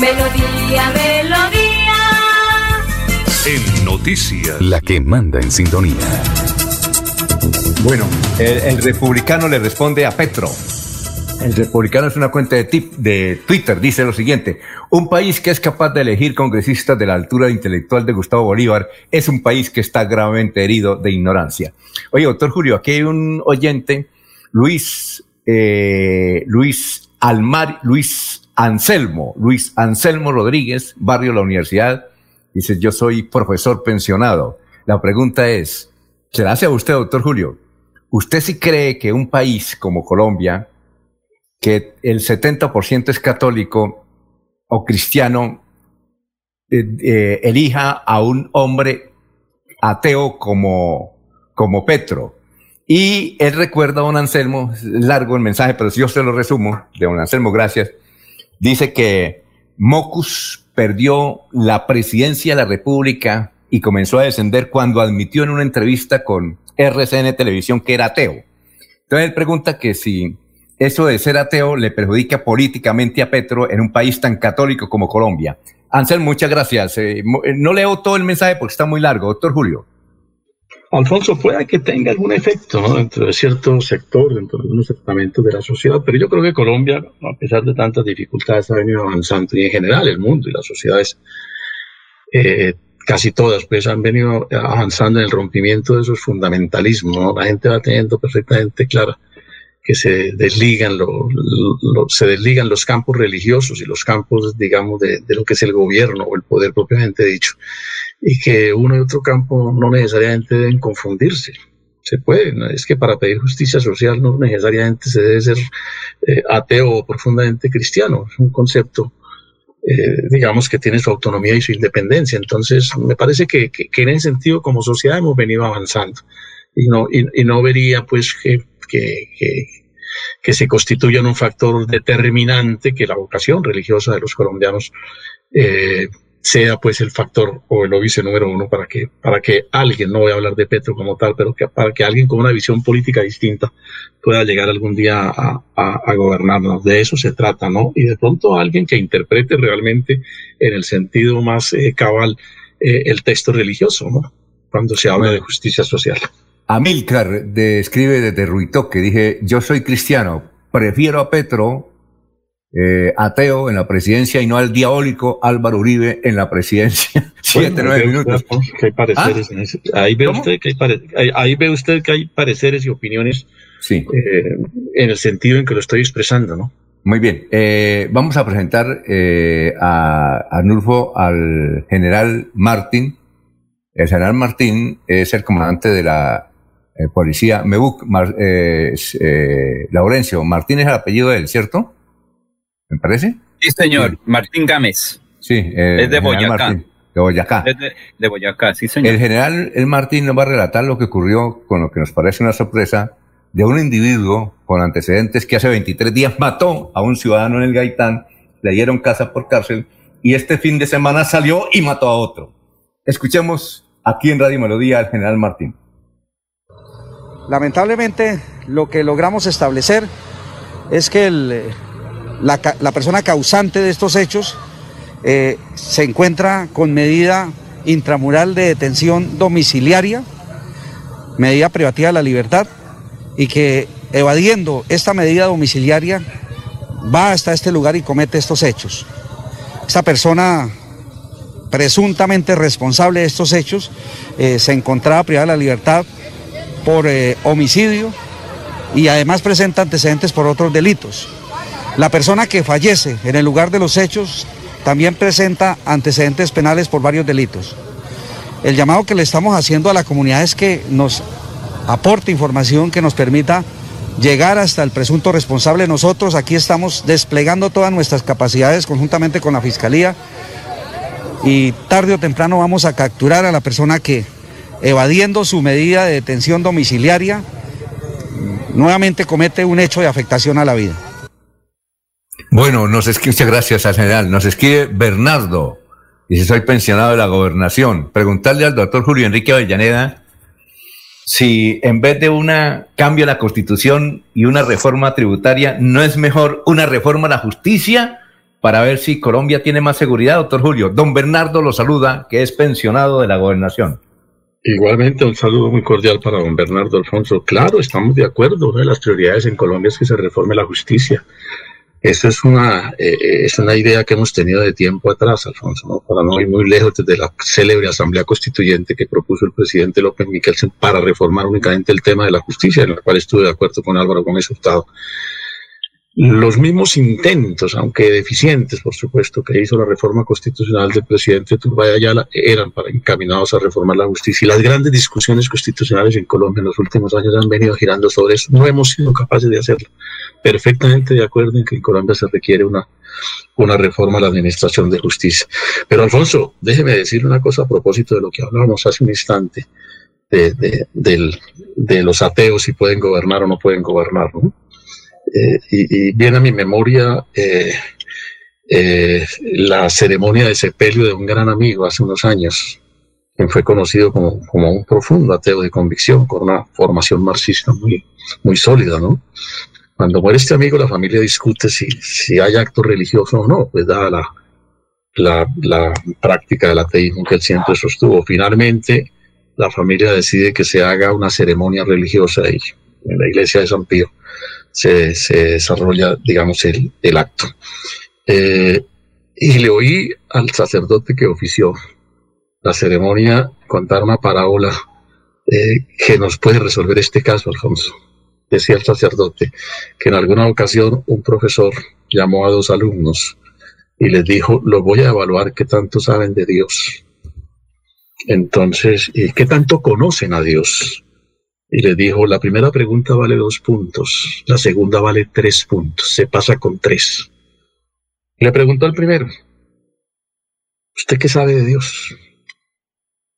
Melodía, melodía. En noticias. La que manda en sintonía. Bueno, el, el republicano le responde a Petro. El republicano es una cuenta de, tip, de Twitter, dice lo siguiente, un país que es capaz de elegir congresistas de la altura intelectual de Gustavo Bolívar es un país que está gravemente herido de ignorancia. Oye, doctor Julio, aquí hay un oyente, Luis, eh, Luis Almar, Luis Anselmo, Luis Anselmo Rodríguez, barrio La Universidad, dice, yo soy profesor pensionado. La pregunta es, ¿se la hace a usted, doctor Julio? ¿Usted sí cree que un país como Colombia, que el 70% es católico o cristiano, eh, eh, elija a un hombre ateo como, como Petro? Y él recuerda a don Anselmo, largo el mensaje, pero si yo se lo resumo, de don Anselmo, gracias dice que Mocus perdió la presidencia de la República y comenzó a descender cuando admitió en una entrevista con RCN Televisión que era ateo. Entonces él pregunta que si eso de ser ateo le perjudica políticamente a Petro en un país tan católico como Colombia. Ansel, muchas gracias. Eh, eh, no leo todo el mensaje porque está muy largo, doctor Julio. Alfonso, pueda que tenga algún efecto dentro de cierto sector, dentro de algunos segmentos de la sociedad, pero yo creo que Colombia, a pesar de tantas dificultades, ha venido avanzando y en general el mundo y las sociedades, eh, casi todas, pues han venido avanzando en el rompimiento de esos fundamentalismos. ¿no? La gente va teniendo perfectamente clara que se desligan, lo, se desligan los campos religiosos y los campos, digamos, de, lo que es el gobierno o el poder propiamente dicho, y que uno y otro campo no necesariamente deben confundirse. Se puede, ¿no? es que para pedir justicia social no necesariamente se debe ser eh, ateo o profundamente cristiano, es un concepto, eh, digamos, que tiene su autonomía y su independencia. Entonces, me parece que, en ese sentido, como sociedad, hemos venido avanzando y no, y, no vería, pues, que que, que, que, se constituyan un factor determinante que la vocación religiosa de los colombianos eh, sea pues el factor o el óbice número uno para que, para que alguien, no voy a hablar de Petro como tal, pero que, para que alguien con una visión política distinta pueda llegar algún día a, a, a gobernarnos. De eso se trata, ¿no? Y de pronto alguien que interprete realmente en el sentido más eh, cabal eh, el texto religioso, ¿no? Cuando se habla de justicia social. Amilcar describe desde Ruitoque, dije, yo soy cristiano, prefiero a Petro, eh, ateo en la presidencia y no al diabólico Álvaro Uribe en la presidencia. Siete, nueve minutos. Que hay pareceres ¿Ah? en ese, ahí, ve usted que hay pare, ahí, ahí, ve usted que hay pareceres y opiniones sí. eh, en el sentido en que lo estoy expresando, ¿no? Muy bien, eh, vamos a presentar eh, a Arnulfo al general Martín. El general Martín es el comandante de la policía, Mebuc, Mar, Laurencio, Martín es el apellido de él, ¿cierto? ¿Me parece? Sí, señor, sí. Martín Gámez. Sí, eh, es de Boyacá. Martín, de Boyacá. Es de, de, Boyacá, sí, señor. El general el Martín nos va a relatar lo que ocurrió con lo que nos parece una sorpresa de un individuo con antecedentes que hace 23 días mató a un ciudadano en el Gaitán, le dieron casa por cárcel y este fin de semana salió y mató a otro. Escuchemos aquí en Radio Melodía al general Martín. Lamentablemente, lo que logramos establecer es que el, la, la, persona causante de estos hechos eh, se encuentra con medida intramural de detención domiciliaria, medida privativa de la libertad, y que evadiendo esta medida domiciliaria va hasta este lugar y comete estos hechos. Esta persona presuntamente responsable de estos hechos eh, se encontraba privada de la libertad por eh, homicidio y además presenta antecedentes por otros delitos. La persona que fallece en el lugar de los hechos también presenta antecedentes penales por varios delitos. El llamado que le estamos haciendo a la comunidad es que nos aporte información que nos permita llegar hasta el presunto responsable. Nosotros aquí estamos desplegando todas nuestras capacidades conjuntamente con la Fiscalía y tarde o temprano vamos a capturar a la persona que evadiendo su medida de detención domiciliaria, nuevamente comete un hecho de afectación a la vida. Bueno, nos escribe, muchas gracias al general. Nos escribe Bernardo, dice, soy pensionado de la gobernación. Preguntarle al doctor Julio Enrique Avellaneda si en vez de una cambio a la constitución y una reforma tributaria, ¿no es mejor una reforma a la justicia para ver si Colombia tiene más seguridad, doctor Julio? Don Bernardo lo saluda, que es pensionado de la gobernación. Igualmente, un saludo muy cordial para don Bernardo Alfonso. Claro, estamos de acuerdo. Una de las prioridades en Colombia es que se reforme la justicia. Esa es una, eh, es una idea que hemos tenido de tiempo atrás, Alfonso, ¿no? para no ir muy lejos desde la célebre Asamblea Constituyente que propuso el presidente López Michelsen para reformar únicamente el tema de la justicia, en la cual estuve de acuerdo con Álvaro Gómez Hurtado. Los mismos intentos, aunque deficientes, por supuesto, que hizo la reforma constitucional del presidente Turbay Ayala eran para encaminados a reformar la justicia. Y las grandes discusiones constitucionales en Colombia en los últimos años han venido girando sobre eso. No hemos sido capaces de hacerlo. Perfectamente de acuerdo en que en Colombia se requiere una, una reforma a la administración de justicia. Pero Alfonso, déjeme decirle una cosa a propósito de lo que hablábamos hace un instante. De, de, de, de los ateos si pueden gobernar o no pueden gobernar, ¿no? Eh, y, viene a mi memoria eh, eh, la ceremonia de sepelio de un gran amigo hace unos años, quien fue conocido como, un profundo ateo de convicción, con una formación marxista muy, sólida, ¿no? Cuando muere este amigo, la familia discute si, hay acto religioso o no, pues dada la, la, la práctica del ateísmo que él siempre sostuvo. Finalmente, la familia decide que se haga una ceremonia religiosa y en la iglesia de San Pío se, desarrolla, digamos, el, acto. Eh, y le oí al sacerdote que ofició la ceremonia contar una parábola eh, que nos puede resolver este caso, Alfonso. Decía el sacerdote que en alguna ocasión un profesor llamó a dos alumnos y les dijo, los voy a evaluar qué tanto saben de Dios. Entonces, ¿y qué tanto conocen a Dios? Y les dijo, la primera pregunta vale dos puntos, la segunda vale tres puntos, se pasa con tres. Le preguntó al primero, ¿usted qué sabe de Dios?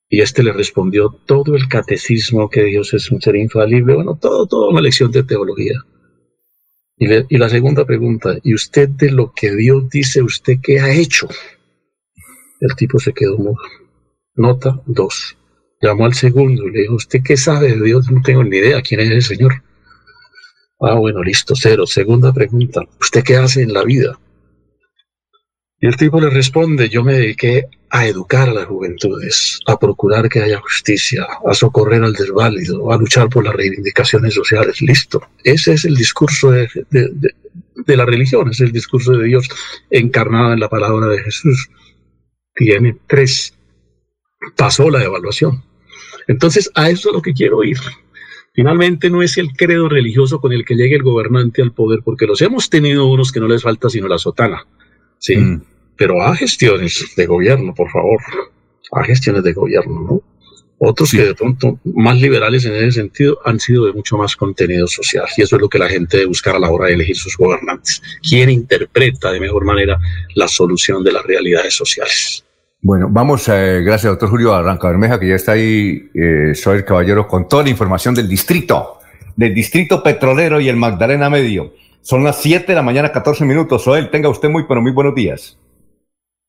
Y este le respondió todo el catecismo que Dios es un ser infalible, bueno, todo, toda una lección de teología. Y, la segunda pregunta, ¿y usted de lo que Dios dice, usted qué ha hecho? El tipo se quedó mudo. Nota dos. Llamó al segundo le dijo, ¿usted qué sabe de Dios? No tengo ni idea quién es el Señor. Ah, bueno, listo, cero. Segunda pregunta, ¿usted qué hace en la vida? Y el tipo le responde, yo me dediqué a educar a las juventudes, a procurar que haya justicia, a socorrer al desválido, a luchar por las reivindicaciones sociales. Listo. Ese es el discurso de, la religión, es el discurso de Dios encarnado en la palabra de Jesús. Tiene tres. Pasó la evaluación. Entonces, a eso es lo que quiero ir. Finalmente no es el credo religioso con el que llegue el gobernante al poder, porque los hemos tenido unos que no les falta sino la sotana. Sí. Mm pero a gestiones de gobierno, por favor, a gestiones de gobierno, ¿no? Otros que de pronto más liberales en ese sentido han sido de mucho más contenido social. Y eso es lo que la gente debe buscar a la hora de elegir sus gobernantes. ¿Quién interpreta de mejor manera la solución de las realidades sociales? Bueno, vamos, eh, gracias, doctor Julio Arranca Bermeja, que ya está ahí, eh, soy el caballero, con toda la información del distrito, del distrito petrolero y el Magdalena Medio. Son las 7 de la mañana, 14 minutos. Soel, tenga usted muy, pero muy buenos días.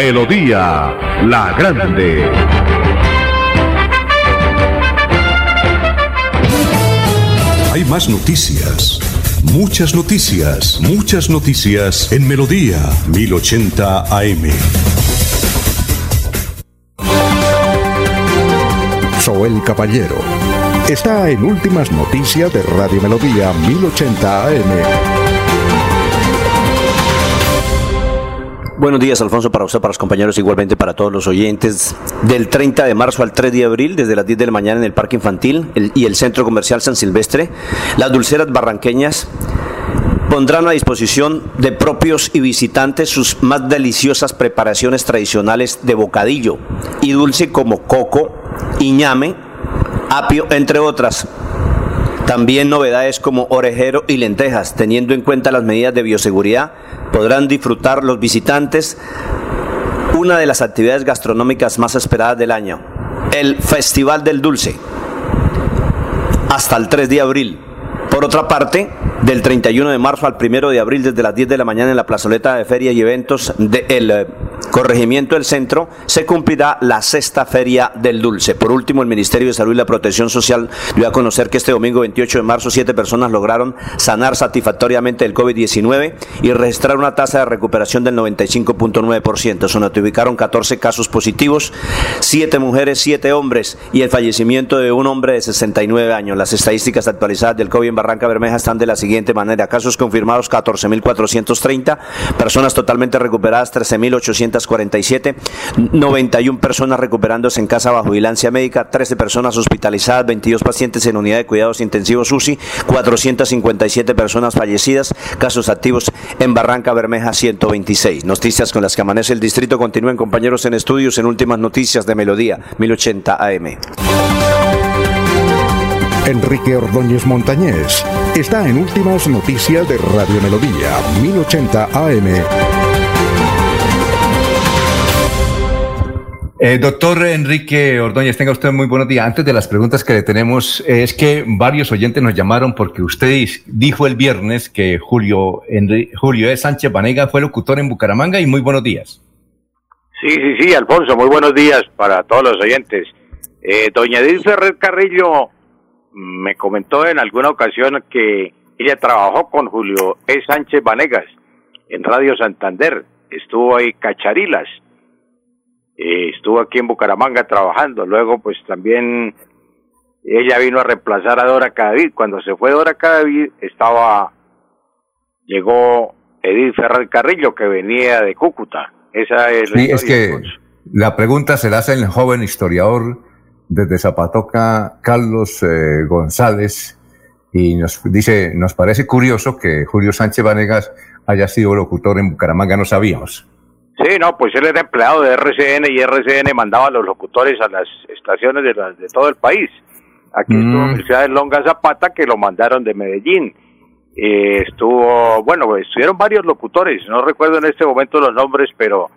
Melodía La Grande. Hay más noticias. Muchas noticias, muchas noticias en Melodía 1080 AM. Soel Caballero está en Últimas Noticias de Radio Melodía 1080 AM. Buenos días, Alfonso, para usted, para los compañeros, igualmente para todos los oyentes. Del 30 de marzo al 3 de abril, desde las 10 de la mañana en el Parque Infantil y el Centro Comercial San Silvestre, las dulceras barranqueñas pondrán a disposición de propios y visitantes sus más deliciosas preparaciones tradicionales de bocadillo y dulce como coco, iñame, apio, entre otras. También novedades como orejero y lentejas, teniendo en cuenta las medidas de bioseguridad, podrán disfrutar los visitantes una de las actividades gastronómicas más esperadas del año, el Festival del Dulce, hasta el 3 de abril. Por otra parte, del 31 de marzo al 1 de abril, desde las 10 de la mañana en la plazoleta de feria y eventos del Corregimiento del Centro, se cumplirá la sexta Feria del Dulce. Por último, el Ministerio de Salud y la Protección Social dio a conocer que este domingo 28 de marzo siete personas lograron sanar satisfactoriamente el COVID-19 y registrar una tasa de recuperación del 95.9%. Se notificaron 14 casos positivos, 7 mujeres, 7 hombres y el fallecimiento de un hombre de 69 años. Las estadísticas actualizadas del COVID en Barranca Bermeja están de la siguiente manera. Casos confirmados 14.430, personas totalmente recuperadas 13.847, 91 personas recuperándose en casa bajo vigilancia médica, 13 personas hospitalizadas, 22 pacientes en unidad de cuidados intensivos UCI, 457 personas fallecidas, casos activos en Barranca Bermeja 126. Noticias con las que amanece el distrito. Continúen compañeros en estudios en últimas noticias de Melodía 1080 AM. Enrique Ordóñez Montañés está en Últimas Noticias de Radio Melodía 1080 AM. Eh, doctor Enrique Ordóñez, tenga usted muy buenos días. Antes de las preguntas que le tenemos, eh, es que varios oyentes nos llamaron porque usted dijo el viernes que Julio, Julio E. Sánchez Vanega fue locutor en Bucaramanga y muy buenos días. Sí, sí, sí, Alfonso, muy buenos días para todos los oyentes. Eh, doña Edith Ferrer Carrillo me comentó en alguna ocasión que ella trabajó con Julio E. Sánchez Vanegas en Radio Santander, estuvo ahí Cacharilas, eh, estuvo aquí en Bucaramanga trabajando, luego pues también ella vino a reemplazar a Dora Cadavid, cuando se fue Dora Cadavid estaba, llegó Edith Ferrer Carrillo que venía de Cúcuta, esa es sí, es que la pregunta se la hace el joven historiador desde Zapatoca, Carlos eh, González, y nos dice, nos parece curioso que Julio Sánchez Vanegas haya sido locutor en Bucaramanga, no sabíamos. Sí, no, pues él era empleado de RCN y RCN mandaba a los locutores a las estaciones de, de todo el país. Aquí estuvo la Universidad de Longa Zapata que lo mandaron de Medellín. Eh, estuvo, bueno, estuvieron varios locutores, no recuerdo en este momento los nombres, pero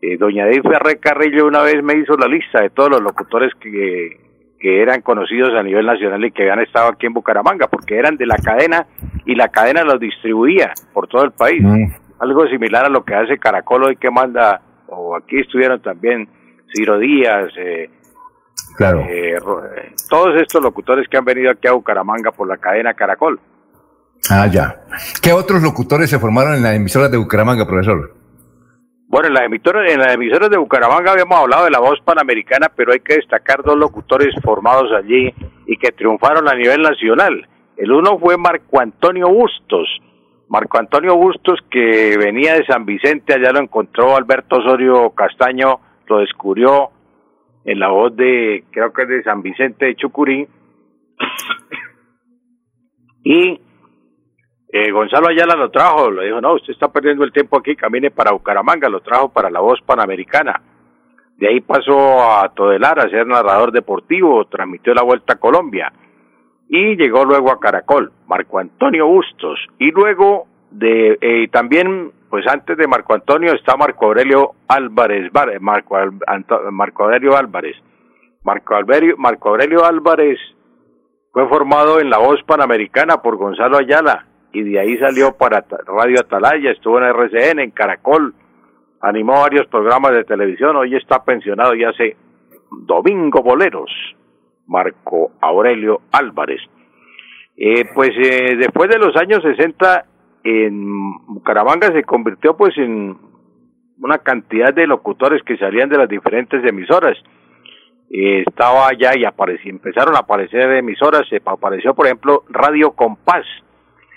eh, doña Edith Ferrer Carrillo una vez me hizo la lista de todos los locutores que, que eran conocidos a nivel nacional y que habían estado aquí en Bucaramanga, porque eran de la cadena y la cadena los distribuía por todo el país. Algo similar a lo que hace Caracol hoy que manda, o aquí estuvieron también Ciro Díaz, eh, claro. eh, todos estos locutores que han venido aquí a Bucaramanga por la cadena Caracol. Ah, ya. ¿Qué otros locutores se formaron en las emisoras de Bucaramanga, profesor? Bueno, en las emisoras, en las emisoras de Bucaramanga habíamos hablado de la voz panamericana, pero hay que destacar dos locutores formados allí y que triunfaron a nivel nacional. El uno fue Marco Antonio Bustos. Marco Antonio Bustos, que venía de San Vicente, allá lo encontró Alberto Osorio Castaño, lo descubrió en la voz de, creo que es de San Vicente de Chucurí. y eh, Gonzalo Ayala lo trajo, le dijo, no, usted está perdiendo el tiempo aquí, camine para Bucaramanga, lo trajo para la voz panamericana. De ahí pasó a Todelar a ser narrador deportivo, transmitió la Vuelta a Colombia y llegó luego a Caracol, Marco Antonio Bustos. Y luego de, eh, también, pues antes de Marco Antonio está Marco Aurelio Álvarez, Marco, Marco Aurelio Álvarez. Marco, Alberio, Marco Aurelio Álvarez fue formado en la voz panamericana por Gonzalo Ayala, y de ahí salió para Radio Atalaya, estuvo en RCN, en Caracol, animó varios programas de televisión, hoy está pensionado y hace Domingo Boleros, Marco Aurelio Álvarez. Eh, pues eh, después de los años 60 en Bucaramanga se convirtió pues en una cantidad de locutores que salían de las diferentes emisoras. Eh, estaba allá y apareció, empezaron a aparecer emisoras, se apareció por ejemplo Radio Compás,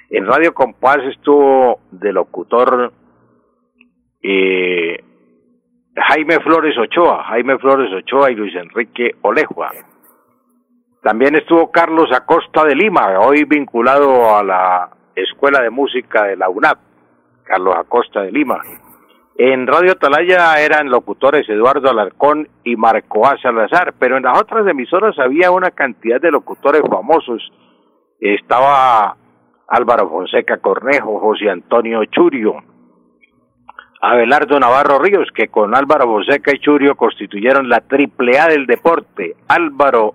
en Radio Compás estuvo de locutor eh, Jaime Flores Ochoa, Jaime Flores Ochoa y Luis Enrique Olejua. También estuvo Carlos Acosta de Lima, hoy vinculado a la Escuela de Música de la UNAP, Carlos Acosta de Lima. En Radio Atalaya eran locutores Eduardo Alarcón y Marco A. Salazar, pero en las otras emisoras había una cantidad de locutores famosos. Estaba Álvaro Fonseca Cornejo, José Antonio Churio, Abelardo Navarro Ríos, que con Álvaro Fonseca y Churio constituyeron la triple A del deporte, Álvaro,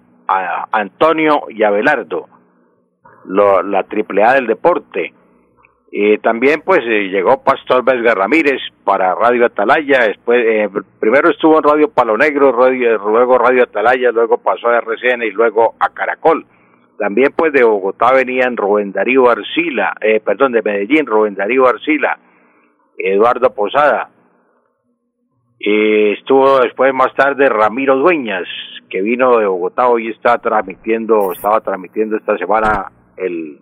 Antonio y Abelardo, la triple A del deporte. Eh, también pues eh, llegó Pastor Vesga Ramírez para Radio Atalaya, después eh, primero estuvo en Radio Palo Negro, radio, luego Radio Atalaya, luego pasó a RCN y luego a Caracol. También pues de Bogotá venían Rubén Darío Arcila, eh, perdón, de Medellín, Rubén Darío Arcila, Eduardo Posada. Eh, estuvo después más tarde Ramiro Dueñas, que vino de Bogotá, hoy está transmitiendo, estaba transmitiendo esta semana el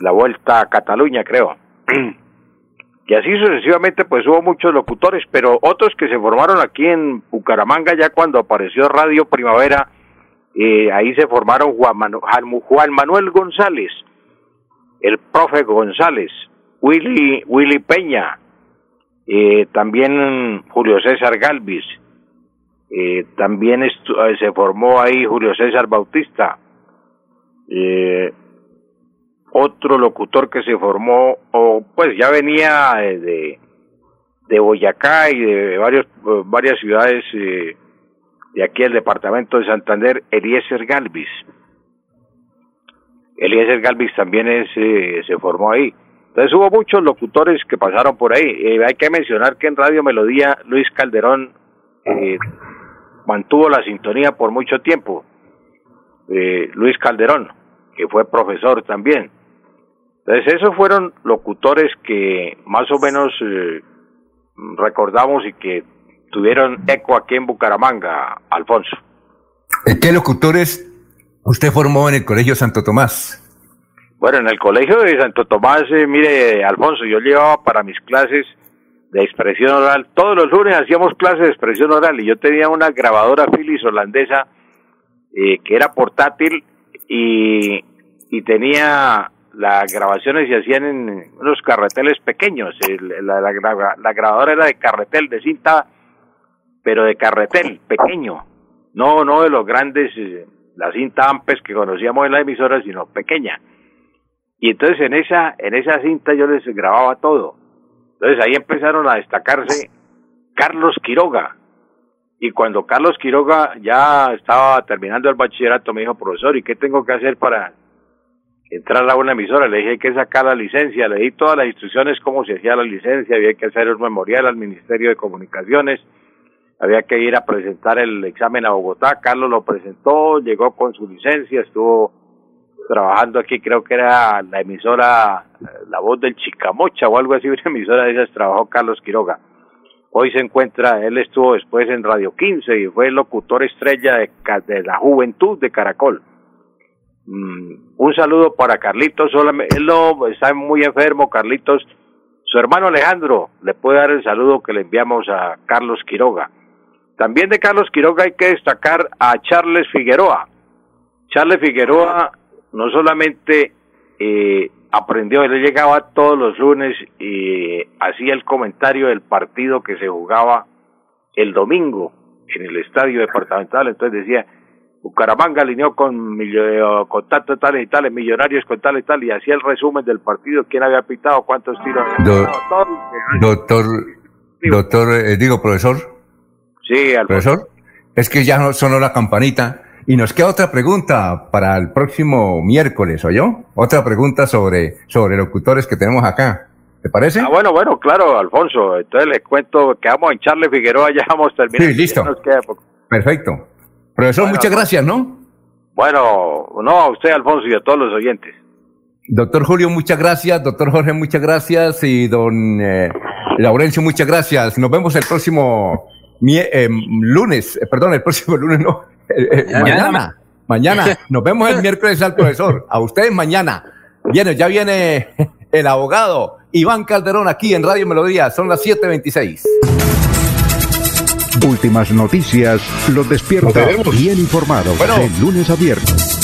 la vuelta a Cataluña, creo. y así sucesivamente, pues hubo muchos locutores, pero otros que se formaron aquí en Bucaramanga ya cuando apareció Radio Primavera, eh, ahí se formaron Juan, Juan Manuel González, el profe González, Willy, Willy Peña, eh, también Julio César Galvis, eh, también eh, se formó ahí Julio César Bautista, eh, otro locutor que se formó, o pues ya venía de, de Boyacá y de varios, varias ciudades de aquí el departamento de Santander, Eliezer Galvis. Eliezer Galvis también eh, se formó ahí. Entonces hubo muchos locutores que pasaron por ahí. Eh, hay que mencionar que en Radio Melodía Luis Calderón eh, mantuvo la sintonía por mucho tiempo. Luis Calderón, que fue profesor también. Entonces esos fueron locutores que más o menos recordamos y que tuvieron eco aquí en Bucaramanga, Alfonso. ¿Qué locutores usted formó en el Colegio Santo Tomás? Bueno, en el Colegio de Santo Tomás, eh, mire, Alfonso, yo llevaba para mis clases de expresión oral, todos los lunes hacíamos clases de expresión oral y yo tenía una grabadora Philips holandesa eh, que era portátil y, y tenía las grabaciones se hacían en unos carreteles pequeños. la, la, la, grabadora era de carretel, de cinta, pero de carretel pequeño. No, no de los grandes, eh, la cinta Ampes que conocíamos en la emisora, sino pequeña. Y entonces en esa, en esa cinta yo les grababa todo. Entonces ahí empezaron a destacarse Carlos Quiroga. Y cuando Carlos Quiroga ya estaba terminando el bachillerato, me dijo, profesor, ¿y qué tengo que hacer para entrar a una emisora, le dije hay que sacar la licencia, le di todas las instrucciones cómo se hacía la licencia, había que hacer un memorial al Ministerio de Comunicaciones, había que ir a presentar el examen a Bogotá, Carlos lo presentó, llegó con su licencia, estuvo trabajando aquí, creo que era la emisora La Voz del Chicamocha o algo así, una emisora de esas trabajó Carlos Quiroga. Hoy se encuentra, él estuvo después en Radio 15 y fue locutor estrella de, de la juventud de Caracol Mm, un saludo para Carlitos, solamente, él no está muy enfermo, Carlitos. Su hermano Alejandro le puede dar el saludo que le enviamos a Carlos Quiroga. También de Carlos Quiroga hay que destacar a Charles Figueroa. Charles Figueroa no solamente eh, aprendió, él llegaba todos los lunes y hacía el comentario del partido que se jugaba el domingo en el estadio departamental, entonces decía, Bucaramanga alineó con, con tantos tales y tales, millonarios con tal y tal, y hacía el resumen del partido, quién había pitado, cuántos tiros. doctor, doctor, eh, digo, profesor. Sí, profesor. Es que ya sonó la campanita. Y nos queda otra pregunta para el próximo miércoles, ¿o yo? Otra pregunta sobre, sobre locutores que tenemos acá. ¿Te parece? Ah, bueno, bueno, claro, Alfonso. Entonces les cuento que vamos a Charles Figueroa, ya vamos terminando. Sí, listo. Perfecto. Profesor, muchas gracias, ¿no? Bueno, no, a usted, Alfonso, y a todos los oyentes. Doctor Julio, muchas gracias. Doctor Jorge, muchas gracias. Y don eh, Laurencio, muchas gracias. Nos vemos el próximo eh, lunes, eh, perdón, el próximo lunes, no. mañana. Mañana. Nos vemos el miércoles al profesor. A ustedes mañana. Viene, ya viene el abogado Iván Calderón aquí en Radio Melodía. Son las 7.26. Últimas noticias los despierta bien informados de lunes a viernes.